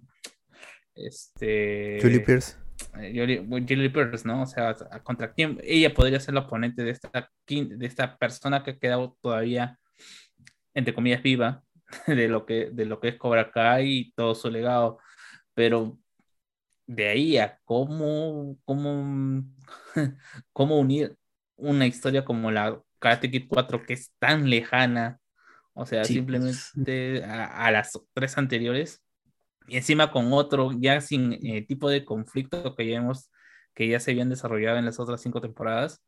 Este... Julie Pierce. Eh, Julie, Pierce, ¿no? O sea, contra quién ella podría ser la oponente de esta, de esta persona que ha quedado todavía, entre comillas, viva de lo que, de lo que es Cobra Kai y todo su legado. Pero de ahí a cómo, cómo, cómo unir una historia como la Karate Kid 4, que es tan lejana, o sea, Sí, simplemente a, a las tres anteriores, y encima con otro ya sin eh, tipo de conflicto que ya hemos, que ya se habían desarrollado en las otras cinco temporadas.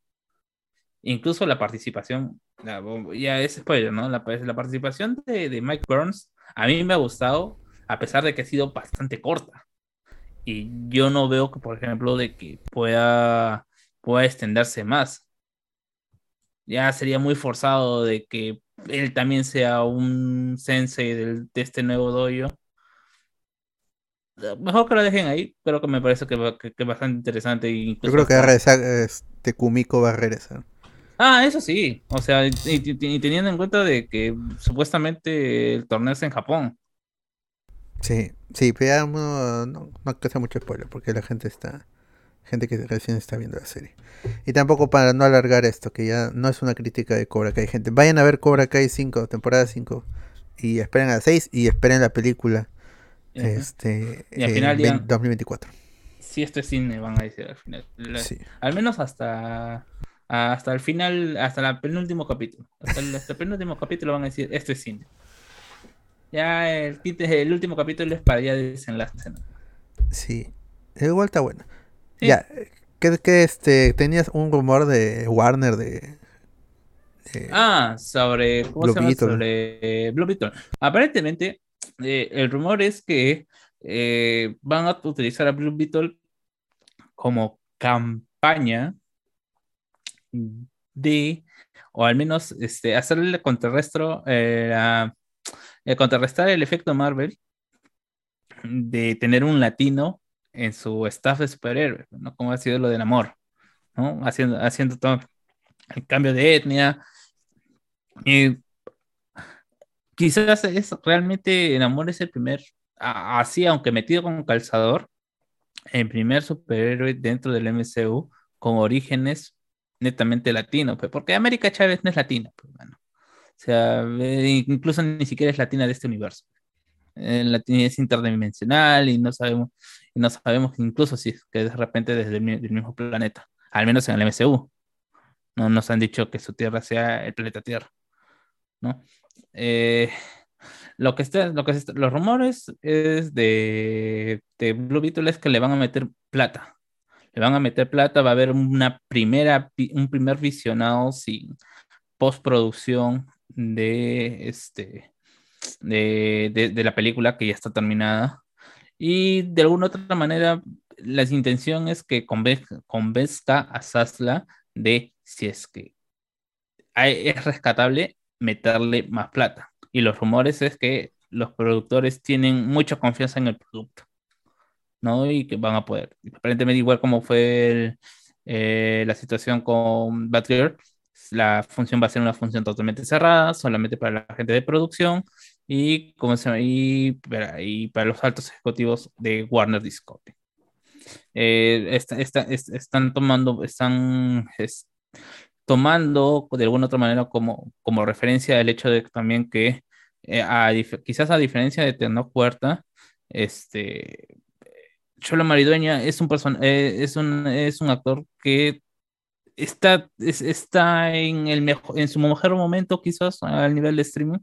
Incluso la participación, la- ya es spoiler, ¿no? La, la participación de, de Mike Burns a mí me ha gustado, a pesar de que ha sido bastante corta. Y yo no veo que, por ejemplo, de que pueda, pueda extenderse más. Ya sería muy forzado de que él también sea un sensei del- de este nuevo dojo. Mejor que lo dejen ahí, creo que me parece que, va- que, que es bastante interesante. e Yo incluso creo que va a hasta- regresar, este Kumiko va a regresar. Ah, eso sí. O sea, y, y- y teniendo en cuenta de que supuestamente el torneo es en Japón. Sí, sí, pero ya no, no, no sea mucho spoiler, porque la gente está, gente que recién está viendo la serie. Y tampoco para no alargar esto, que ya no es una crítica de Cobra Kai, gente. Vayan a ver Cobra Kai 5, temporada 5, y esperen a 6 y esperen la película Este Y al final ya- 20- 2024. Si esto es cine, van a decir al final. La- Sí. Al menos hasta, hasta el final, hasta el penúltimo capítulo. Hasta el, hasta el penúltimo capítulo van a decir, esto es cine. Ya el, el último capítulo es para ya desenlace. ¿no? Sí, igual está bueno. Sí. Ya, que, que este tenías un rumor de Warner de de- Ah, sobre, ¿cómo Blue se llama? Beetle. Sobre Blue Beetle. Aparentemente, eh, el rumor es que eh, van a utilizar a Blue Beetle como campaña de, o al menos este, hacerle contrarrestro, eh, contrarrestar el efecto Marvel de tener un latino en su staff de superhéroes, ¿no? Como ha sido lo del amor, ¿no? Haciendo, haciendo todo el cambio de etnia. Y quizás es realmente el amor es el primer, así, aunque metido con calzador, el primer superhéroe dentro del MCU con orígenes netamente latinos, porque América Chávez no es latina, pues, mano. O sea, incluso ni siquiera es latina de este universo. Eh, latina es interdimensional y no sabemos, no sabemos incluso si es que de repente desde el, mismo planeta, al menos en el MCU. No nos han dicho que su tierra sea el planeta Tierra, ¿no? Eh, lo que está, lo que los rumores es de, de Blue Beetle es que le van a meter plata. Le van a meter plata, va a haber una primera, un primer visionado sin postproducción de este de, de- la película que ya está terminada. Y de alguna otra manera, la intención es que convenzca, a Sasla de si es que es rescatable meterle más plata. Y los rumores es que los productores tienen mucha confianza en el producto, ¿no? Y que van a poder. Aparentemente, igual como fue el, eh, la situación con Batgirl, la función va a ser una función totalmente cerrada, solamente para la gente de producción y, ¿cómo se llama? y, para, y para los altos ejecutivos de Warner Discovery. Eh, esta- esta- es- están tomando, están es- tomando de alguna otra manera como, como referencia el hecho de también que eh, a quizás a diferencia de Tenoch Huerta, este Cholo Maridueña es un eh, es un es un actor que está, es- está en el mejor, en su mejor momento, quizás al nivel de streaming.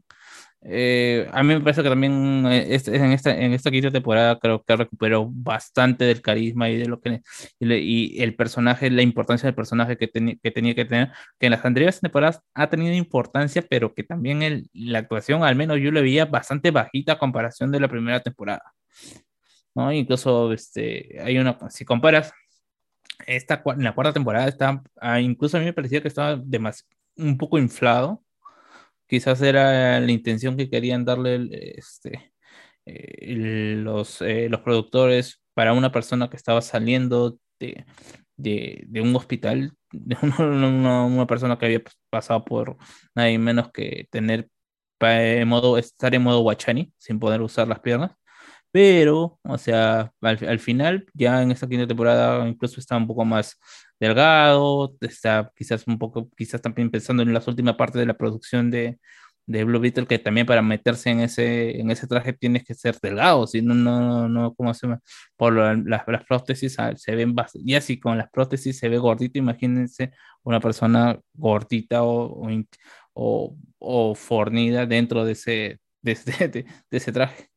Eh, a mí me parece que también eh, este- en esta, en esta quinta temporada creo que recuperó bastante del carisma y de lo que y, le- y el personaje, la importancia del personaje que, teni- que tenía que tener, que en las anteriores temporadas ha tenido importancia, pero que también el- la actuación, al menos yo le veía bastante bajita a comparación de la primera temporada. ¿no? Incluso este, hay una, si comparas esta, en la cuarta temporada, está, ah, incluso a mí me parecía que estaba demas- un poco inflado. Quizás era la intención que querían darle este, eh, los, eh, los productores para una persona que estaba saliendo de, de, de un hospital, de una, una- persona que había pasado por nadie menos que tener en modo, estar en modo Wachani, sin poder usar las piernas. Pero, o sea, al, al final, ya en esta quinta temporada, incluso está un poco más delgado, está quizás un poco, quizás también pensando en las últimas partes de la producción de, de Blue Beetle, que también para meterse en ese, en ese traje tienes que ser delgado, si no, no, no, ¿cómo se llama? Por lo- las, las prótesis ah, se ven, y así con las prótesis se ve gordito, imagínense una persona gordita o, o, o- o fornida dentro de ese, de, de- de ese traje.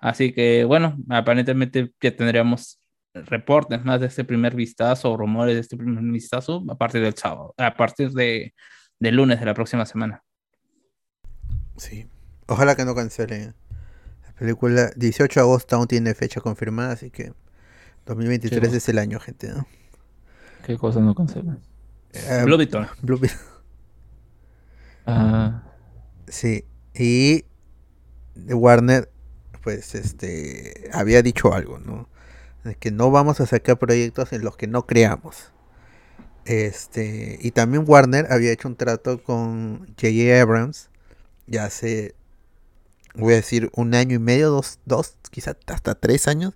Así que bueno, aparentemente ya tendríamos reportes más de este primer vistazo o rumores de este primer vistazo a partir del sábado, a partir de, del lunes de la próxima semana. Sí. Ojalá que no cancelen. La película 18 de agosto aún tiene fecha confirmada, así que 2023 Sí. es el año, gente. ¿no? ¿Qué cosa no cancelan? Eh, Blue Beetle. Blue Beetle. Ah, Sí. Y Warner, pues, este, había dicho algo, ¿no? De que no vamos a sacar proyectos en los que no creamos. Este, y también Warner había hecho un trato con J.J. Abrams ya hace, voy a decir, un año y medio, dos, dos quizás hasta tres años.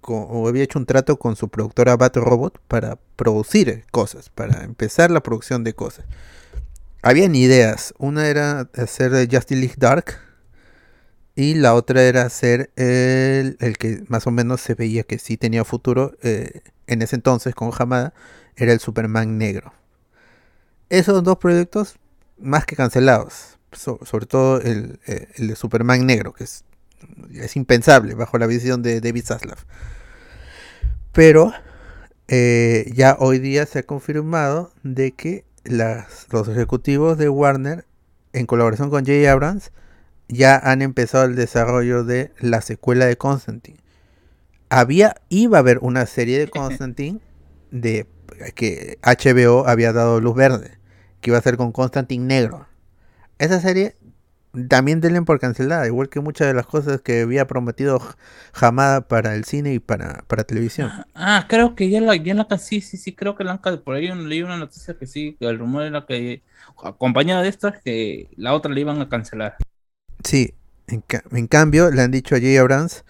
con- había hecho un trato con su productora Bat Robot para producir cosas, para empezar la producción de cosas. Habían ideas. Una era hacer Justice League Dark. Y la otra era hacer el, el que más o menos se veía que sí tenía futuro eh, en ese entonces con Hamada. Era el Superman negro. Esos dos proyectos más que cancelados. So- sobre todo el, eh, el de Superman negro, que es, es impensable bajo la visión de David Zaslav. Pero eh, ya hoy día se ha confirmado de que las- los ejecutivos de Warner, en colaboración con J. Abrams, ya han empezado el desarrollo de la secuela de Constantine. Había, iba a haber una serie de Constantine de que HBO había dado luz verde, que iba a ser con Constantine negro. Esa serie también denle por cancelada, igual que muchas de las cosas que había prometido Hamada para el cine y para, para televisión. Ah, creo que ya la, ya la sí, sí, sí, creo que la han por ahí leí una noticia que sí, que el rumor era que acompañada de estas que la otra le iban a cancelar. Sí, en, ca- en cambio le han dicho a J. Abrams,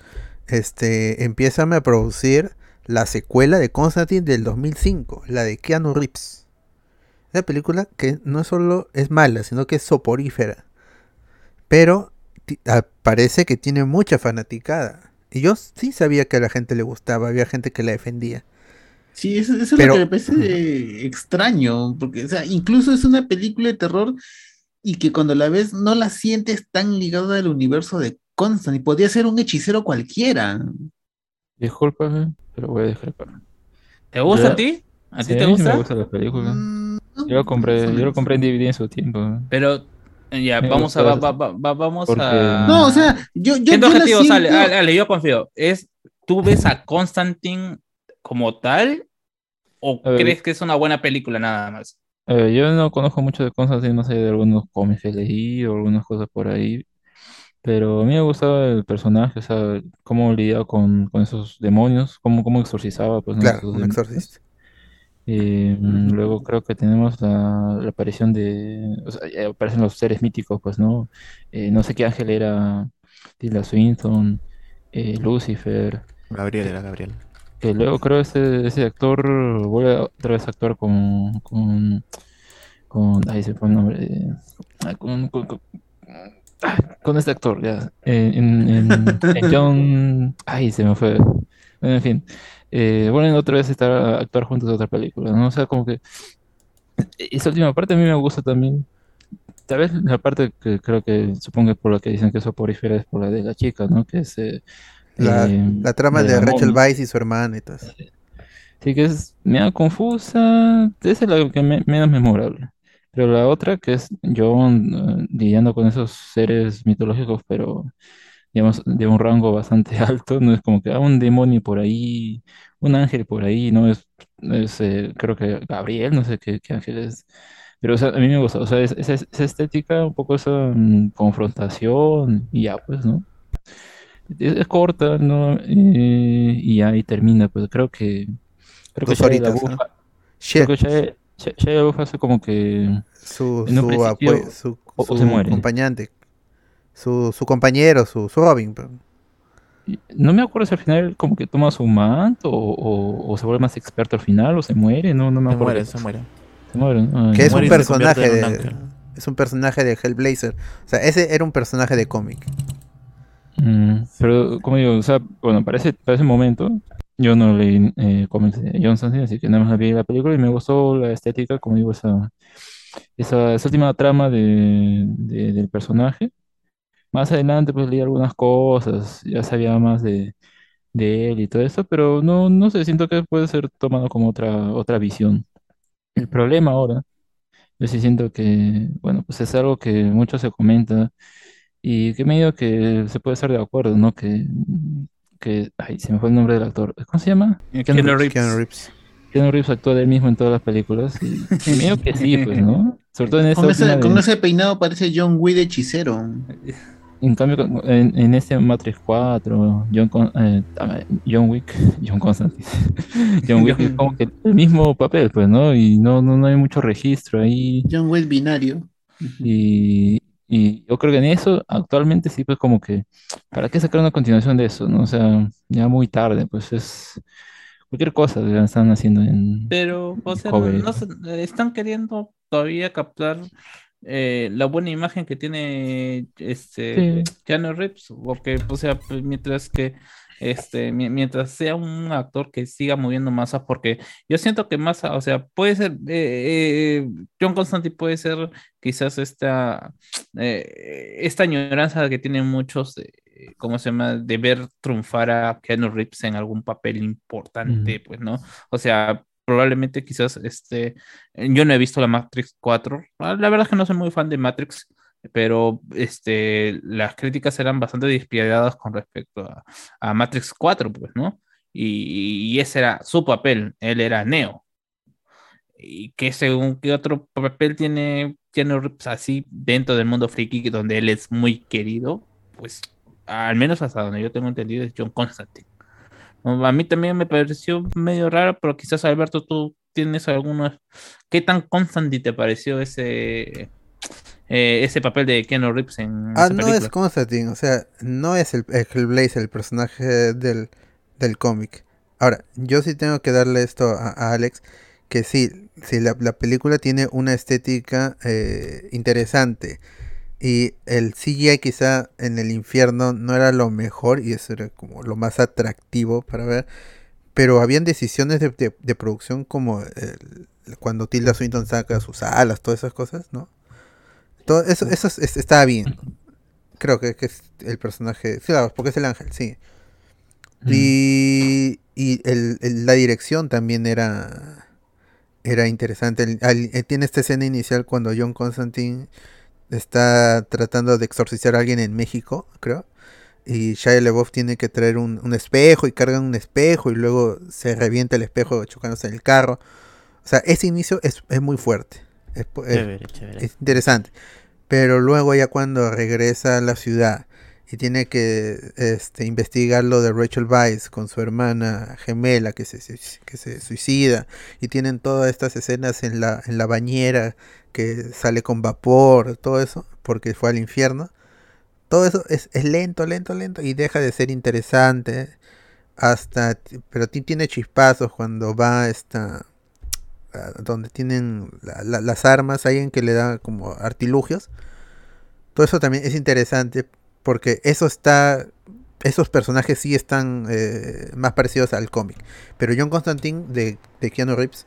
este, empiézame a producir la secuela de Constantine del 2005, la de Keanu Reeves. Esa película que no solo es mala, sino que es soporífera. Pero parece que tiene mucha fanaticada. Y yo sí sabía que a la gente le gustaba, había gente que la defendía. Sí, eso, eso Pero- es lo que me parece eh, extraño, porque, o sea, incluso es una película de terror y que cuando la ves no la sientes tan ligada al universo de Constantine, podría ser un hechicero cualquiera. discúlpame, pero voy a discrepar. ¿Te gusta Ya. a ti? ¿A Sí, ti te gusta? me gusta la película. Mm, Yo lo compré, no, yo lo compré en DVD en su tiempo. Pero eh, ya, Me vamos a, gusta va- va- va- vamos porque- a... No, o sea, yo, yo, yo Ale, siento- Ale, Ale, yo confío. ¿Es, ¿Tú ves a Constantine como tal o A ver. crees que es una buena película nada más? Eh, yo no conozco mucho de Constantine, no sé de algunos cómics que he leído, algunas cosas por ahí, pero a mí me gustaba el personaje, o sea, cómo lidiaba con, con esos demonios, cómo, cómo exorcizaba, pues, ¿no? Claro, esos un demonios. exorcista. Y mm, luego creo que tenemos la, la aparición de, o sea, ya aparecen los seres míticos, pues, ¿no? Eh, no sé qué ángel era, Tilda Swinton, eh, Lucifer, Gabriel era Gabriel. Que luego creo ese, ese actor vuelve otra vez a actuar con, con, con, ay, se fue el nombre, con, con, este actor, ya, en, en, John, ay, se me fue, en fin, eh, vuelven otra vez a estar a actuar juntos en otra película, ¿no? O sea, como que esa última parte a mí me gusta también, tal vez la parte que creo que supongo que por lo que dicen que es soporífera es por la de la chica, ¿no? Que es eh, La, eh, la trama de Rachel. Weisz y su hermana y todo eso. Sí, que es medio confusa, esa es la que me- menos memorable. Pero la otra, que es John eh, lidiando con esos seres mitológicos, pero digamos de un rango bastante alto, no es como que ah, un demonio por ahí, un ángel por ahí, no es, es, eh, creo que Gabriel, no sé qué, qué ángel es. Pero o sea, a mí me gusta, o sea, es- esa, esa estética, un poco esa mm, confrontación, y ya, pues, ¿no? Es, es corta, ¿no? Eh, y ahí termina, pues creo que creo que Dos Shia horitas, ¿no? creo que Shia, Shia- Shia LaBeouf hace como que su, en un su, o- o se muere. acompañante, su, su compañero, su, su Robin. pues. no me acuerdo si al final como que toma su manto o, o- o se vuelve más experto al final o se muere, no, no me Se acuerdo. muere, se muere. Se muere, ¿no? Ah, Que es un muere se personaje de, es un personaje de Hellblazer. O sea, ese era un personaje de cómic. Mm, pero como digo, o sea, bueno, para ese, para ese momento yo no leí eh, cómics de John Constantine, así que nada más vi la película y me gustó la estética, como digo, esa, esa, esa última trama de, de- del personaje. Más adelante pues leí algunas cosas, ya sabía más de, de él y todo eso, pero no, no sé, siento que puede ser tomado como otra, otra visión. El problema ahora, yo sí siento que, bueno, pues es algo que mucho se comenta y que medio que se puede estar de acuerdo, ¿no? Que, que, ay, se me fue el nombre del actor. ¿Cómo se llama? Eh, Keanu Reeves. Keanu Reeves. Keanu Reeves actúa de él mismo en todas las películas y, medio que sí, pues, ¿no? Sobre todo en esta Con ese, última de- con ese peinado parece John Wick de hechicero. En cambio, en, en este Matrix 4, John, Con- eh, ah, John Wick, John Constantine, John Wick es como que el mismo papel, pues, ¿no? Y no, no, no hay mucho registro ahí. John Wick binario. Y, y yo creo que en eso, actualmente sí, pues como que, ¿para qué sacar una continuación de eso, no? O sea, ya muy tarde, pues es cualquier cosa que están haciendo en... Pero, o sea, no se- están queriendo todavía captar eh, la buena imagen que tiene este Sí. Keanu Reeves, porque, o sea, pues, mientras que este, mi- mientras sea un actor que siga moviendo masas, porque yo siento que masa, o sea, puede ser, eh, eh, John Constantine puede ser quizás esta, eh, esta añoranza que tienen muchos, eh, ¿cómo se llama?, de ver triunfar a Keanu Reeves en algún papel importante, pues, ¿no? O sea, probablemente quizás, este, yo no he visto la Matrix 4, Ah, la verdad es que no soy muy fan de Matrix, pero este, las críticas eran bastante despiadadas con respecto a, a Matrix 4, pues, ¿no? Y, y ese era su papel, él era Neo. Y que según qué otro papel tiene Reeves así dentro del mundo friki, donde él es muy querido, pues al menos hasta donde yo tengo entendido es John Constantine. A mí también me pareció medio raro, pero quizás Alberto tú tienes algunos... ¿Qué tan Constantine te pareció ese, eh, ese papel de Keanu Reeves en Ah, esa no película? es Constantine, o sea, no es el, el Hellblazer, el personaje del, del cómic. Ahora, yo sí tengo que darle esto a, a Alex, que sí, sí la, la película tiene una estética eh, interesante. Y el CGI quizá en el infierno no era lo mejor y eso era como lo más atractivo para ver. Pero habían decisiones de, de- de producción como el- cuando Tilda Swinton saca sus alas, todas esas cosas, ¿no? Todo eso, eso es- es- estaba bien. Creo que, que es el personaje. Sí, claro, porque es el ángel, sí. Y, y el- el- la dirección también era, era interesante. El- eh, tiene esta escena inicial cuando John Constantine está tratando de exorcizar a alguien en México, creo. Y Shia LaBeouf tiene que traer un, un espejo y cargan un espejo y luego se revienta el espejo chocándose en el carro. O sea, ese inicio es, es muy fuerte. Es, Chévere, chévere. es interesante. Pero luego ya cuando regresa a la ciudad y tiene que este, investigar lo de Rachel Weisz con su hermana gemela que se, que se suicida y tienen todas estas escenas en la, en la bañera que sale con vapor, todo eso, porque fue al infierno. Todo eso es, es lento, lento, lento y deja de ser interesante hasta, pero ti- tiene chispazos cuando va esta donde tienen la- la- las armas, hay en que le da como artilugios. Todo eso también es interesante porque eso está, esos personajes sí están eh, más parecidos al cómic. Pero John Constantine de, de Keanu Reeves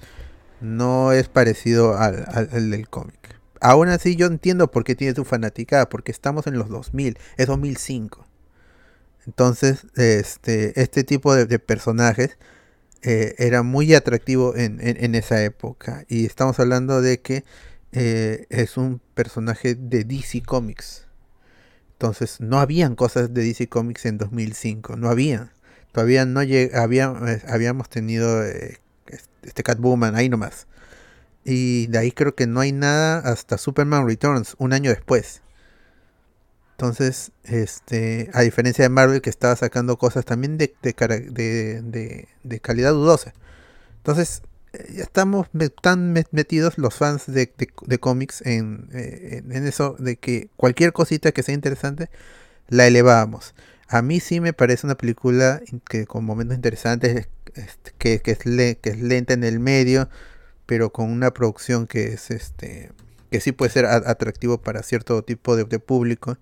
no es parecido al, al- del cómic. aún así yo entiendo por qué tiene su fanaticada, porque estamos en los 2000, es 2005. Entonces, este, este tipo de personajes eh, era muy atractivo en, en- esa época. Y estamos hablando de que eh, es un personaje de DC Comics. Entonces, no habían cosas de DC Comics en 2005, no había. Todavía no había, eh, habíamos tenido eh, este Catwoman ahí nomás. Y de ahí creo que no hay nada hasta Superman Returns, un año después. Entonces, este, a diferencia de Marvel que estaba sacando cosas también de, de, calidad dudosa. Entonces, eh, ya estamos tan met- metidos los fans de, cómics en, eh, en- en eso de que cualquier cosita que sea interesante la elevábamos. A mí sí me parece una película que con momentos interesantes, este, que, que es que es lenta en el medio, pero con una producción que es este que sí puede ser atractivo para cierto tipo de público.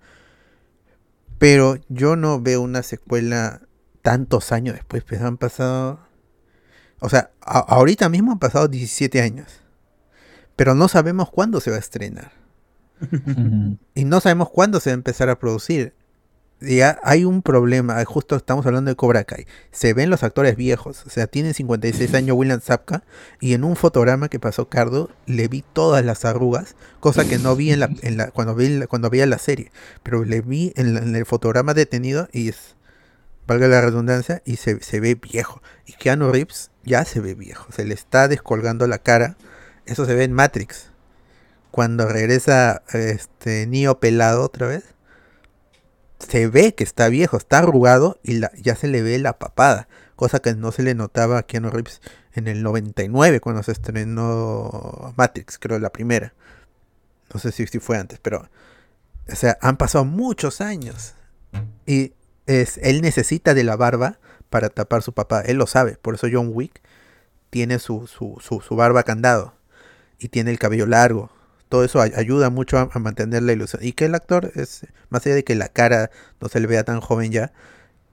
Pero yo no veo una secuela tantos años después, pues han pasado o sea, a- ahorita mismo han pasado 17 años. Pero no sabemos cuándo se va a estrenar. Y no sabemos cuándo se va a empezar a producir. Ya hay un problema, justo estamos hablando de Cobra Kai. Se ven los actores viejos, o sea, tienen 56 años William Zapka y en un fotograma que pasó Cardo le vi todas las arrugas, cosa que no vi en la, en la cuando vi la- cuando veía la serie, pero le vi en, la- en el fotograma detenido y es valga la redundancia y se, se ve viejo. Y Keanu Reeves ya se ve viejo, se le está descolgando la cara. Eso se ve en Matrix. Cuando regresa este Neo pelado otra vez, se ve que está viejo, está arrugado y ya se le ve la papada, cosa que no se le notaba a Keanu Reeves en el 99 cuando se estrenó Matrix, creo la primera. No sé si, si fue antes, pero o sea, han pasado muchos años y es él necesita de la barba para tapar su papá, él lo sabe, por eso John Wick tiene su, su, su, su barba candado y tiene el cabello largo. Todo eso ay- ayuda mucho a, a mantener la ilusión. Y que el actor es, más allá de que la cara no se le vea tan joven ya,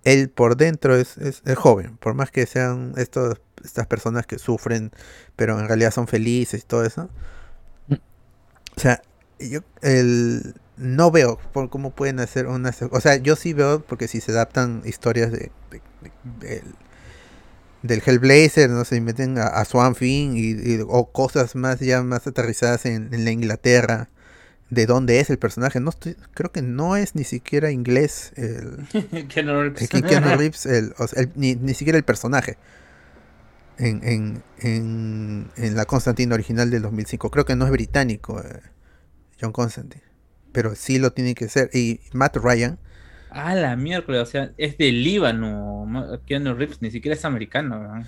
él por dentro es, es- es joven. Por más que sean estos, estas personas que sufren, pero en realidad son felices y todo eso. O sea, yo el, no veo por cómo pueden hacer una... O sea, yo sí veo, porque si se adaptan historias de, de- del Hellblazer, no sé, y meten a, a Swan Thing y, y- o cosas más ya más aterrizadas en, en la Inglaterra, de dónde es el personaje. No estoy, creo que no es ni siquiera inglés el, Keanu Reeves. el que Keanu Reeves, el- o sea, el- ni, ni siquiera el personaje. En, en, en, en la Constantine original del 2005. Creo que no es británico, eh, John Constantine. Pero sí lo tiene que ser. Y Matt Ryan, Ah, la miércoles, o sea, es de Líbano. Keanu Reeves ni siquiera es americano. ¿no?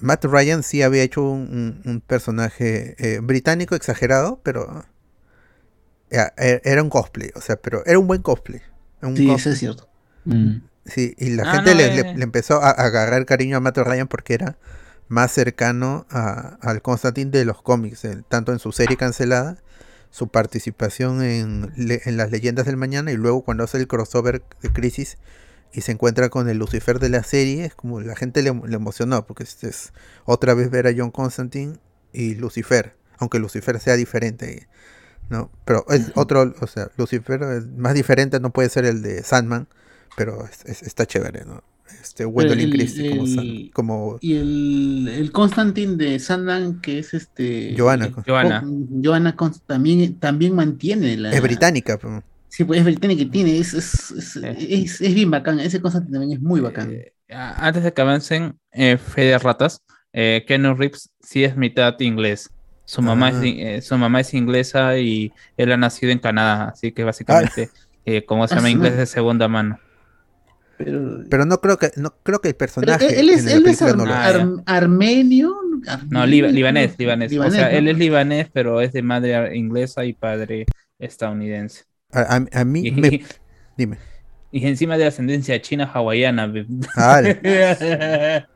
Matt Ryan sí había hecho un, un- un personaje eh, británico exagerado, pero eh, eh, era un cosplay, o sea, pero era un buen cosplay. Un Sí, eso es cierto. Mm. sí, y la Ah, gente no, le, eh. empezó a, agarrar cariño a Matt Ryan porque era más cercano a- al Constantine de los cómics, tanto en su serie cancelada, su participación en, le- en las leyendas del mañana y luego cuando hace el crossover de Crisis y se encuentra con el Lucifer de la serie, es como la gente le, le emocionó porque este es otra vez ver a John Constantine y Lucifer, aunque Lucifer sea diferente, ¿no? Pero es otro, o sea, Lucifer es más diferente no puede ser el de Sandman, pero es- es- está chévere, ¿no? Este Gwendolyn Christie como, Sand- el- como Y el, el Constantine de Sandman, que es este. Joanna, eh, Joanna. oh, Joanna Const- también, también mantiene la. es británica, pero- Sí, pues es británica que tiene, es, es, es, es- es bien bacán. Ese Constantine también es muy bacán. Eh, a- antes de que avancen, eh, fe de ratas, eh, Keanu Reeves sí es mitad inglés. Su mamá, es, Ah. eh, su mamá es inglesa y él ha nacido en Canadá, así que básicamente, eh, como se Ah, llama su inglés de segunda mano. Pero, pero no creo que no creo que el personaje él es, en él es ar- no ar- armenio. No, liba- libanés, libanés. O sea, ¿no? él es libanés, pero es de madre inglesa y padre estadounidense. A, a- a mí Y, me dime. y encima de ascendencia china hawaiana. Ah,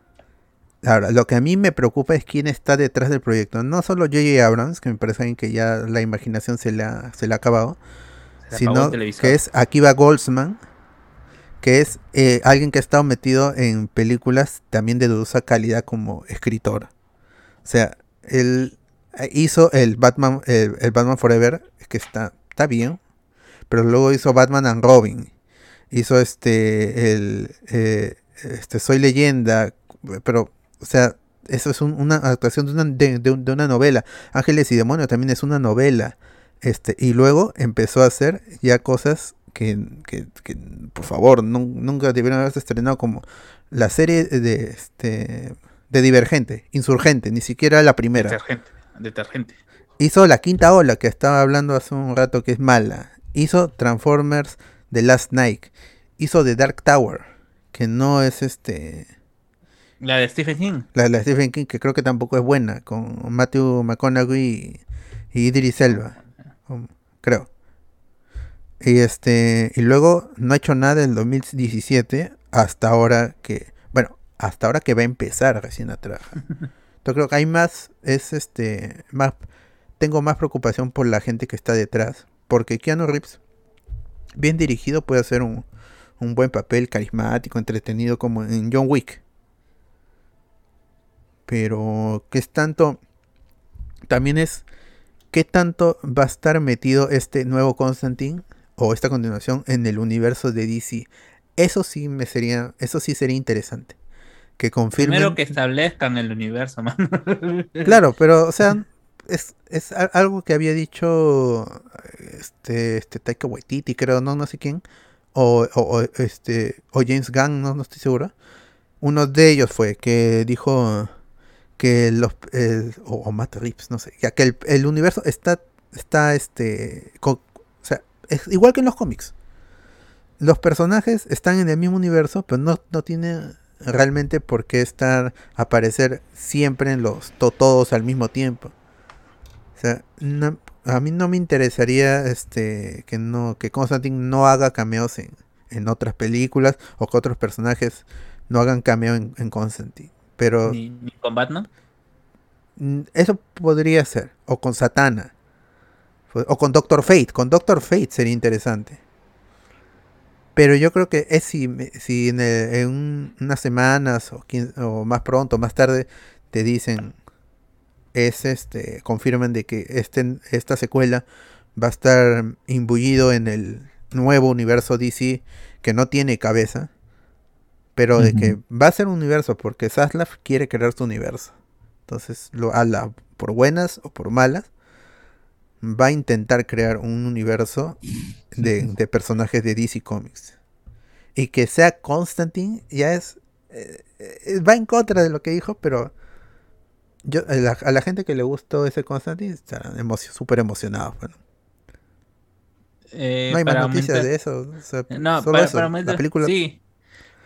Ahora, lo que a mí me preocupa es quién está detrás del proyecto. No solo J.J. Abrams, que me parece alguien que ya la imaginación se le ha, se le ha acabado, Se sino que es Akiva Goldsman, que es eh, alguien que ha estado metido en películas también de dudosa calidad como escritor. O sea, él eh, hizo el Batman, el, Batman Forever, que está, está bien, pero luego hizo Batman and Robin, hizo este, el, eh, este Soy Leyenda, pero, o sea, eso es un- una adaptación de una, de, de un- de una novela. Ángeles y Demonios también es una novela. Este, y luego empezó a hacer ya cosas que, que- que, por favor, nun- nunca debieron haberse estrenado como la serie de este de Divergente, Insurgente, ni siquiera la primera. Detergente. Detergente. Hizo la quinta ola que estaba hablando hace un rato que es mala. Hizo Transformers The Last Night. Hizo The Dark Tower, que no es este La de Stephen King. la, la de Stephen King, que creo que tampoco es buena, con Matthew McConaughey y, y Idris Elba, um, creo. Y este y luego no ha hecho nada en 2017 hasta ahora que, bueno, hasta ahora que va a empezar recién a trabajar. Yo creo que hay más, es este, más, tengo más preocupación por la gente que está detrás, porque Keanu Reeves, bien dirigido, puede hacer un, un buen papel carismático, entretenido como en John Wick. Pero qué es tanto también es qué tanto va a estar metido este nuevo Constantine o esta continuación en el universo de DC eso sí me sería eso sí sería interesante que confirmen Primero que establezcan el universo, man. claro pero o sea es, es algo que había dicho este este Taika Waititi creo no no sé quién o, o- o, este o James Gunn no no estoy seguro uno de ellos fue que dijo que los el- o, o Matt Reeves, no sé, ya que el, el universo está está este co- es igual que en los cómics. Los personajes están en el mismo universo, pero no, no tienen realmente por qué estar aparecer siempre en los to- todos al mismo tiempo. O sea, no- a mí no me interesaría este que no que Constantine no haga cameos en, en otras películas o que otros personajes no hagan cameo en, en Constantine. Pero ni, ni con Batman. Eso podría ser. O con Satana. O con Doctor Fate. Con Doctor Fate sería interesante. Pero yo creo que es si, si en, el- en un- unas semanas o, más pronto, más tarde, te dicen, es este, confirman de que este, esta secuela va a estar imbuido en el nuevo universo DC que no tiene cabeza. Pero de que va a ser un universo porque Zaslav quiere crear su universo. Entonces, lo, a la, por buenas o por malas, va a intentar crear un universo de, de personajes de DC Comics. Y que sea Constantine ya es... eh, eh, va en contra de lo que dijo, pero yo, a, la, a la gente que le gustó ese Constantine estarán emocio, súper emocionados. bueno. Eh, no hay más noticias aumentar- de eso. o sea, No, solo para, eso, para la aumentar, película sí,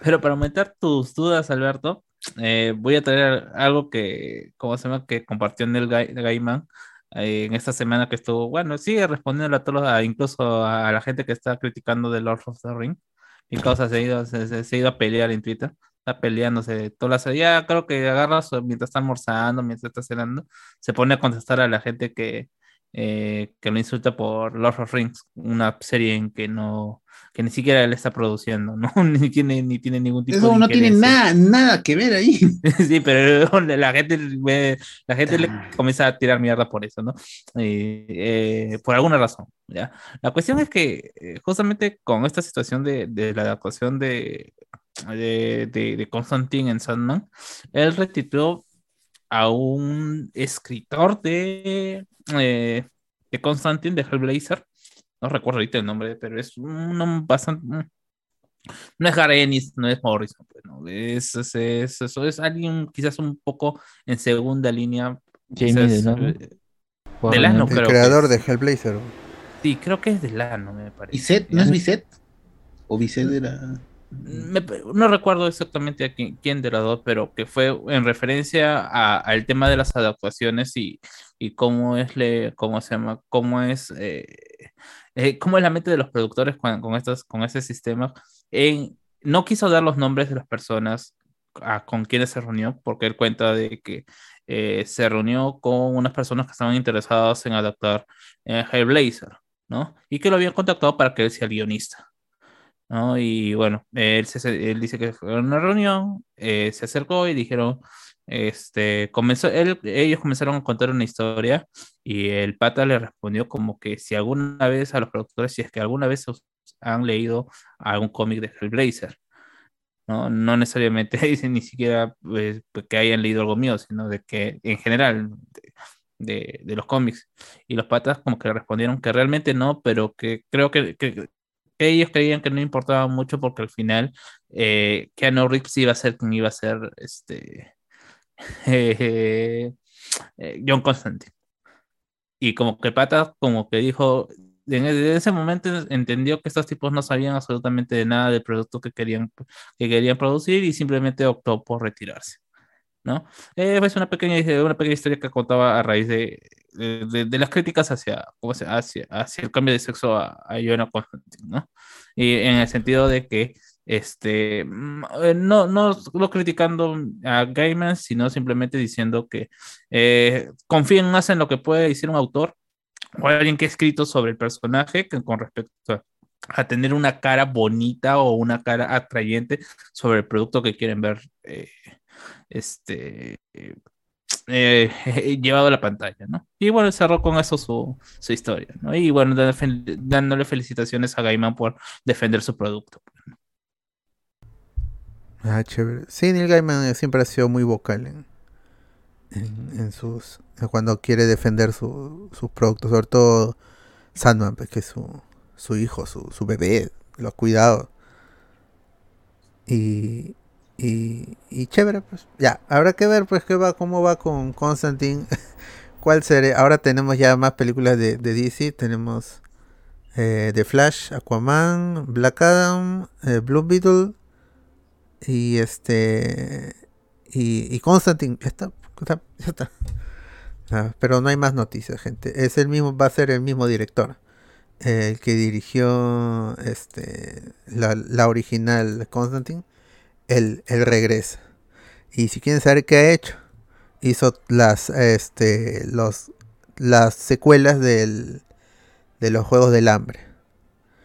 pero para aumentar tus dudas, Alberto, eh, voy a traer algo que, ¿cómo se llama? Que compartió Neil Gai- Gaiman en esta semana que estuvo, bueno, sigue respondiendo a todos, a- incluso a, la gente que está criticando de Lord of the Ring. Mi causa se ha ido, se, se- ha ido a pelear en Twitter, está peleándose todas las, ya creo que agarra mientras está almorzando, mientras está cenando, se pone a contestar a la gente que, eh, que lo insulta por Lord of Rings, una serie en que no, que ni siquiera él está produciendo, ¿no? Ni tiene, ni tiene ningún tipo de Eso no tiene nada, nada que ver ahí. Sí, pero la gente, la gente le comienza a tirar mierda por eso, ¿no? Eh, eh, por alguna razón, ¿ya? La cuestión es que eh, justamente con esta situación de, de la adaptación de, de, de, de Constantine en Sandman, él restituyó a un escritor de, eh, de Constantine, de Hellblazer, no recuerdo ahorita el nombre, pero es un nombre bastante... mm, No es Garenis, no es Morrison, pues, ¿no? es, es, es- eso es alguien quizás un poco en segunda línea. Quizás, Delano. eh. Delano, el creo que creador es. de Hellblazer. Sí, creo que es Delano, me parece. ¿Biset? ¿No es Biset? ¿O Biset era...? No recuerdo exactamente a quién, quién de los dos, pero que fue en referencia al tema de las adaptaciones y, cómo es la mente de los productores con, con ese sistema. No quiso dar los nombres de las personas con quienes se reunió, porque él cuenta de que eh, se reunió con unas personas que estaban interesadas en adaptar eh, Hellblazer, ¿no? Y que lo habían contactado para que él sea el guionista. ¿No? Y bueno, él, se- él dice que fue a una reunión, eh, se acercó y dijeron, este, comenzó, él, ellos comenzaron a contar una historia y el pata le respondió como que si alguna vez a los productores, si es que alguna vez han leído algún cómic de Hellblazer, ¿no? No necesariamente dicen ni siquiera pues, que hayan leído algo mío, sino de que en general de, de los cómics. Y los patas como que respondieron que realmente no, pero que creo que, que, que ellos creían que no importaba mucho porque al final eh, Keanu Reeves iba a ser quien iba a ser este eh, eh, John Constantine. Y como que Pata como que dijo, en e- ese momento entendió que estos tipos no sabían absolutamente de nada del producto que querían, que querían producir y simplemente optó por retirarse. ¿No? Eh, es una pequeña, una pequeña historia que contaba a raíz de, de, de las críticas hacia, ¿cómo se, hacia, hacia el cambio de sexo a, a John Constantine, ¿no? Y en el sentido de que este, mm, eh, no, no, no criticando a Gaiman, sino simplemente diciendo que eh, confíen más en lo que puede decir un autor o alguien que ha escrito sobre el personaje que con respecto a, a tener una cara bonita o una cara atrayente sobre el producto que quieren ver eh, este, eh, llevado a la pantalla, ¿no? Y bueno, cerró con eso su, su historia, ¿no? Y bueno, dándole, felicitaciones a Gaiman por defender su producto. Ah, chévere. Sí, Neil Gaiman siempre ha sido muy vocal en, en, en sus cuando quiere defender su- sus productos, sobre todo Sandman, pues, que es su, su hijo, su, su bebé, lo ha cuidado. Y, y, y chévere, pues. Ya, habrá que ver pues qué va, cómo va con Constantine. ¿Cuál será? Ahora tenemos ya más películas de, de DC. Tenemos eh, The Flash, Aquaman, Black Adam, eh, Blue Beetle y este y, y Constantine. Ya está, está. Ah, pero no hay más noticias, gente. Es el mismo, va a ser el mismo director. Eh, el que dirigió este la, la original Constantine. Él, él regresa. Y si quieren saber qué ha hecho, hizo las este los las secuelas del, de los Juegos del Hambre.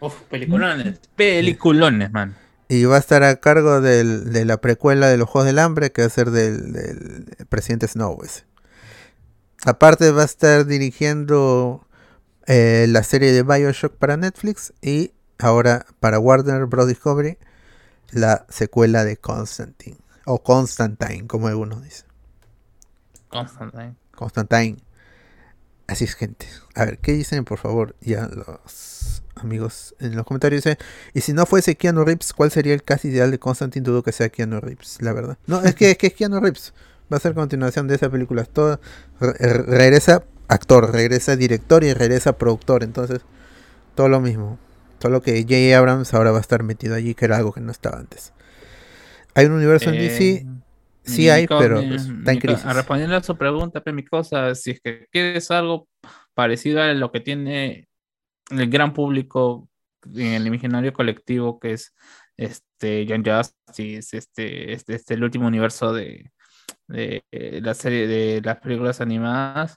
Uf, peliculones, peliculones, man. Y va a estar a cargo del- de la precuela de los Juegos del Hambre, que va a ser del, del presidente Snow. ese. Aparte va a estar dirigiendo eh, la serie de Bioshock para Netflix y ahora para Warner Bros. Discovery la secuela de Constantine. O Constantine, como algunos dicen. Constantine. Constantine. Así es, gente. A ver, ¿qué dicen, por favor? Ya los amigos en los comentarios dicen, y si no fuese Keanu Reeves, ¿cuál sería el cast ideal de Constantine? Dudo que sea Keanu Reeves, la verdad. No, es que es, que es Keanu Reeves. Va a ser continuación de esa película. Todo, re- re- regresa actor, regresa director y regresa productor. Entonces, todo lo mismo. Solo que J.A. Abrams ahora va a estar metido allí, que era algo que no estaba antes. Hay un universo en Eh, DC, sí hay, pero pues, está en crisis. respondiendo a su pregunta, mi cosa, si es que quieres algo parecido a lo que tiene el gran público en el imaginario colectivo, que es este John Justice, este, este, este el último universo de, de eh, la serie de las películas animadas.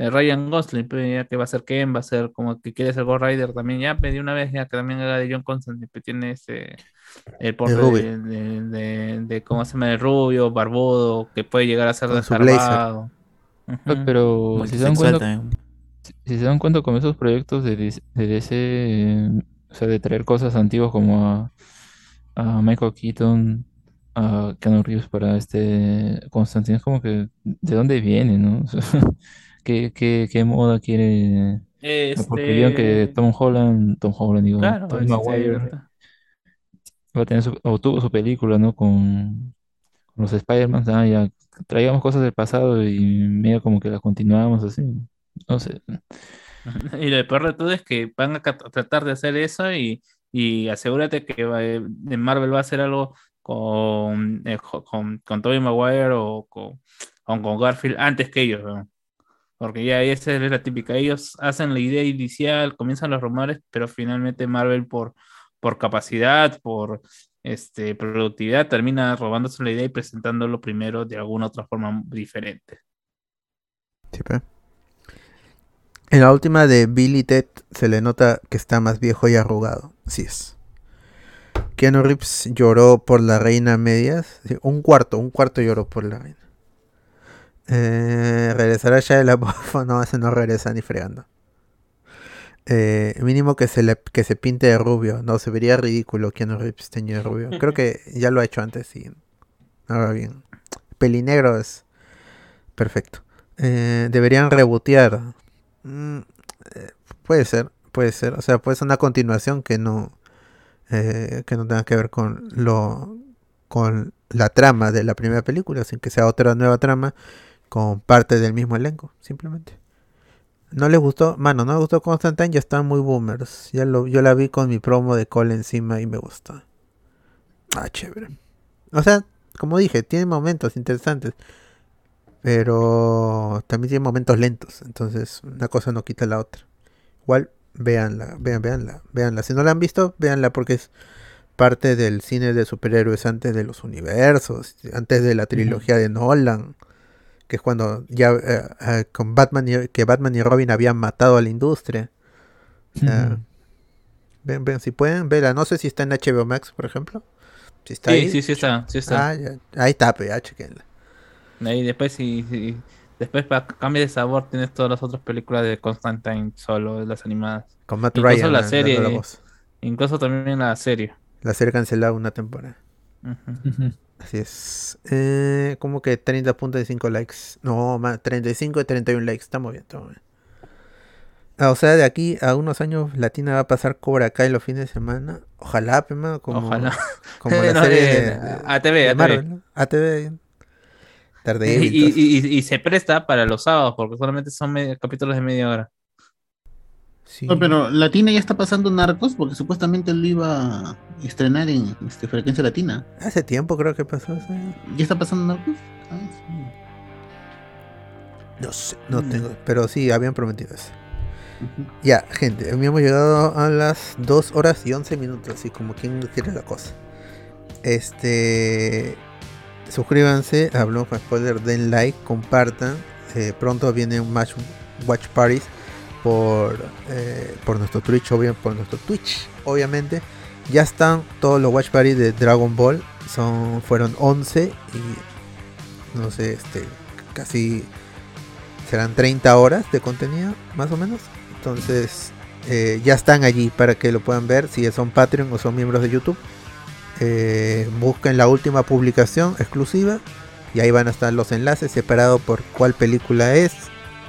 Eh, Ryan Gosling, pe, ya que va a ser Ken, va a ser como que quiere ser Ghost Rider también, ya pedí una vez ya que también haga de John Constantine, pe, tiene ese el porte de, de, de- de cómo se llama el rubio, barbudo, que puede llegar a ser desarmado. Ujú. Pero si se dan cuenta, si si se dan cuenta con esos proyectos de, DC de DC, eh, o sea, de traer cosas antiguas como a, a Michael Keaton, a Keanu Reeves para este Constantine, es como que, ¿de dónde viene, no? O sea, ¿qué, qué, qué moda quiere? Porque vieron que Este, Tom Holland, Tom Holland, digo, claro, Tobey este, Maguire va a tener su, o tuvo su película, ¿no? Con, con los Spider-Man, ah, ya traíamos cosas del pasado y medio como que las continuamos así. No sé. Y lo peor de todo es que van a tratar de hacer eso y, y asegúrate que va- eh, Marvel va a hacer algo con, eh, con, con Tobey Maguire o con, con Garfield antes que ellos, ¿no? Porque ya esa es la típica. Ellos hacen la idea inicial, comienzan los rumores, pero finalmente Marvel por, por capacidad, por este, productividad, termina robándose la idea y presentándolo primero de alguna otra forma diferente. Sí, pe. En la última de Billy Ted se le nota que está más viejo y arrugado. Así es. Keanu Reeves lloró por la reina medias. Un cuarto, un cuarto lloró por la reina. Eh, ¿Regresará Shia LaBeouf? No, ese no regresa ni fregando. Eh, mínimo que se le que se pinte de rubio. No, se vería ridículo Keanu Reeves teñido de rubio. Creo que ya lo ha hecho antes y ahora bien. Pelinegro es perfecto. Eh, deberían rebotear. Mm, eh, puede ser, puede ser. O sea, puede ser una continuación que no eh, que no tenga que ver con lo con la trama de la primera película, sin que sea otra nueva trama con parte del mismo elenco, simplemente. No les gustó, mano, no me gustó Constantine, ya están muy boomers. Ya lo, yo la vi con mi promo de Cole encima y me gustó. Ah, chévere. O sea, como dije, tiene momentos interesantes. Pero también tiene momentos lentos. Entonces, una cosa no quita la otra. Igual, véanla, vean, véanla, véanla. Si no la han visto, véanla porque es parte del cine de superhéroes antes de los universos, antes de la trilogía de Nolan que es cuando ya eh, eh, con Batman y, que Batman y Robin habían matado a la industria. Ven, ven, si pueden, verla. No sé si está en HBO Max, por ejemplo. Si está Sí, ahí. sí, sí está, sí está. Ah, ya. Ahí está, pues, ya, chequenla. Ahí después si, si- después para cambio de sabor tienes todas las otras películas de Constantine solo, las animadas. Con Matt Incluso Ryan. la serie. la. Incluso también la serie. La serie cancelada una temporada. Así es. Eh, como que 30.5 likes. No, más 35 y 31 likes. Estamos bien, estamos bien. Ah, o sea, de aquí a unos años Latina va a pasar Cobra Kai los fines de semana. Ojalá, pe, mano, como, Ojalá. como la No, serie de- de, ATV, de ATV. Marvel, ¿no? ATV. Y, se presta para los sábados porque solamente son capítulos de media hora. Sí. No, pero Latina ya está pasando Narcos porque supuestamente lo iba a estrenar en este, Frecuencia Latina. Hace tiempo creo que pasó eso. ¿Ya está pasando Narcos? Ah, sí. No sé, no Mm. tengo. Pero sí, habían prometido eso. Ujú. Ya, gente, habíamos llegado a las 2 horas y 11 minutos, así como quien quiere la cosa. Este. Suscríbanse, hablamos con spoiler, den like, compartan. eh, pronto viene un match Watch Parties por, eh, por nuestro Twitch, obvio, por nuestro Twitch, obviamente. Ya están todos los Watch Parties de Dragon Ball. Son, fueron 11 y no sé, este, casi serán 30 horas de contenido, más o menos. Entonces, eh, ya están allí para que lo puedan ver si son Patreon o son miembros de YouTube. Eh, busquen la última publicación exclusiva y ahí van a estar los enlaces separados por cuál película es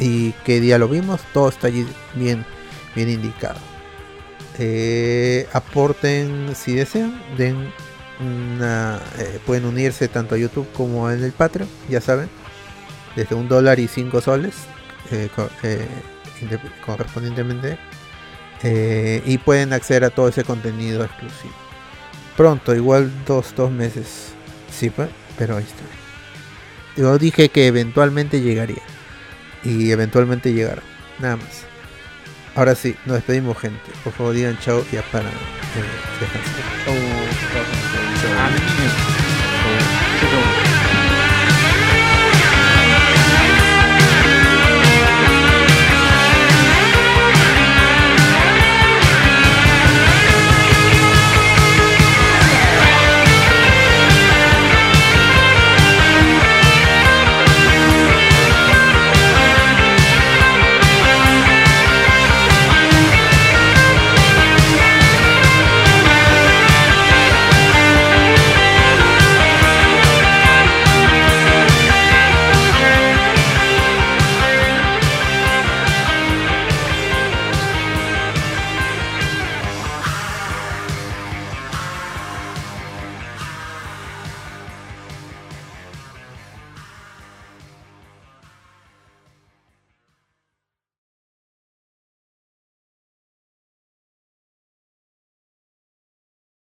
y qué día lo vimos. Todo está allí bien, bien indicado. Eh, aporten si desean, den una, eh, pueden unirse tanto a YouTube como en el Patreon, ya saben, desde un dólar y cinco soles eh, correspondientemente y pueden acceder a todo ese contenido exclusivo pronto igual dos dos meses sí pero ahí está yo dije que eventualmente llegaría y eventualmente llegará nada más. Ahora sí nos despedimos gente. Por favor digan chao y descansar. Ah,